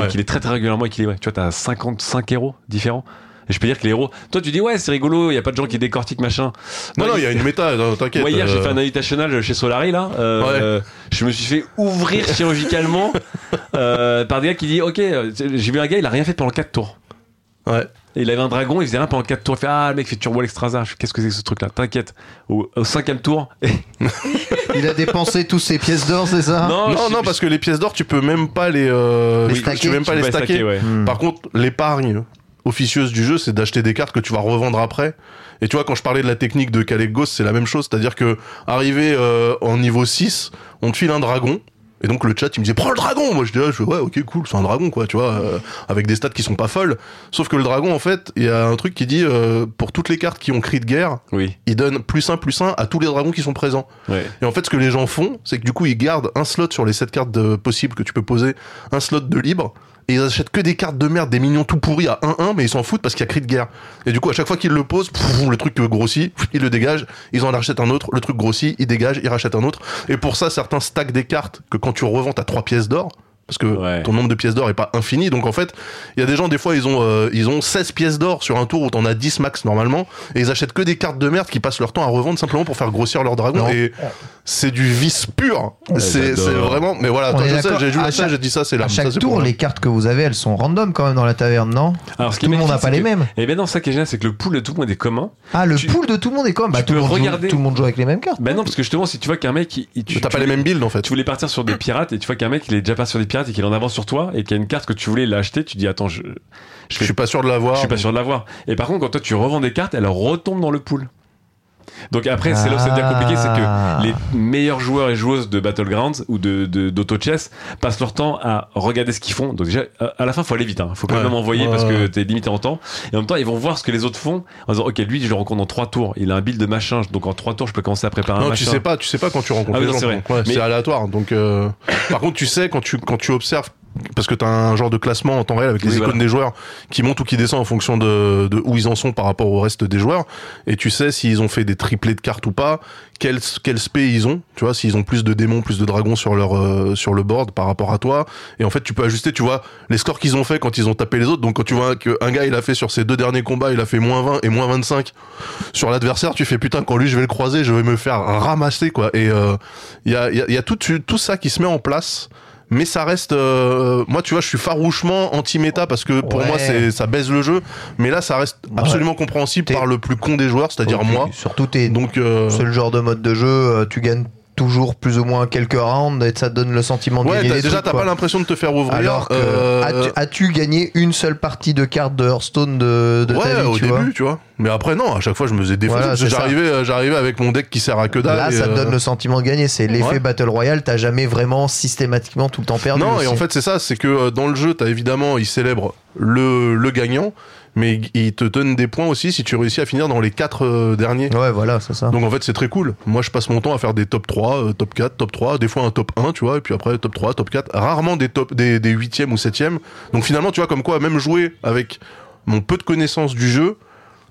qu'il est très très régulièrement équilibré. Tu vois, t'as 55 héros différents. Et je peux dire que les héros, toi tu dis ouais c'est rigolo, il y a pas de gens qui décortiquent machin. Non, Moi, non, il y a une méta, non, t'inquiète. Moi hier j'ai euh, fait un invitational chez Solari là. euh, Ouais. euh, je me suis fait ouvrir (laughs) chirurgicalement euh, par des gars qui disent ok j'ai vu un gars il a rien fait pendant 4 tours. Ouais. Et il avait un dragon, il faisait rien pendant 4 tours. Il fait Ah, le mec fait turbo l'extrasa. Qu'est-ce que c'est que ce truc là T'inquiète. Au, au cinquième tour. (laughs) Il a dépensé tous ses pièces d'or, c'est ça? Non, je- non, parce que les pièces d'or, tu peux même pas les, euh, Les stacker, tu peux même pas tu les stacker, ouais. Hmm. Par contre, l'épargne officieuse du jeu, c'est d'acheter des cartes que tu vas revendre après. Et tu vois, quand je parlais de la technique de Calegos, c'est la même chose. C'est-à-dire que, arrivé euh, en niveau 6, on te file un dragon. Et donc le chat il me disait prends le dragon moi je dis ah, je fais, ouais ok cool c'est un dragon quoi tu vois euh, avec des stats qui sont pas folles sauf que le dragon en fait il y a un truc qui dit euh, pour toutes les cartes qui ont cri de guerre Oui. il donne plus 1 plus 1 à tous les dragons qui sont présents Ouais. et en fait, ce que les gens font, c'est que du coup, ils gardent un slot sur les 7 cartes de- possibles que tu peux poser, un slot de libre, et ils achètent que des cartes de merde, des minions tout pourris à 1-1, mais ils s'en foutent parce qu'il y a cri de guerre. Et du coup, à chaque fois qu'ils le posent, pff, le truc grossit, pff, ils le dégagent, ils en rachètent un autre, le truc grossit, ils dégagent, ils rachètent un autre. Et pour ça, certains stackent des cartes que quand tu revends, t'as 3 pièces d'or. Parce que Ouais. ton nombre de pièces d'or est pas infini, donc en fait, il y a des gens des fois ils ont euh, ils ont 16 pièces d'or sur un tour où t'en as 10 max normalement, et ils achètent que des cartes de merde qui passent leur temps à revendre simplement pour faire grossir leur dragon. Non. Et c'est du vice pur. c'est vraiment. Mais voilà, je sais, j'ai joué À ça, chaque- j'ai dit ça, c'est. À ça, chaque tour, les cartes que vous avez, elles sont random quand même dans la taverne, non? Alors, ce qui Tout est le monde n'a pas les que- mêmes. Et ben non, ça qui est génial, c'est que le pool de tout le monde est commun. Ah, le Tu- pool de tout le monde est comme bah, tu tout, le peux monde joue- regarder- tout le monde joue avec les mêmes cartes. Ben non, parce que justement, si tu vois qu'un mec, il, il- tu, T'as pas les mêmes builds en fait. Tu voulais partir sur des pirates et tu vois qu'un mec il est déjà parti sur des pirates et qu'il en avance sur toi et qu'il y a une carte que tu voulais l'acheter, tu dis attends, je, je, suis pas sûr de l'avoir. je suis pas sûr de l'avoir. Et par contre, quand toi tu revends des cartes, elles retombent dans le pool. Donc après, c'est là où ça devient compliqué, c'est Ah. que les meilleurs joueurs et joueuses de Battlegrounds ou de de- d'auto-chess passent leur temps à regarder ce qu'ils font. Donc déjà, à- à la fin, faut aller vite. Hein. Faut quand Ouais. même envoyer Ouais, parce que t'es limité en temps. Et en même temps, ils vont voir ce que les autres font en disant, ok, lui, je le rencontre en trois tours. Il a un build de machin, donc en trois tours, je peux commencer à préparer un Non, machin. tu sais pas, tu sais pas quand tu rencontres Ah oui, les non, gens. c'est ouais, Mais- C'est aléatoire. Donc, euh, (coughs) par contre, tu sais quand tu quand tu observes parce que t'as un genre de classement en temps réel avec les Oui, icônes voilà. des joueurs qui montent ou qui descendent en fonction de, de où ils en sont par rapport au reste des joueurs. Et tu sais s'ils ont fait des triplés de cartes ou pas quel quel spé ils ont tu vois s'ils ont plus de démons plus de dragons sur leur euh, sur le board par rapport à toi. Et en fait tu peux ajuster tu vois les scores qu'ils ont fait quand ils ont tapé les autres. Donc quand tu vois qu'un gars il a fait sur ses deux derniers combats il a fait moins 20 et moins 25 sur l'adversaire tu fais putain quand lui je vais le croiser je vais me faire ramasser quoi. Et euh, il y a il y a, il y a tout tout ça qui se met en place mais ça reste euh, moi tu vois je suis farouchement anti-méta parce que pour Ouais. moi c'est ça baise le jeu mais là ça reste Ouais. absolument compréhensible par le plus con des joueurs c'est-à-dire moi Surtout, t'es donc euh, c'est le genre de mode de jeu, euh, tu gagnes toujours plus ou moins quelques rounds et ça te donne le sentiment de ouais gagner t'as- des déjà t'as pas l'impression de te faire ouvrir Alors que euh, as-tu, gagné une seule partie de cartes de Hearthstone de, de ouais ta vie, au tu début vois tu vois mais après non à chaque fois je me faisais défoncer Voilà, j'arrivais euh, j'arrivais avec mon deck qui sert à que dalle Là, ça te euh, donne le sentiment de gagner. C'est l'effet Ouais. Battle Royale. T'as jamais vraiment systématiquement tout le temps perdu. Non, et en fait, c'est ça, c'est que euh, dans le jeu, t'as évidemment, il célèbre le, le gagnant, mais il te donne des points aussi si tu réussis à finir dans les quatre euh, derniers. Ouais, voilà, c'est ça. Donc en fait, c'est très cool. Moi, je passe mon temps à faire des top 3, euh, top 4, top 3, des fois un top 1, tu vois, et puis après top 3, top 4, rarement des top des, des 8e ou 7e. Donc finalement, tu vois, comme quoi, même jouer avec mon peu de connaissance du jeu,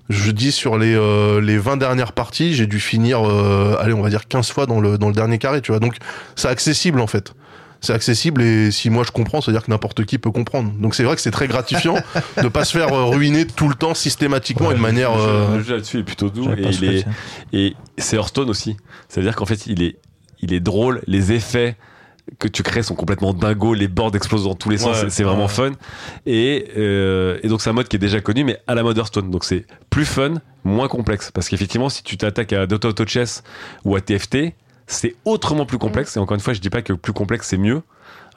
je dis sur les, euh, les 20 dernières parties, j'ai dû finir, euh, allez, on va dire 15 fois dans le, dans le dernier carré, tu vois. Donc c'est accessible en fait. C'est accessible et si moi je comprends, ça veut dire que n'importe qui peut comprendre. Donc c'est vrai que c'est très gratifiant (laughs) de pas se faire euh, ruiner tout le temps systématiquement et de manière. Le jeu- euh, le jeu là-dessus est plutôt doux et il est, c'est Hearthstone aussi. C'est-à-dire qu'en fait, il est, il est drôle, les effets que tu crées sont complètement dingos, les boards explosent dans tous les sens, Ouais, c'est- vraiment ouais. fun. Et, euh, et donc c'est un mode qui est déjà connu, mais à la mode Hearthstone. Donc c'est plus fun, moins complexe. Parce qu'effectivement, si tu t'attaques à Dota Auto Chess ou à TFT, c'est autrement plus complexe. Et encore une fois, je dis pas que plus complexe c'est mieux.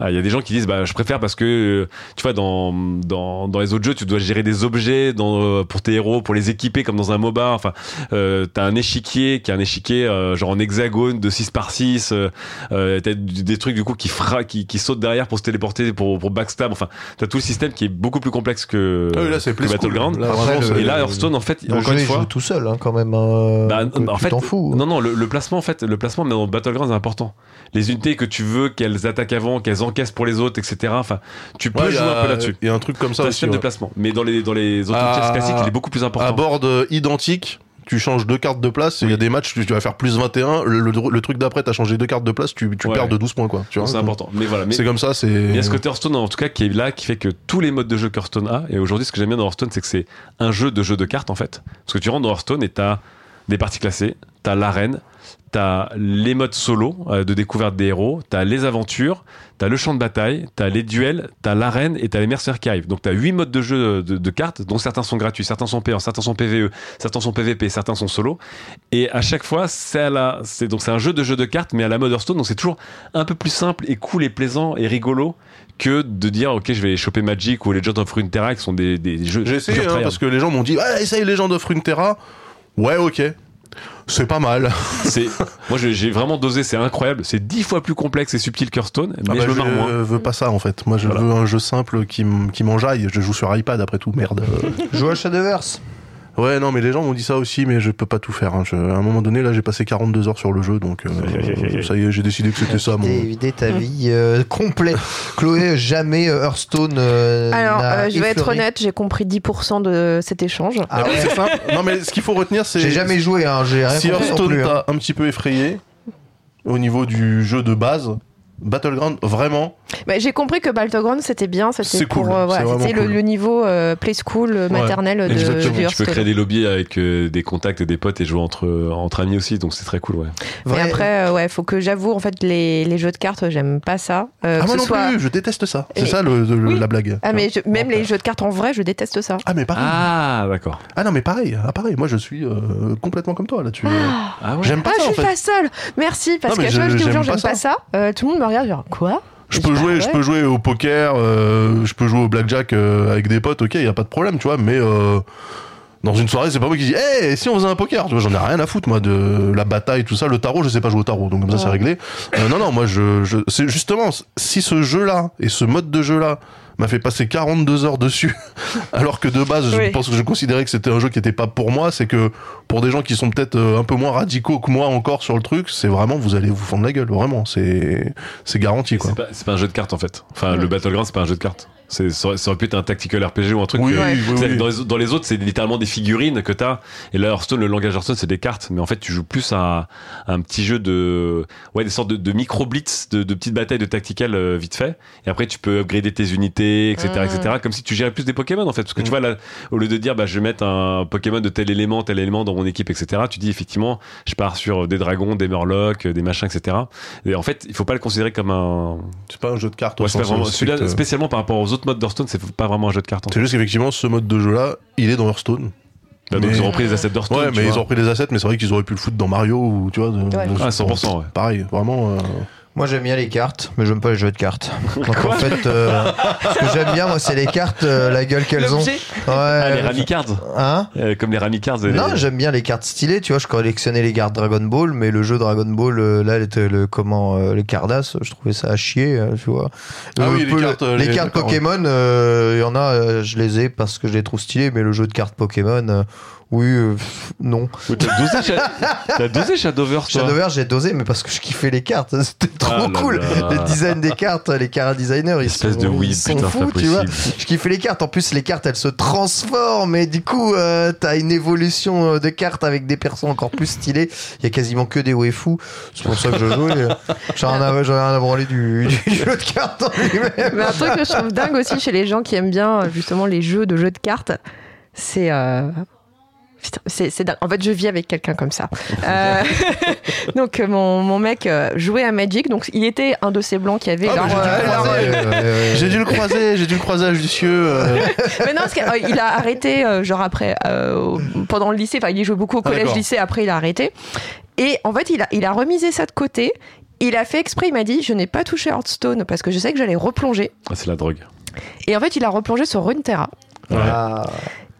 Ah, Il y a des gens qui disent bah je préfère parce que euh, tu vois dans, dans dans les autres jeux tu dois gérer des objets dans euh, pour tes héros pour les équiper comme dans un MOBA enfin euh, t'as un échiquier qui est un échiquier euh, genre en hexagone de 6 par 6 euh, t'as des trucs du coup qui fra qui, qui sautent derrière pour se téléporter pour pour backstab enfin t'as tout le système qui est beaucoup plus complexe que, Ah oui, là, c'est plus cool. Battleground Là, Après, le- et là Hearthstone en fait Le encore une il fois joue tout seul hein, quand même. hein, bah, que en tu fait, t'en fous. non, non, le, le placement, en fait, le placement, mais dans Battlegrounds, c'est important. Les unités que tu veux qu'elles attaquent avant, qu'elles encaissent pour les autres, etc. Enfin, tu peux Ouais, jouer a- un peu là-dessus. Il y a un truc comme ça un de placement. Mais dans les, dans les autres Ah, pièces classiques, il est beaucoup plus À important. board euh, identique, tu changes deux cartes de place, il y a des matchs, tu, tu vas faire plus 21, le, le, le truc d'après, t'as changé deux cartes de place, tu, tu Ouais. perds de 12 points, quoi. Tu Donc, vois, C'est important. Mais voilà. Mais C'est comme ça, c'est. il y a ce côté Hearthstone, en tout cas, qui est là, qui fait que tous les modes de jeu qu'Hearthstone a, et aujourd'hui, ce que j'aime bien dans Hearthstone, c'est que c'est un jeu de jeu de cartes, en fait. Parce que tu rentres dans Hearthstone et t'as des parties classées, t'as l'arène, t'as les modes solo euh, de découverte des héros, t'as les aventures, t'as le champ de bataille, t'as les duels, t'as l'arène et t'as les mercenaires qui arrivent. Donc t'as huit modes de jeu de, de cartes, dont certains sont gratuits, certains sont payants, certains sont PVE, certains sont PVP, certains sont solo. Et à chaque fois, c'est à la, c'est donc c'est un jeu de jeu de cartes, mais à la mode Hearthstone, donc c'est toujours un peu plus simple et cool et plaisant et rigolo que de dire ok je vais choper Magic ou Legend of Runeterra qui sont des, des jeux J'ai essayé, hein, parce que les gens m'ont dit, ouais, essaye Legend of Runeterra. Ouais, ok. C'est pas mal. c'est moi j'ai vraiment dosé c'est incroyable c'est dix fois plus complexe et subtil qu'Hearthstone mais Ah bah, je me marre moins veux pas ça, en fait. Moi, je Voilà. veux un jeu simple qui m'enjaille. Je joue sur iPad, après tout, merde. Joue à Shadowverse. Ouais, non, mais les gens m'ont dit ça aussi, mais je peux pas tout faire. hein. Je- à un moment donné, là, j'ai passé 42 heures sur le jeu, donc euh, (laughs) ça y est, j'ai décidé que c'était ça, mon. T'as évidé ta vie euh, complète. (laughs) Chloé, jamais euh, Hearthstone. euh, Alors, euh, je vais être honnête, j'ai compris 10% de cet échange. Ah ouais. C'est simple. Non, mais ce qu'il faut retenir, c'est. J'ai jamais joué, hein, j'ai rien Si Hearthstone hein. t'a un petit peu effrayé au niveau du jeu de base, Battleground, vraiment, Bah, j'ai compris que Battleground c'était bien, C'est c'était pour cool, euh, voilà, c'était le, cool. le niveau euh, play school euh, maternelle de, Exactement. du tu peux créer des lobbies avec euh, des contacts et des potes et jouer entre entre amis aussi donc c'est très cool ouais Et après, euh, ouais, faut que j'avoue, en fait, les, les jeux de cartes, j'aime pas ça. Euh, ah moi non soit... plus, je déteste ça. C'est Mais- ça le, le- Oui. la blague. Ah, mais je- même Ouais. les jeux de cartes en vrai, je déteste ça. Ah mais pareil. ah d'accord Ah non mais pareil, ah pareil. Moi je suis euh, complètement comme toi là-dessus. ah ouais J'aime pas ah, ça je suis pas seule. Merci, parce que chaque fois je- que je dis aux j'aime gens, pas j'aime pas ça. euh, tout le monde me regarde, genre, quoi? Je peux jouer, je ouais. peux jouer au poker, euh, je peux jouer au blackjack euh, avec des potes, ok, y a pas de problème, tu vois. Mais euh, dans une soirée, c'est pas moi qui dis, hé, si on faisait un poker, tu vois, j'en ai rien à foutre moi de la bataille, tout ça. Le tarot, je sais pas jouer au tarot, donc comme ça c'est réglé. Non, non, moi je, je c'est justement si ce jeu-là et ce mode de jeu-là m'a fait passer 42 heures dessus, (laughs) alors que de base, je pense que je considérais que c'était un jeu qui était pas pour moi, c'est que pour des gens qui sont peut-être euh, un peu moins radicaux que moi encore sur le truc, c'est vraiment vous allez vous fendre la gueule, vraiment, c'est c'est garanti quoi. c'est pas, c'est pas un jeu de cartes en fait. Enfin le Battleground c'est pas un jeu de cartes ça aurait ça aurait pu être un tactical RPG ou un truc Oui, que- oui. Dans, les, dans les autres c'est littéralement des figurines que t'as et là Hearthstone le langage Hearthstone c'est des cartes mais en fait tu joues plus à, à un petit jeu de ouais des sortes de, de micro blitz de, de petites batailles de tactical euh, vite fait et après tu peux upgrader tes unités etc etc comme si tu gérais plus des Pokémon en fait parce que tu vois là au lieu de dire bah je vais mettre un Pokémon de tel élément tel élément dans mon équipe etc tu dis effectivement je pars sur des dragons des murlocs des machins etc et en fait il faut pas le considérer comme un C'est pas un jeu de cartes. Ouais, vraiment- celui-là, euh. spécialement par rapport aux autres modes d'Hearthstone, c'est pas vraiment un jeu de cartes. C'est juste qu'effectivement, ce mode de jeu-là, il est dans Hearthstone. Bah, donc mais- ils ont repris les assets d'Hearthstone. Ouais, mais ils ont repris les assets, mais c'est vrai qu'ils auraient pu le foutre dans Mario ou tu vois. de- Ouais. de- Ah, 100%, ouais. Pareil, vraiment. euh, Moi j'aime bien les cartes, mais j'aime pas les jeux de cartes. (laughs) Donc en fait, euh, ce que j'aime bien moi c'est les cartes, euh, la gueule qu'elles ont. L'objet. Ouais. Ah, les Rami Cards Hein Euh, Comme les Rami Cards. Non, j'aime bien les cartes stylées, tu vois, je collectionnais les cartes Dragon Ball, mais le jeu Dragon Ball, euh, là, le, le- comment, euh, les Cardass, je trouvais ça à chier, tu vois. Ah Euh, oui, les cartes, les les- cartes Pokémon, euh, il y en a, euh, je les ai parce que je les trouve stylées, mais le jeu de cartes Pokémon, euh, oui, euh, pff, non. T'as dosé, Sha- (laughs) t'as dosé Shadowverse, toi Shadowverse, j'ai dosé, mais parce que je kiffais les cartes, (laughs) c'était trop Ah là cool. là. Les designs des cartes, les cara designers, ils Espèce sont, de ils weeb, sont putain, fous, c'est tu vois. pas possible. Je kiffais les cartes. En plus, les cartes, elles se transforment. Et du coup, euh, t'as une évolution euh, de cartes avec des persos encore plus stylés. Il y a quasiment que des waifus. C'est pour ça que je jouais. J'en ai rien, j'en ai rien à branler du, du (laughs) jeu de cartes en lui-même. Mais un truc que je trouve dingue aussi chez les gens qui aiment bien euh, justement les jeux de jeux de cartes, c'est. euh, c'est. En fait, je vis avec quelqu'un comme ça. Euh, (laughs) donc, euh, mon, mon mec euh, jouait à Magic. Donc, il était un de ces blancs qui avait j'ai dû euh, le croiser. (laughs) J'ai dû le croiser, j'ai dû le croiser à Jussieu. euh. (laughs) Mais non, parce qu'il a arrêté, euh, genre après, euh, pendant le lycée. Enfin, il y jouait beaucoup au Ah, collège-lycée. Après, il a arrêté. Et en fait, il a, il a remisé ça de côté. Il a fait exprès, il m'a dit, je n'ai pas touché Hearthstone parce que je sais que j'allais replonger. Ah, c'est la drogue. Et en fait, il a replongé sur Runeterra. Ah.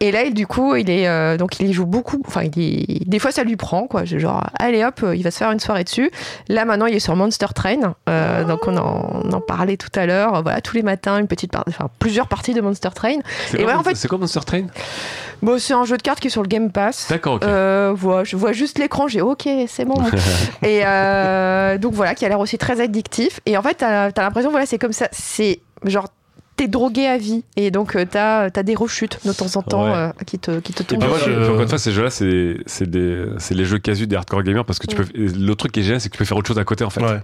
Et là, du coup, il est euh, donc il y joue beaucoup. Enfin, il des fois, ça lui prend quoi. Genre, allez hop, euh, il va se faire une soirée dessus. Là, maintenant, il est sur Monster Train. Euh, donc, on en, on en parlait tout à l'heure. Voilà, tous les matins, une petite enfin plusieurs parties de Monster Train. C'est quoi, ouais, en fait- c'est quoi Monster Train? Bon, c'est un jeu de cartes qui est sur le Game Pass. D'accord, ok. Euh, voilà, je vois juste l'écran, j'ai ok, c'est bon. (laughs) et donc voilà, qui a l'air aussi très addictif. Et en fait, t'as as, l'impression, voilà, c'est comme ça, c'est genre t'es drogué à vie. Et donc euh, t'as as des rechutes de temps en temps Ouais. euh, qui te qui te Et tombent. moi, je- encore une fois, ces jeux-là, c'est c'est des- c'est les jeux casus des hardcore gamers parce que tu peux. et Le truc qui est génial, c'est que tu peux faire autre chose à côté en fait. Ouais.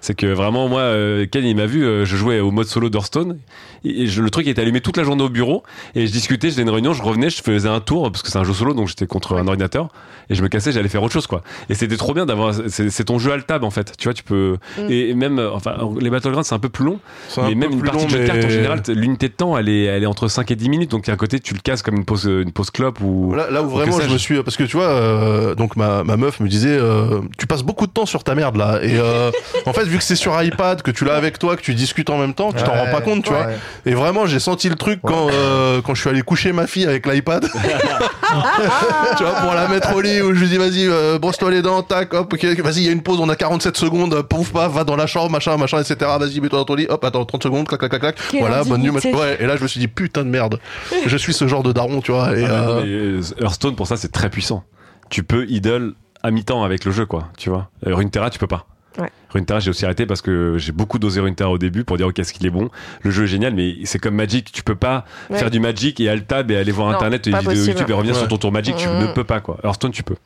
C'est que vraiment, moi, euh, Ken, il m'a vu, euh, je jouais au mode solo d'Hearthstone, et, je- le truc était allumé toute la journée au bureau, et je discutais, je faisais une réunion, je revenais, je faisais un tour, parce que c'est un jeu solo, donc j'étais contre un ordinateur, et je me cassais, j'allais faire autre chose, quoi. Et c'était trop bien d'avoir, c'est ton jeu à table, en fait, tu vois, tu peux, Mm. et même, euh, enfin, les Battlegrounds, c'est un peu plus long, mais peu même une partie long, de jeu de cartes, en général, l'unité de temps, elle est, elle est entre 5 et 10 minutes, donc à côté, tu le casses comme une pause, une pause clope ou. Là, là où ou vraiment je me suis parce que tu vois euh, donc ma, ma meuf me disait euh, tu passes beaucoup de temps sur ta merde là. Et euh, en fait vu que c'est sur iPad que tu l'as avec toi que tu discutes en même temps tu t'en Ouais, rends pas compte tu vois. et vraiment j'ai senti le truc quand euh, quand je suis allé coucher ma fille avec l'iPad. (laughs) Tu vois pour la mettre au lit où je lui dis vas-y euh, brosse-toi les dents tac hop ok vas-y il y a une pause on a 47 secondes pouf paf va dans la chambre machin machin etc vas-y mets-toi dans ton lit hop attends 30 secondes clac clac clac clac. Quelle bonne nuit ouais et là je me suis dit putain de merde je suis ce genre de daron tu vois et Ah, euh, mais, Hearthstone, pour ça, c'est très puissant. Tu peux idle à mi-temps avec le jeu, quoi, tu vois. Euh, Runeterra, tu peux pas. Ouais. Runeterra, j'ai aussi arrêté parce que j'ai beaucoup dosé Runeterra au début pour dire, ok, est-ce qu'il est bon? Le jeu est génial, mais c'est comme Magic, tu peux pas Ouais. faire du Magic et alt-tab et aller voir Non, Internet et vidéos. YouTube et revenir Ouais. sur ton tour Magic, tu Mm. ne peux pas, quoi. Hearthstone, tu peux.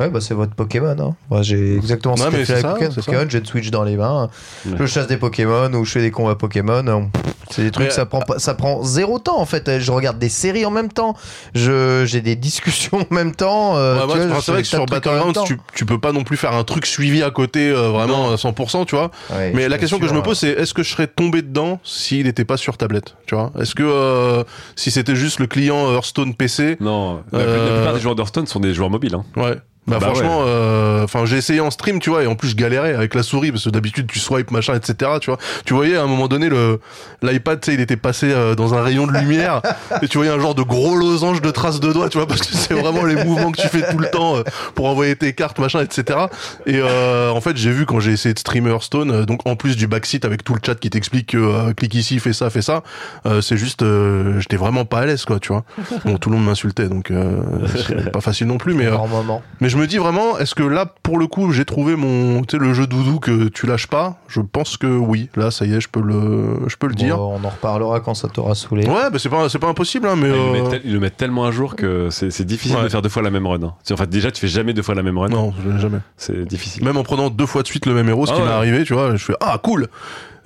Ouais, bah c'est votre Pokémon. Hein. Moi, j'ai exactement ce que fait c'est avec ça, Pokémon. j'ai de Switch dans les mains. Ouais. Je chasse des Pokémon ou je fais des combats Pokémon. C'est des trucs, Mais- ça prend ça prend zéro temps en fait. Je regarde des séries en même temps. Je, j'ai des discussions en même temps. euh, Ouais, moi, je c'est vrai fais que sur Battlegrounds, tu, tu peux pas non plus faire un truc suivi à côté euh, vraiment à 100%, tu vois. Ouais, Mais je la question que je me pose, c'est est-ce que je serais tombé dedans s'il n'était pas sur tablette, tu vois? Est-ce que euh, si c'était juste le client Hearthstone PC, Non, la, Euh, la plupart des joueurs d'Hearthstone sont des joueurs mobiles. Hein. ouais. Bah, Bah franchement, euh, enfin j'ai essayé en stream, tu vois, et en plus je galérais avec la souris parce que d'habitude tu swipes machin, etc. Tu vois, tu voyais à un moment donné le l'iPad, tu sais, il était passé euh, dans un rayon de lumière (laughs) et tu voyais un genre de gros losange de traces de doigts, tu vois, parce que c'est vraiment les mouvements que tu fais tout le temps euh, pour envoyer tes cartes, machin, etc. Et euh, en fait, j'ai vu quand j'ai essayé de streamer Hearthstone, euh, donc en plus du backseat avec tout le chat qui t'explique que euh, clique ici, fais ça, fais ça, euh, c'est juste, euh, j'étais vraiment pas à l'aise, quoi, tu vois. Bon, tout le monde m'insultait, donc euh, c'est pas facile non plus, mais euh, Grand moment. mais je me dis vraiment, est-ce que là, pour le coup, j'ai trouvé mon, tu sais, le jeu doudou que tu lâches pas? Je pense que oui. Là, ça y est, je peux le, je peux le dire. On en reparlera quand ça t'aura saoulé. Ouais, bah c'est pas, c'est pas impossible, hein, mais. Ils, le euh, tel- ils le mettent tellement à jour que c'est c'est difficile Ouais. de faire deux fois la même run. hein. En fait, déjà, tu fais jamais deux fois la même run. Non, jamais. C'est difficile. Même en prenant deux fois de suite le même héros, ce Ah qui ouais. m'est arrivé, tu vois, je fais ah cool.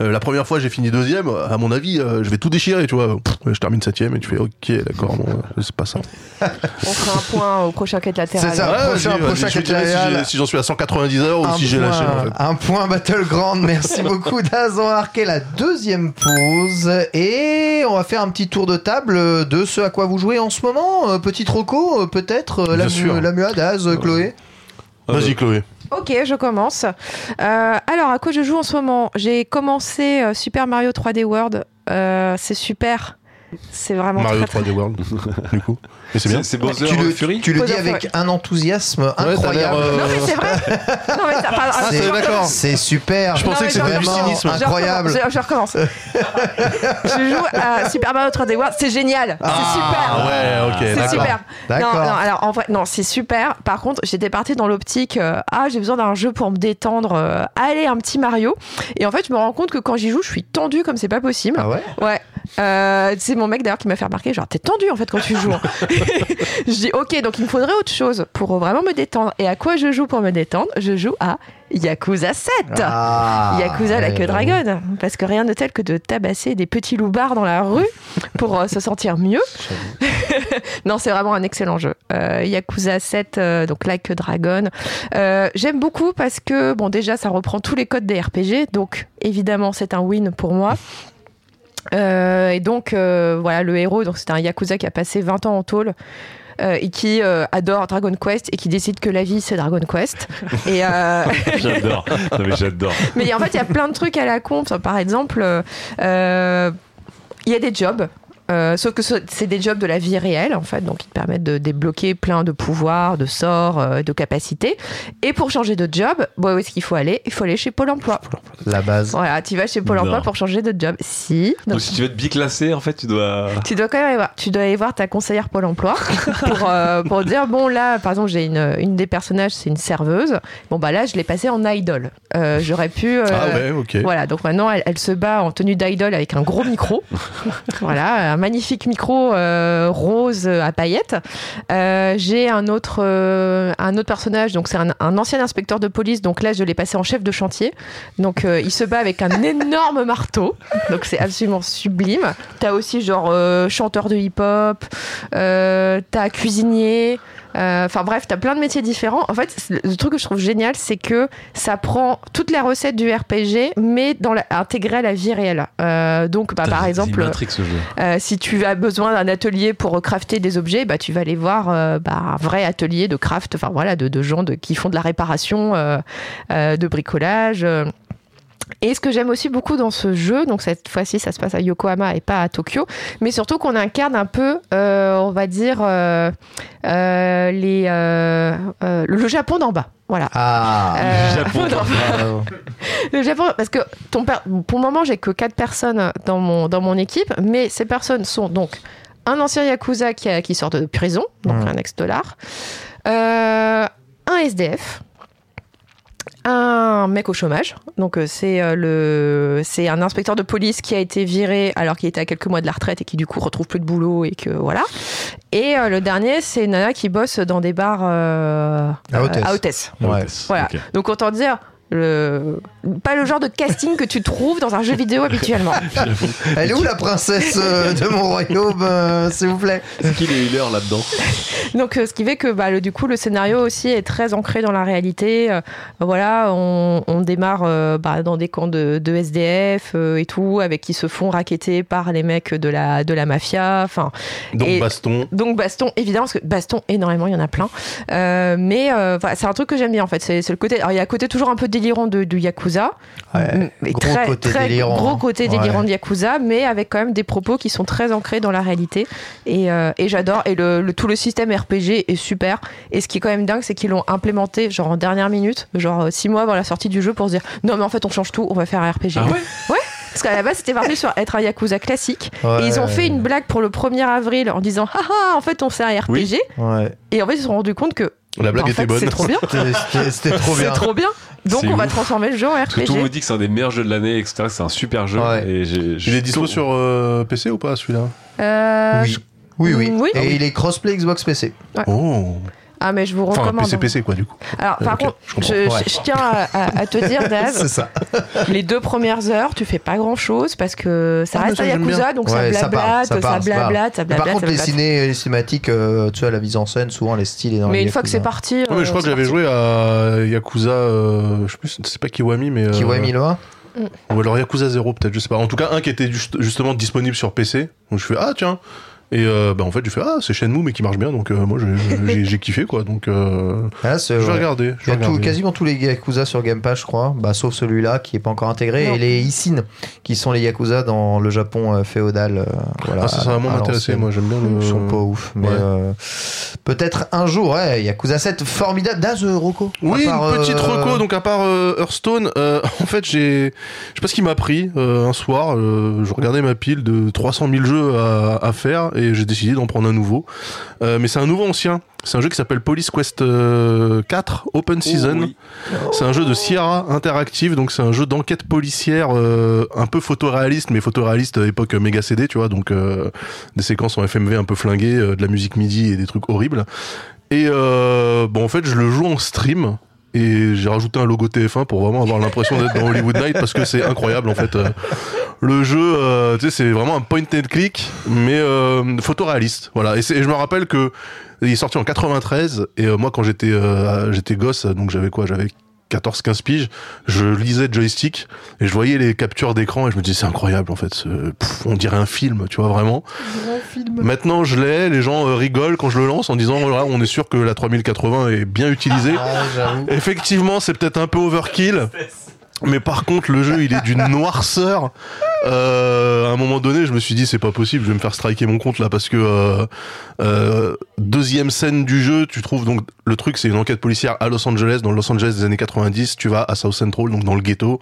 Euh, la première fois, j'ai fini deuxième. À mon avis, euh, je vais tout déchirer, tu vois. Pff, je termine septième et tu fais ok, d'accord, bon, euh, c'est pas ça. On fera un point au prochain quête latéral. C'est ça. Ouais, prochain- prochain je te dirai si j'en suis à 190 heures ou un si j'ai point- lâché. En fait. Un point Battleground. Merci (laughs) beaucoup Daz. On va marquer la deuxième pause et on va faire un petit tour de table de ce à quoi vous jouez en ce moment. Petit Rocco, euh, peut-être la, mu- la Daz, euh, Chloé. Vas-y, Chloé. Ok, je commence. Euh, alors, à quoi je joue en ce moment? J'ai commencé euh, Super Mario 3D World. Euh, c'est super. C'est vraiment Mario très, 3D World, (laughs) du coup. C'est bien. C'est Bowser tu le, Fury tu le dis avec Fury. un enthousiasme incroyable. euh, Non, mais c'est vrai. (laughs) non, mais Ah, C'est- c'est d'accord. C'est super. Je pensais Non, que c'était du cynisme. Je incroyable. recommence, Je, recommence. (laughs) je joue à Super Mario 3D World. C'est génial. Ah, c'est super. ouais, ok, C'est d'accord. super. D'accord. Non, non, alors en vrai, non, c'est super. Par contre, j'étais partie dans l'optique, euh, ah, j'ai besoin d'un jeu pour me détendre. euh, allez, un petit Mario. Et en fait, je me rends compte que quand j'y joue, je suis tendue comme c'est pas possible. Ah ouais? Ouais. Euh, c'est mon mec d'ailleurs qui m'a fait remarquer, genre, t'es tendu en fait quand tu joues. hein. (laughs) je dis, ok, donc il me faudrait autre chose pour vraiment me détendre. Et à quoi je joue pour me détendre? Je joue à Yakuza 7. Ah, Yakuza la queue bah, dragon. Parce que rien de tel que de tabasser des petits loupards dans la rue pour euh, se sentir mieux. (laughs) non, c'est vraiment un excellent jeu. Euh, Yakuza 7, euh, donc Like a Dragon. Euh, J'aime beaucoup parce que, bon, déjà, ça reprend tous les codes des RPG. Donc, évidemment, c'est un win pour moi. Euh, et donc, euh, voilà, le héros, donc c'est un Yakuza qui a passé 20 ans en tôle. euh, et qui euh, adore Dragon Quest et qui décide que la vie c'est Dragon Quest. (laughs) et euh, J'adore. Non, mais j'adore. mais en fait, il y a plein de trucs à la con. Par exemple, euh, il y a des jobs. Euh, sauf que ce- c'est des jobs de la vie réelle, en fait, donc qui te permettent de débloquer plein de pouvoirs, de sorts, euh, de capacités. Et pour changer de job, bon, où est-ce qu'il faut aller? Il faut aller chez Pôle emploi. La base. Voilà, tu vas chez Pôle Non. emploi pour changer de job. Si. Donc, Donc, si tu veux être biclassé, en fait, tu dois. tu dois quand même aller voir, tu dois aller voir ta conseillère Pôle emploi (laughs) pour, euh, pour dire bon là par exemple j'ai une, une des personnages c'est une serveuse bon bah là je l'ai passée en idol Euh, j'aurais pu euh, Ah ouais, ok. voilà donc maintenant elle, elle se bat en tenue d'idol avec un gros micro (laughs) voilà magnifique micro euh, rose à paillettes. Euh, j'ai un autre euh, un autre personnage donc c'est un, un ancien inspecteur de police donc là je l'ai passé en chef de chantier. Donc euh, il se bat avec un énorme (laughs) marteau. Donc c'est absolument sublime. T'as aussi genre euh, chanteur de hip-hop euh, t'as cuisinier euh, Enfin bref, t'as plein de métiers différents. En fait, le truc que je trouve génial, c'est que ça prend toutes les recettes du RPG, mais dans la, à la vie réelle. Euh, donc, bah, par exemple, euh, si tu as besoin d'un atelier pour crafter des objets, bah, tu vas aller voir bah, un vrai atelier de craft, enfin voilà, de, de gens de, qui font de la réparation, de bricolage. Et ce que j'aime aussi beaucoup dans ce jeu, donc cette fois-ci ça se passe à Yokohama et pas à Tokyo, mais surtout qu'on incarne un peu, euh, on va dire, euh, euh, les, euh, euh, le Japon d'en bas. Voilà. Ah. Euh, Japon d'en bas. (laughs) Le Japon, parce que ton per- pour le moment, j'ai que quatre personnes dans mon, dans mon équipe, mais ces personnes sont donc un ancien Yakuza qui, a- qui sort de prison, donc Mm. un ex-dollar, euh, un SDF, un mec au chômage, donc euh, c'est euh, le c'est un inspecteur de police qui a été viré alors qu'il était à quelques mois de la retraite et qui du coup retrouve plus de boulot et que voilà. Et euh, le dernier, c'est une nana qui bosse dans des bars euh, À hôtesse. à hôtesse. Ouais. Voilà. Donc autant dire le... pas le genre de casting que tu trouves dans un jeu vidéo habituellement. (laughs) Elle est où la princesse euh, de mon royaume, euh, s'il vous plaît? C'est qui les healers là-dedans? (laughs) Donc euh, ce qui fait que bah, le, du coup le scénario aussi est très ancré dans la réalité. Euh, voilà, on, on démarre euh, bah, dans des camps de, de SDF euh, et tout, avec qui se font raqueter par les mecs de la de la mafia. Enfin, Donc Et- baston. donc baston, évidemment, parce que baston, énormément, il y en a plein. Euh, mais euh, c'est un truc que j'aime bien en fait. C'est le côté. Alors il y a un côté toujours un peu délirant de, du yakuza, Ouais, mais gros très, côté très délirant, gros hein. côté Ouais. délirant de yakuza, mais avec quand même des propos qui sont très ancrés dans la réalité. Et, euh, et j'adore. Et le, le- tout le système RPG est super. Et ce qui est quand même dingue, c'est qu'ils l'ont implémenté genre en dernière minute, genre euh, six mois avant la sortie du jeu, pour se dire non mais en fait on change tout, on va faire un RPG. Ah ouais Ouais. Parce qu'à la base, c'était parti sur être un Yakuza classique. Ouais. Et ils ont fait une blague pour le 1er avril en disant Haha, en fait, on fait un RPG. Oui. Ouais. Et en fait, ils se sont rendus compte que La blague en était fait, bonne. c'est trop bien. C'était- (laughs) trop C'est bien. trop bien. Donc, C'est on va transformer le jeu en Parce que tout le monde RPG. dit que c'est un des meilleurs jeux de l'année, etc. C'est un super jeu. Ouais. Et j'ai, Il est dispo sur euh, PC ou pas celui-là? Euh, Oui. Oui, oui. Oui. Et il est crossplay Xbox PC. Oh Ah, mais je vous Enfin, recommande. PC PC quoi du coup. Alors, par contre, je comprends. je, Ouais. je- je tiens à, à- à te dire, (laughs) Daz, ça. les deux premières heures, tu fais pas grand chose parce que ça Ah, reste j'aime Yakuza, donc Ouais, ça blablate, ça ça blablate, ça Mais par blablate. contre, les, blablate. ciné, les cinématiques, euh, tu vois, la mise en scène, souvent les styles dans Mais les une fois que c'est parti. Ouais, euh, je crois que c'est j'avais joué à Yakuza, euh, je sais plus, c'est pas Kiwami, mais. euh, Kiwami 1 Ou alors Yakuza 0, peut-être, je sais pas. En tout cas, un qui était juste- justement disponible sur PC. Donc je fais, ah tiens. Et euh, bah en fait, j'ai fait, ah, c'est Shenmue, mais qui marche bien. Donc euh, moi, j'ai- (laughs) kiffé, quoi. Donc euh, Ah, je vais ouais. regarder. Je Il y vais a tout- regarder. quasiment tous les Yakuza sur Game Pass, je crois, bah, sauf celui-là qui est pas encore intégré, Non. et les Isin, qui sont les Yakuza dans le Japon euh, féodal. euh, voilà, Ah, ça, ça va m'intéresser. Moi, j'aime bien le. Ils sont pas ouf, mais Ouais. euh, peut-être un jour, ouais, Yakuza 7, formidable. Daz, Rocco Oui, part, une petite euh, reco. Donc à part euh, Hearthstone, euh, (laughs) en fait, j'ai, je sais pas ce qui m'a pris euh, un soir. euh, je regardais ma pile de 300 000 jeux à, à faire et j'ai décidé d'en prendre un nouveau. Euh, mais c'est un nouveau ancien. C'est un jeu qui s'appelle Police Quest euh, 4 Open Season. oui. C'est un jeu de Sierra Interactive, donc c'est un jeu d'enquête policière euh, un peu photoréaliste, mais photoréaliste époque méga CD, tu vois, donc euh, des séquences en FMV un peu flinguées, euh, de la musique MIDI et des trucs horribles. Et euh, bon, en fait, je le joue en stream. Et j'ai rajouté un logo TF1 pour vraiment avoir l'impression d'être dans Hollywood Night parce que c'est incroyable en fait. Euh, le jeu, euh, tu sais, c'est vraiment un point and click, mais euh, photoréaliste. Voilà. Et, je me rappelle que il est sorti en 93 et euh, moi quand j'étais j'étais gosse, donc j'avais quoi? J'avais 14-15 piges, je lisais joystick et je voyais les captures d'écran et je me disais c'est incroyable en fait, pff, on dirait un film, tu vois vraiment. Maintenant je l'ai, les gens euh, rigolent quand je le lance en disant voilà on est sûr que la 3080 est bien utilisée. Ah, j'avoue. Effectivement, c'est peut-être un peu overkill. Mais par contre, le jeu, il est d'une (laughs) noirceur. Euh, à un moment donné, je me suis dit, c'est pas possible, je vais me faire striker mon compte là parce que euh, euh, deuxième scène du jeu, tu trouves donc le truc, c'est une enquête policière à Los Angeles, dans Los Angeles des années 90. Tu vas à South Central, donc dans le ghetto.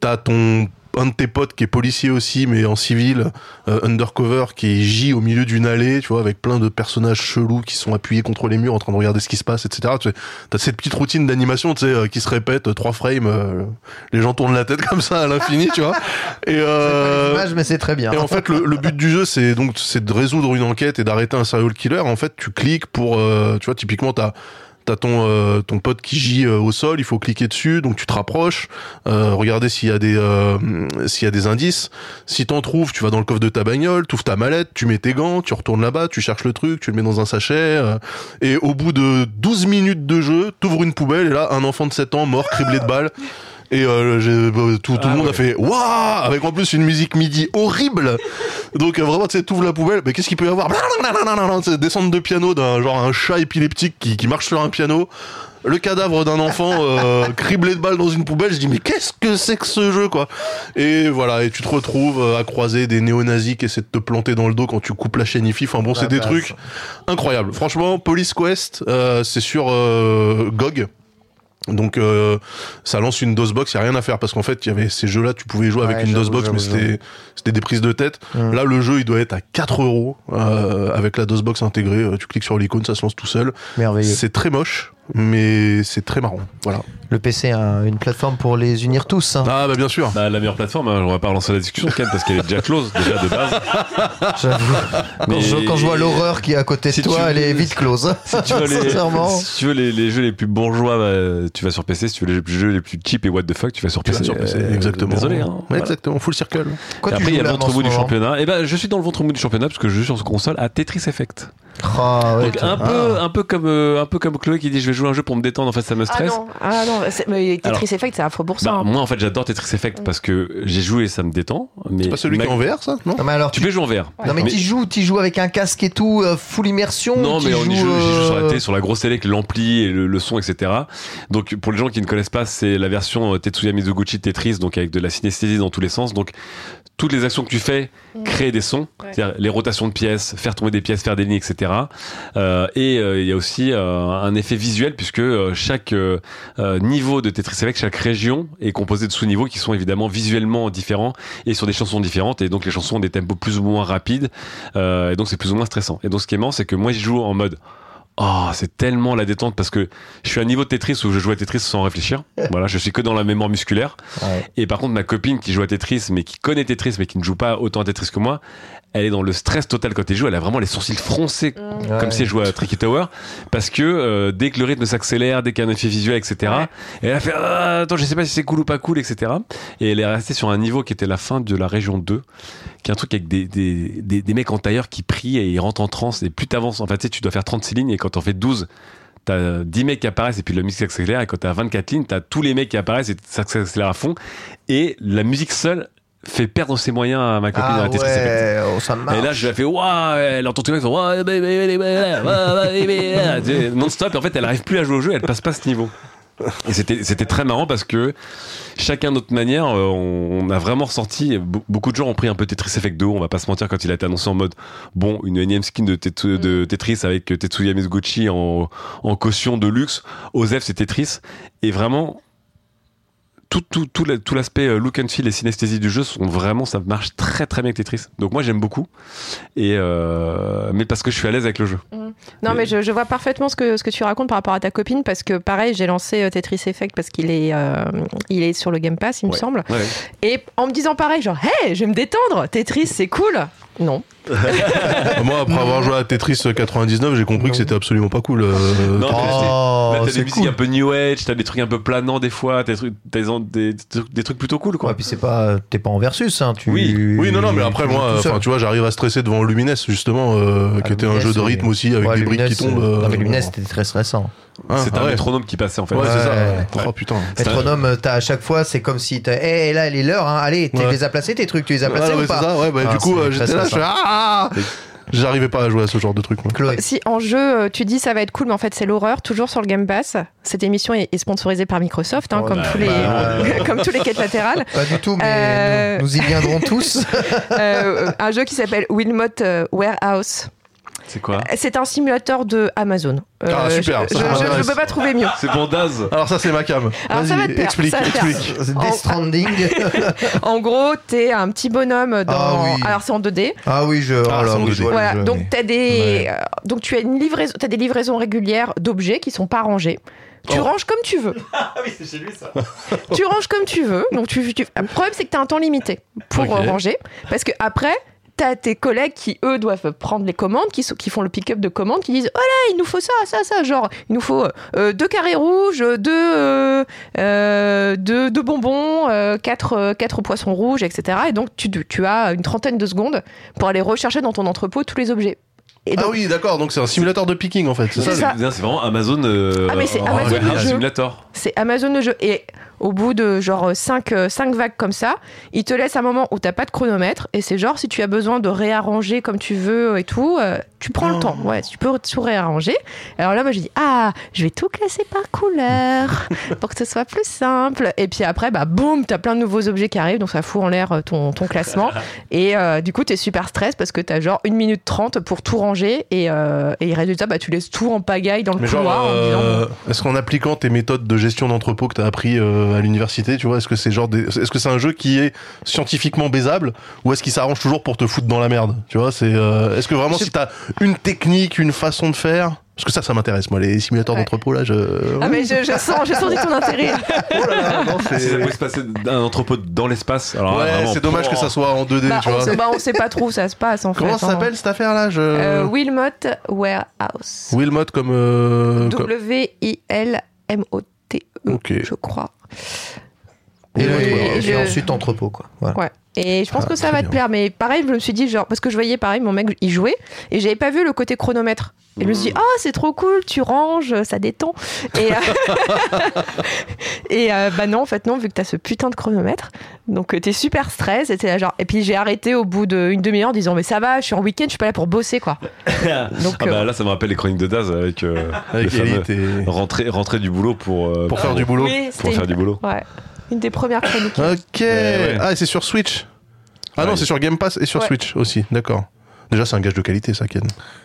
T'as ton un de tes potes qui est policier aussi, mais en civil, euh, undercover, qui gît au milieu d'une allée, tu vois, avec plein de personnages chelous qui sont appuyés contre les murs en train de regarder ce qui se passe, etc. Tu T'as cette petite routine d'animation, tu sais, euh, qui se répète, euh, trois frames, euh, les gens tournent la tête (laughs) comme ça à l'infini, tu vois. Et, euh, L'image, mais c'est très bien. et en fait, le, le but du jeu, c'est donc c'est de résoudre une enquête et d'arrêter un serial killer. En fait, tu cliques pour, euh, tu vois, typiquement, t'as T'as ton euh, ton pote qui gît euh, au sol, il faut cliquer dessus, donc tu te rapproches, euh, regarder s'il y a des euh, s'il y a des indices. Si t'en trouves, tu vas dans le coffre de ta bagnole, tu ouvres ta mallette, tu mets tes gants, tu retournes là-bas, tu cherches le truc, tu le mets dans un sachet, euh, et au bout de 12 minutes de jeu, t'ouvres une poubelle et là un enfant de 7 ans mort criblé de balles. Et euh, bah, tout, tout le monde a fait waouh avec en plus une musique midi horrible. Donc euh, vraiment tu sais t'ouvres la poubelle, mais qu'est-ce qu'il peut y avoir? Descente de piano d'un genre un chat épileptique qui, qui marche sur un piano. Le cadavre d'un enfant euh, (laughs) criblé de balles dans une poubelle, je dis mais qu'est-ce que c'est que ce jeu quoi? Et voilà, et tu te retrouves à croiser des néo-nazis qui essaient de te planter dans le dos quand tu coupes la chaîne IFI. Enfin bon, c'est Ah des bah, trucs incroyables. Franchement, Police Quest, euh, c'est sur euh, GOG. Donc euh, ça lance une DOSBox, il y a rien à faire parce qu'en fait il y avait ces jeux-là, tu pouvais jouer Ouais, avec une DOSBox, mais c'était c'était des prises de tête. Mm. Là le jeu il doit être à 4 euros euh, avec la DOSBox intégrée. Euh, Tu cliques sur l'icône, ça se lance tout seul. Merveilleux. C'est très moche, mais c'est très marrant. Voilà. Le PC a une plateforme pour les unir tous. hein. Ah bah bien sûr. Bah, la meilleure plateforme, hein, on va pas relancer la discussion, Ken, parce qu'elle est déjà close, déjà de base. J'avoue. (laughs) Quand, Mais- je, quand je vois l'horreur qui est à côté de Si toi, tu- elle est vite close. Si tu veux les, (laughs) Sincèrement. si tu veux les, les jeux les plus bourgeois, bah, tu vas sur PC. Si tu veux les jeux les plus cheap et what the fuck, tu vas sur Tu vas PC. sur PC, Euh, exactement. Désolé. Hein, Ouais, Voilà. Exactement, full circle. Quoi Et tu après, il y joues a le là, en ventre ce mou du moment championnat. Et ben, je suis dans le ventre mou du championnat parce que je joue sur console à Tetris Effect. Ah, ouais, Donc, t'as- un peu, un peu comme, euh, un peu comme Chloé qui dit je vais jouer un jeu pour me détendre. En fait, ça me Ah stresse. non, ah non, c'est- mais Tetris Alors, Effect, c'est affreux pour ça. Bah, hein. moi, en fait, j'adore Tetris Effect parce que j'ai joué et ça me détend. Mais C'est pas celui ma- qui est en VR ça Non Non, mais alors, Tu tu, peux jouer en VR. non, mais Mais- tu joues, tu joues avec un casque et tout, euh, full immersion. Non, mais on y joue, j'y joue sur la euh, télé, sur la grosse télé avec l'ampli et le, le son, etc. Donc, pour les gens qui ne connaissent pas, c'est la version Tetsuya Mizuguchi de Tetris, donc avec de la synesthésie dans tous les sens. Donc, toutes les actions que tu fais créent des sons, Ouais. c'est-à-dire les rotations de pièces, faire tomber des pièces, faire des lignes, etc. Euh, et euh, il y a aussi euh, un effet visuel puisque euh, chaque euh, niveau de Tetris Effect, chaque région est composée de sous-niveaux qui sont évidemment visuellement différents et sur des chansons différentes. Et donc les chansons ont des tempos plus ou moins rapides. Euh, et donc c'est plus ou moins stressant. Et donc ce qui est marrant, c'est que moi je joue en mode Oh, c'est tellement la détente parce que je suis à un niveau de Tetris où je joue à Tetris sans réfléchir. (laughs) Voilà, je suis que dans la mémoire musculaire. Ouais. Et par contre, ma copine qui joue à Tetris, mais qui connaît Tetris, mais qui ne joue pas autant à Tetris que moi, elle est dans le stress total quand elle joue. Elle a vraiment les sourcils froncés, comme si elle jouait à Tricky Tower, parce que euh, dès que le rythme s'accélère, dès qu'il y a un effet visuel, etc., Ouais. elle a fait Ah, attends, je sais pas si c'est cool ou pas cool, etc. Et elle est restée sur un niveau qui était la fin de la région 2, qui est un truc avec des, des, des, des mecs en tailleur qui prient et ils rentrent en transe. Et plus t'avances, en fait, tu sais, tu dois faire 36 lignes et quand t'en fais 12, T'as 10 mecs qui apparaissent et puis la musique s'accélère et quand t'as 24 lignes, t'as tous les mecs qui apparaissent et ça s'accélère à fond et la musique seule fait perdre ses moyens à ma copine Ah Tetris Effect. ouais, oh, ça marche. Et là, je lui ai fait, waouh, elle entend tout le monde non-stop. Et en fait, elle arrive plus à jouer au jeu, elle passe pas ce niveau. Et c'était, c'était très marrant parce que chacun de notre manière, euh, on, on a vraiment ressenti, be- beaucoup de gens ont pris un peu Tetris Effect de haut, on va pas se mentir, quand il a été annoncé en mode, bon, une énième skin de, de Tetris avec Tetsuya Mizuguchi en, en caution de luxe, Osef c'est Tetris, et vraiment, tout, tout, tout, la- tout l'aspect euh, look and feel et synesthésie du jeu sont vraiment, ça marche très très bien avec Tetris. Donc moi j'aime beaucoup, et euh, mais parce que je suis à l'aise avec le jeu. Non, Mais- mais je, je vois parfaitement ce que, ce que tu racontes par rapport à ta copine parce que pareil, j'ai lancé euh, Tetris Effect parce qu'il est, euh, il est sur le Game Pass, il me semble. Ouais. Et en me disant pareil, genre, hey, je vais me détendre, Tetris, c'est cool. Non. (laughs) Moi, après avoir joué à Tetris 99, j'ai compris que c'était absolument pas cool. euh, Non, Oh, t'as des musiques cool. un peu new age, t'as des trucs un peu planants des fois, t'as des trucs, t'as des, des, des trucs plutôt cool quoi. Ouais, puis c'est pas, t'es pas en versus, hein. Tu, Oui. Oui, non, non, mais après, moi, enfin, tu vois, j'arrive à stresser devant Lumines, justement, euh, Ah, qui était un jeu de rythme aussi, avec Ouais, des briques qui tombent. euh, Non, mais Lumines, c'était très stressant. Ah, C'était ah un ouais. métronome qui passait en fait. Ouais, c'est ça. Ouais. ouais. Oh putain. Métronome, t'as à chaque fois, c'est comme si t'as. Eh, là, elle est l'heure, hein. allez, tu Ouais. les as placés tes trucs, tu les as placés Ouais, ou ouais, pas c'est ça, ouais, bah, Ah, du coup, c'est euh, j'étais là, je ah J'arrivais pas à jouer à ce genre de truc, moi. Chloé. Si en jeu, euh, tu dis ça va être cool, mais en fait c'est l'horreur, toujours sur le Game Pass. Cette émission est, sponsorisée par Microsoft, hein, Oh, comme, bah, tous les, bah, (laughs) comme tous les quêtes latérales. Pas du tout, mais Euh, nous, nous y viendrons tous. (laughs) Euh, un jeu qui s'appelle Wilmot euh, Warehouse. C'est quoi C'est un simulateur de Amazon. Euh, Ah, super, Je, m'intéresse. peux pas trouver mieux. C'est bon Daz Alors, ça, c'est ma cam. Alors, ça va te explique, ça va te plaire. explique. Death En- Stranding. (laughs) En gros, t'es un petit bonhomme dans. Ah oui. Alors c'est en 2D. ah oui, je. Ah, oh c'est en oui, 2D. je vois le Voilà, jeu, donc mais- t'as des, Ouais. euh, donc tu as une livraison, t'as des livraisons régulières d'objets qui sont pas rangés. Tu Oh. ranges comme tu veux. (laughs) Ah oui, c'est chez lui ça. tu ranges comme tu veux. Donc tu, tu- Le problème c'est que t'as un temps limité pour euh, ranger, parce que après. T'as tes collègues qui, eux, doivent prendre les commandes, qui, sont- qui font le pick-up de commandes, qui disent Oh là, il nous faut ça, ça, ça. Genre, il nous faut euh, deux carrés rouges, deux, euh, euh, deux, deux bonbons, euh, quatre, euh, quatre poissons rouges, etc. Et donc, tu, tu as une trentaine de secondes pour aller rechercher dans ton entrepôt tous les objets. Et Ah oui, d'accord, donc c'est un simulateur de picking en fait, c'est ça C'est ça. C'est c'est vraiment Amazon. euh, Ah, mais c'est Amazon le jeu. C'est Amazon le jeu. Et au bout de genre 5, vagues comme ça, il te laisse un moment où t'as pas de chronomètre. Et c'est genre, si tu as besoin de réarranger comme tu veux et tout, euh, tu prends le Oh. temps. Ouais, tu peux tout réarranger. Alors là, moi, je dis, ah, je vais tout classer par couleur (laughs) pour que ce soit plus simple. Et puis après, bah, boum, t'as plein de nouveaux objets qui arrivent. Donc ça fout en l'air euh, ton, ton classement. (laughs) Et euh, du coup, t'es super stress parce que t'as genre 1 minute 30 pour tout ranger. Et, euh, et résultat, bah, tu laisses tout en pagaille dans le Mais genre, couloir. en disant, euh, est-ce qu'en appliquant tes méthodes de gestion d'entrepôt que t'as appris euh, à l'université, tu vois, est-ce que c'est genre, des- est-ce que c'est un jeu qui est scientifiquement baisable ou est-ce qu'il s'arrange toujours pour te foutre dans la merde, tu vois, c'est, euh, est-ce que vraiment si t'as une technique, une façon de faire, parce que ça, ça m'intéresse moi, les simulateurs Ouais. d'entrepôt là, je. Ah mais je, je sens, je sens ton intérêt. (laughs) Oh là là, non, Si ça c'est. pouvait se passer d'un entrepôt dans l'espace. alors Ouais, vraiment, c'est dommage que ça soit en 2D, Bah, tu on, vois. sait, bah, on sait pas trop où ça se passe en Comment fait. ça hein. s'appelle cette affaire là je... euh, Wilmot Warehouse. Wilmot comme. euh, comme- W-I-L-M-O-T-E, Ok. je crois. Et, Et et je- ensuite entrepôt, quoi. Voilà. Ouais. Et je pense Ah, que ça va te plaire. Mais pareil, je me suis dit, genre, parce que je voyais pareil, mon mec, il jouait, et j'avais pas vu le côté chronomètre. Et je me suis dit, oh, c'est trop cool, tu ranges, ça détend. Et, euh, (laughs) (laughs) et euh, bah non, en fait, non, vu que t'as ce putain de chronomètre. Donc, euh, t'es super stress. Et, là, genre... et puis, j'ai arrêté au bout d'une demi-heure en disant, mais ça va, je suis en week-end, je suis pas là pour bosser, quoi. (laughs) Donc, Ah bah euh, là, ça me rappelle les chroniques de Daz avec, euh, Avec le fameux et- rentrer, rentrer du boulot pour, euh, Pour faire du boulot. oui, Pour faire une- du boulot. Ouais. Une des premières chroniques. Ok. ouais. Ah, et c'est sur Switch. Ah non, Ouais. c'est sur Game Pass et sur Ouais. Switch aussi. D'accord. Déjà, c'est un gage de qualité, ça, Ken.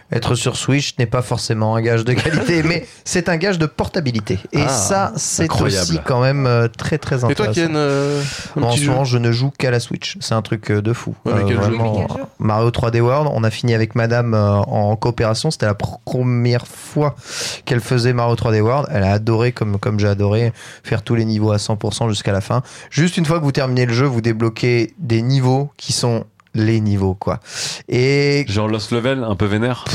Être sur Switch n'est pas forcément un gage de qualité, (laughs) mais c'est un gage de portabilité. Et Ah, ça, c'est aussi quand même euh, très très Et toi, intéressant. Ken, euh, en ce moment, je ne joue qu'à la Switch. C'est un truc euh, de fou. Ouais, mais quel jeu vraiment, Quel jeu Mario 3D World. On a fini avec Madame euh, en coopération. C'était la première fois qu'elle faisait Mario 3D World. Elle a adoré, comme, comme j'ai adoré, faire tous les niveaux à 100% jusqu'à la fin. Juste une fois que vous terminez le jeu, vous débloquez des niveaux qui sont les niveaux, quoi. Et Genre Lost Level, un peu vénère.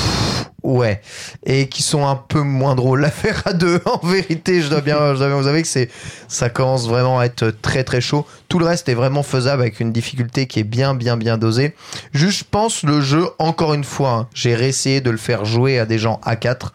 Ouais, et qui sont un peu moins drôles à faire à deux. (laughs) En vérité, je dois bien, je dois bien vous avouer que c'est, ça commence vraiment à être très très chaud. Tout le reste est vraiment faisable avec une difficulté qui est bien bien bien dosée. Juste, je pense le jeu encore une fois, hein, j'ai réessayé de le faire jouer à des gens à 4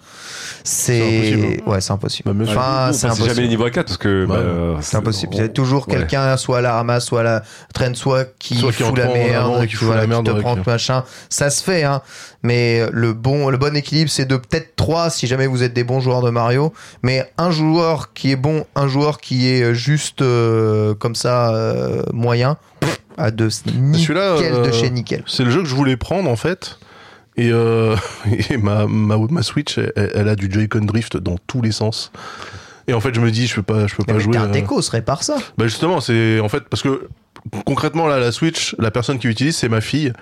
C'est impossible. ouais, c'est impossible. Bah. Enfin, c'est jamais les niveaux à 4 parce que. Bah, euh, C'est impossible. Il y a toujours ouais. quelqu'un, soit à la ramasse, soit à la traîne, soit qui Soit qui en fout la merde, qui fout la merde qui te prend machin. Ça se fait, hein. Mais le bon, le bon équilibre, c'est de peut-être trois si jamais vous êtes des bons joueurs de Mario. Mais un joueur qui est bon, un joueur qui est juste euh, comme ça euh, moyen, pff, à de nickel Celui-là, euh, de chez nickel. C'est le jeu que je voulais prendre, en fait. Et, euh, (laughs) et ma, ma, ma Switch, elle, elle a du Joy-Con Drift dans tous les sens. Et en fait, je me dis, je peux pas, je peux pas Mais jouer. Car euh, Deco serait par ça. Bah justement, c'est en fait parce que concrètement là la Switch, la personne qui l'utilise c'est ma fille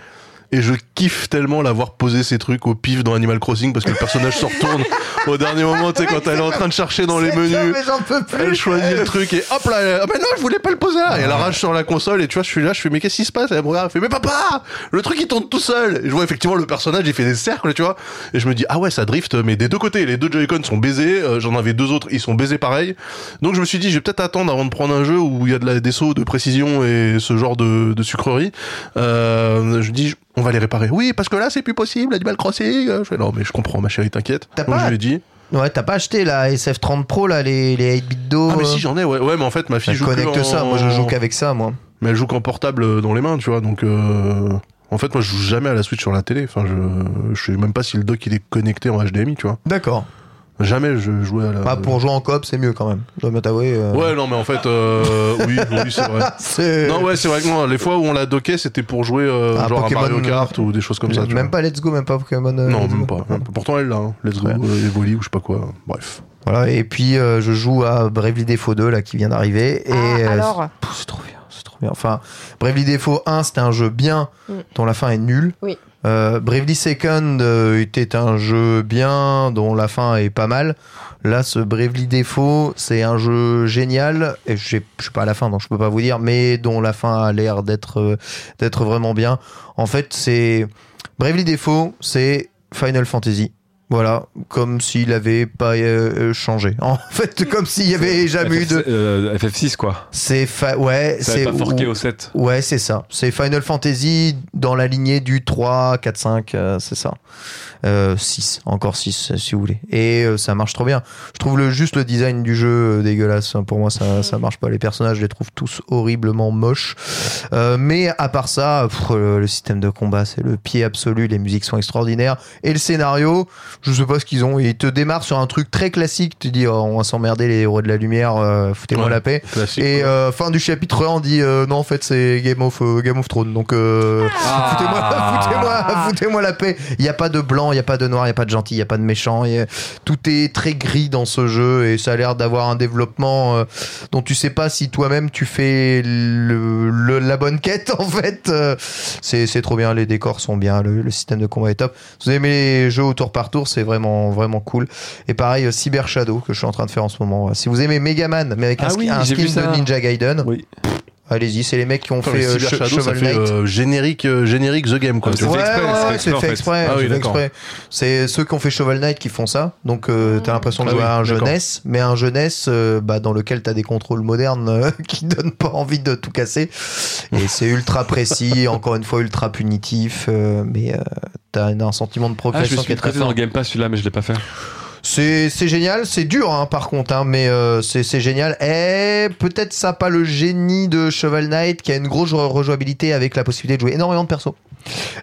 et je kiffe tellement la voir poser ses trucs au pif dans Animal Crossing parce que le personnage se retourne (laughs) au dernier moment, tu sais quand elle est en train de chercher dans les C'est ça, menus. mais j'en peux plus. Elle choisit le truc et hop là, elle- ah ben non, je voulais pas le poser là. Et elle arrache sur la console et tu vois, je suis là, je fais mais qu'est-ce qui se passe? Elle me regarde, elle fait mais papa, le truc il tourne tout seul. Et je vois effectivement le personnage, il fait des cercles, tu vois. Et je me dis ah ouais, ça drift, mais des deux côtés, les deux Joy-Con sont baisés. euh, J'en avais deux autres, ils sont baisés pareil. Donc je me suis dit, je vais peut-être attendre avant de prendre un jeu où il y a de la, des sauts de précision et ce genre de, de sucrerie. Euh, je dis, on va les réparer. Oui, parce que là c'est plus possible, Animal Crossing. Je fais non mais je comprends, ma chérie, t'inquiète. T'as Donc pas- je lui ai dit. Ouais, t'as pas acheté la SF30 Pro, là, les, les 8 bits d'eau Ah mais euh, si j'en ai ouais ouais mais en fait ma fille joue que connecte en- ça. Moi, je joue qu'avec ça, moi. mais elle joue qu'en portable euh, dans les mains tu vois donc euh, en fait moi je joue jamais à la Switch sur la télé enfin je je sais même pas si le dock il est connecté en HDMI tu vois D'accord. Jamais je jouais à la Bah, pour jouer en coop, c'est mieux quand même. Je dois me t'avouer. euh. ouais non mais en fait euh, oui oui c'est vrai (laughs) non ouais c'est vrai que non, les fois où on l'a docké c'était pour jouer euh, Ah, genre Pokémon, à Mario Kart ou des choses comme ça tu même vois. pas Let's Go, même pas Pokémon. euh, non même pas, même pas. pourtant elle là hein. Let's Go Ouais. euh, Evoli ou je sais pas quoi bref Voilà, et puis euh, je joue à Bravely Default 2 là qui vient d'arriver. Et Ah, euh, alors c'est trop bien, c'est trop bien. Enfin, Bravely Default 1, c'était un jeu bien, Mm. dont la fin est nulle. Oui. Euh, Bravely Second euh, était un jeu bien, dont la fin est pas mal. Là, ce Bravely Default, c'est un jeu génial. Et je suis pas à la fin, donc je peux pas vous dire, mais dont la fin a l'air d'être d'être vraiment bien. En fait, c'est Bravely Default, c'est Final Fantasy. Voilà, comme s'il avait pas euh, euh, changé. (laughs) En fait, comme s'il y avait jamais eu de. Euh, FF6 quoi. C'est fa... ouais, c'est pas forqué au 7. Ouais, c'est ça. C'est Final Fantasy dans la lignée du 3, 4, 5, euh, c'est ça. Euh, 6, encore 6 si vous voulez. Et euh, ça marche trop bien. Je trouve le, juste le design du jeu euh, dégueulasse. Pour moi, ça, ça marche pas. Les personnages, je les trouve tous horriblement moches. Euh, mais à part ça, pff, le, le système de combat, c'est le pied absolu. Les musiques sont extraordinaires. Et le scénario, je sais pas ce qu'ils ont. Ils te démarrent sur un truc très classique. Tu dis, oh, on va s'emmerder les héros de la lumière, euh, foutez-moi Ouais. la paix. Et euh, fin du chapitre 1, on dit euh, non, en fait, c'est Game of, euh, Game of Thrones. Donc, euh, foutez-moi, (laughs) foutez-moi, foutez-moi la paix. Il n'y a pas de blanc, il n'y a pas de noir, il n'y a pas de gentil, il n'y a pas de méchant. il y a- Tout est très gris dans ce jeu et ça a l'air d'avoir un développement euh, dont tu sais pas si toi-même tu fais le, le- la bonne quête (laughs) en fait. Euh, c'est trop bien, les décors sont bien, le, le système de combat est top. Si vous aimez les jeux au tour par tour, c'est vraiment, vraiment cool. Et pareil, euh, Cyber Shadow que je suis en train de faire en ce moment. Si vous aimez Megaman, mais avec un, Ah oui, un skin de. Ninja Gaiden, Oui. Allez-y, c'est les mecs qui ont Enfin, fait euh, Cyber ça Shovel fait Knight. euh, générique euh, générique the game quoi Ah, c'est fait exprès, ouais, c'est fait ouais, exprès. Ah ceux qui ont fait Shovel Knight qui font ça. Donc euh, t'as l'impression de Ah jouer oui, à un jeunesse, mais un jeunesse euh, bah, dans lequel t'as des contrôles modernes euh, (laughs) qui donnent pas envie de tout casser. Et (laughs) c'est ultra précis, encore une fois ultra punitif, euh, mais euh, t'as un, sentiment de Ah, je progression qui est très prêté dans fort. le Game Pass celui-là, mais je l'ai pas fait. C'est c'est génial, c'est dur hein, par contre, hein, mais euh, c'est c'est génial. Et peut-être ça pas le génie de Shovel Knight qui a une grosse re- rejouabilité avec la possibilité de jouer énormément de persos.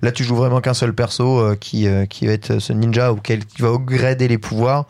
Là, tu joues vraiment qu'un seul perso euh, qui, euh, qui va être ce ninja auquel qui va upgrader les pouvoirs.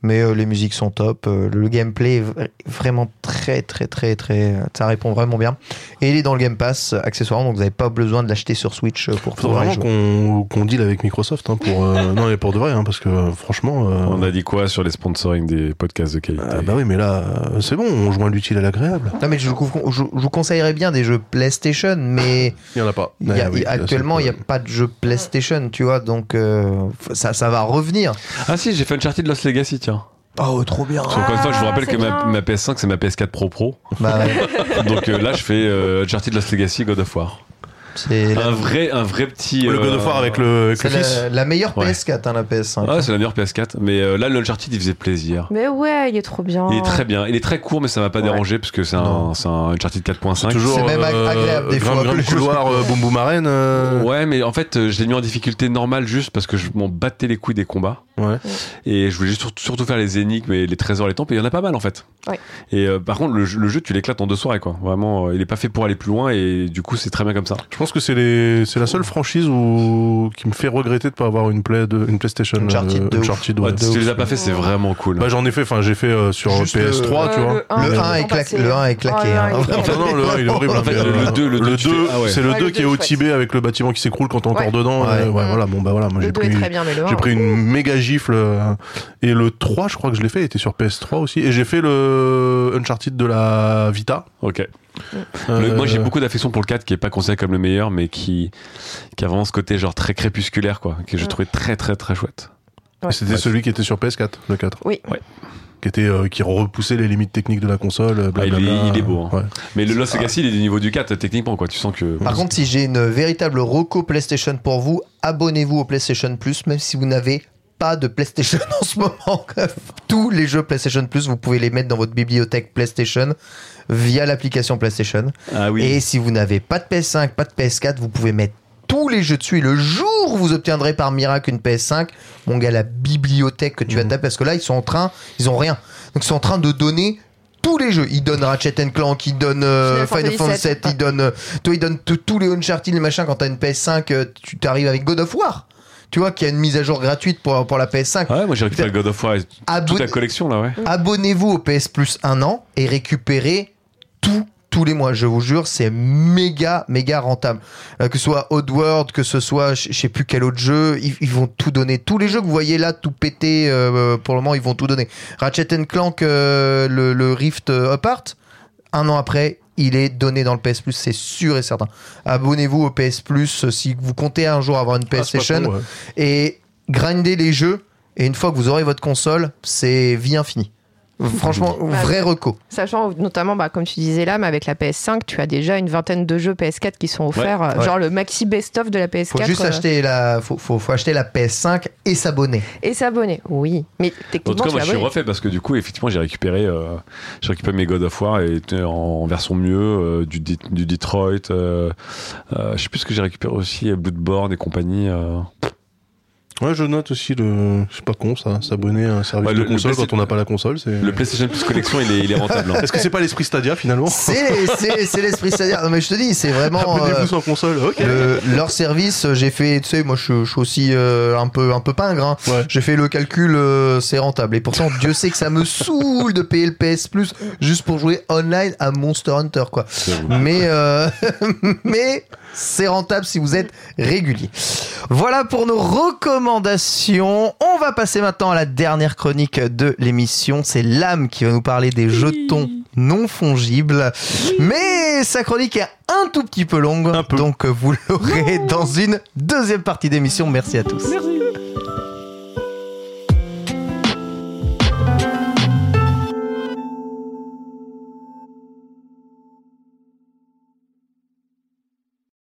Mais euh, les musiques sont top. euh, le gameplay est vraiment très, très, très, très. Ça répond vraiment bien. Et il est dans le Game Pass euh, accessoirement, donc vous n'avez pas besoin de l'acheter sur Switch pour Faut pouvoir vraiment qu'on qu'on deal avec Microsoft hein, pour euh, (laughs) non mais pour de vrai hein, parce que franchement euh, On a dit quoi sur les sponsoring des podcasts de qualité ah, bah oui mais là euh, c'est bon on joint l'utile à l'agréable Non, mais je, vous- je, je vous conseillerais bien des jeux PlayStation, mais il y en a pas il y a- Ah oui, actuellement, il n'y a pas de jeu PlayStation, tu vois, donc euh, ça, ça va revenir. Ah si, j'ai fait Uncharted Lost Legacy, tiens. Oh, trop bien. Qu'encore une fois, je vous Ah, rappelle que ma PS5, c'est ma PS4 Pro Pro. Bah, ouais, (laughs) Donc euh, là, je fais euh, Uncharted Lost Legacy God of War. C'est la, Un vrai, un vrai petit. le God of War euh, avec le, avec c'est le fils la, la meilleure Ouais. PS4, hein, la PS5. Ouais, c'est la meilleure PS4. Mais euh, là, le Uncharted, il faisait plaisir. Mais ouais, il est trop bien. Il est très bien. Il est très court, mais ça m'a pas Ouais. dérangé parce que c'est un, c'est un Uncharted 4.5. toujours C'est même euh, agréable des fois, le couloir euh, boum boum arène euh, Ouais, mais en fait, je l'ai mis en difficulté normale juste parce que je m'en battais les couilles des combats. ouais. Et je voulais juste surtout, surtout faire les énigmes et les trésors, les temples. Et il y en a pas mal en fait. Ouais. Et euh, par contre, le, jeu- le jeu, tu l'éclates en deux soirées quoi. Vraiment, euh, il est pas fait pour aller plus loin et du coup, c'est très bien comme ça. je pense que c'est les c'est la seule franchise où qui me fait regretter de pas avoir une play de une PlayStation Uncharted euh. Uncharted ouais. Ouais, si tu les as pas fait, c'est vraiment cool. bah j'en ai fait enfin j'ai fait euh, sur Juste PS3 le- tu vois Euh, Le un, 1 est, cla- le 1 est claqué. Le hein. non, le 1 il est horrible. En fait, mais, le euh, deux, le deux, tu fais- ah c'est le Ouais, 2 le qui est au. Tibet avec le bâtiment qui s'écroule quand t'es encore dedans. Ouais. euh, voilà, bon bah voilà, moi j'ai Le 2 pris est très bien, mais le 1. J'ai pris une méga gifle euh, et le 3 je crois que je l'ai fait il était sur PS3 aussi et j'ai fait le Uncharted de la Vita. Ok. Euh, moi, j'ai beaucoup d'affection pour le 4 qui est pas considéré comme le meilleur, mais qui, qui a vraiment ce côté genre très crépusculaire quoi, que j'ai Mm. trouvé très très très chouette. Ouais. C'était Ouais. celui qui était sur PS4, le 4. Oui. Ouais. Qui était euh, qui repoussait les limites techniques de la console. euh, Ah, il est- blablabla. il est beau, hein. Ouais. Mais le Lost Legacy, il est du niveau du 4 techniquement quoi. Tu sens que. Par contre, si j'ai une véritable reco PlayStation pour vous, abonnez-vous au PlayStation Plus, même si vous n'avez pas de PlayStation (laughs) en ce moment. (laughs) Tous les jeux PlayStation Plus, vous pouvez les mettre dans votre bibliothèque PlayStation via l'application PlayStation. ah oui. Et si vous n'avez pas de PS5, pas de PS4, vous pouvez mettre tous les jeux dessus. Et le jour où vous obtiendrez par miracle une PS5, mon gars, la bibliothèque que tu vas Mhm. taper, parce que là, ils sont en train, ils ont rien. Donc, ils sont en train de donner tous les jeux. Ils donnent Ratchet Clank, ils donnent euh, Final Final Fantasy VII, ils donnent, euh, toi, ils donnent tous les Uncharted, les machins. Quand t'as une PS5, euh, tu t'arrives avec God of War. Tu vois qu'il y a une mise à jour gratuite pour, pour la PS5. Ah ouais, moi j'ai récupéré God of War et toute la collection là, ouais. Abonnez-vous au PS Plus un an et récupérez tout tous les mois, je vous jure, c'est méga, méga rentable. Euh, que ce soit Oddworld, que ce soit, je sais plus quel autre jeu, ils, ils vont tout donner. Tous les jeux que vous voyez là, tout pété, euh, pour le moment, ils vont tout donner. Ratchet Clank, euh, le, le Rift Apart, un an après, il est donné dans le PS Plus, c'est sûr et certain. Abonnez-vous au PS Plus si vous comptez un jour avoir une Ah, PlayStation con, ouais. et grindez les jeux. Et une fois que vous aurez votre console, c'est vie infinie. Franchement, vrai reco. Sachant notamment, bah, comme tu disais là, mais avec la PS5, tu as déjà une vingtaine de jeux PS4 qui sont offerts, euh, ouais. genre le maxi best-of de la PS4. Faut juste euh, acheter la, faut, faut, faut acheter la PS5 et s'abonner. Et s'abonner, oui. Mais En techniquement, tout cas, tu moi l'as je suis refait parce que du coup, effectivement, j'ai récupéré, euh, j'ai récupéré mes God of War et en, en version mieux, euh, du, du Detroit. euh, euh, je sais plus ce que j'ai récupéré aussi, Bloodborne et compagnie. Euh. Ouais, je note aussi le. C'est pas con ça, s'abonner à un service Ouais, de le- le console quand on n'a pas la console. c'est... Le PlayStation Plus Collection, il est, il est rentable. hein. (laughs) Est-ce que c'est pas l'esprit Stadia finalement (laughs) C'est, c'est, c'est l'esprit c'est-à-dire, non mais je te dis, c'est vraiment Abonnez-vous euh, sans console, ok. le- leur service. J'ai fait, tu sais, moi je, je suis aussi euh, un peu, un peu pingre. hein. Ouais. J'ai fait le calcul, euh, c'est rentable. Et pourtant, Dieu sait que ça me saoule de payer le PS Plus juste pour jouer online à Monster Hunter, quoi. mais euh, (laughs) mais c'est rentable si vous êtes régulier. Voilà pour nos recommandations. On va passer maintenant à la dernière chronique de l'émission. C'est l'âme qui va nous parler des jetons non fongibles. Mais sa chronique est un tout petit peu longue. Un peu. Donc vous l'aurez dans une deuxième partie d'émission. Merci à tous. Merci.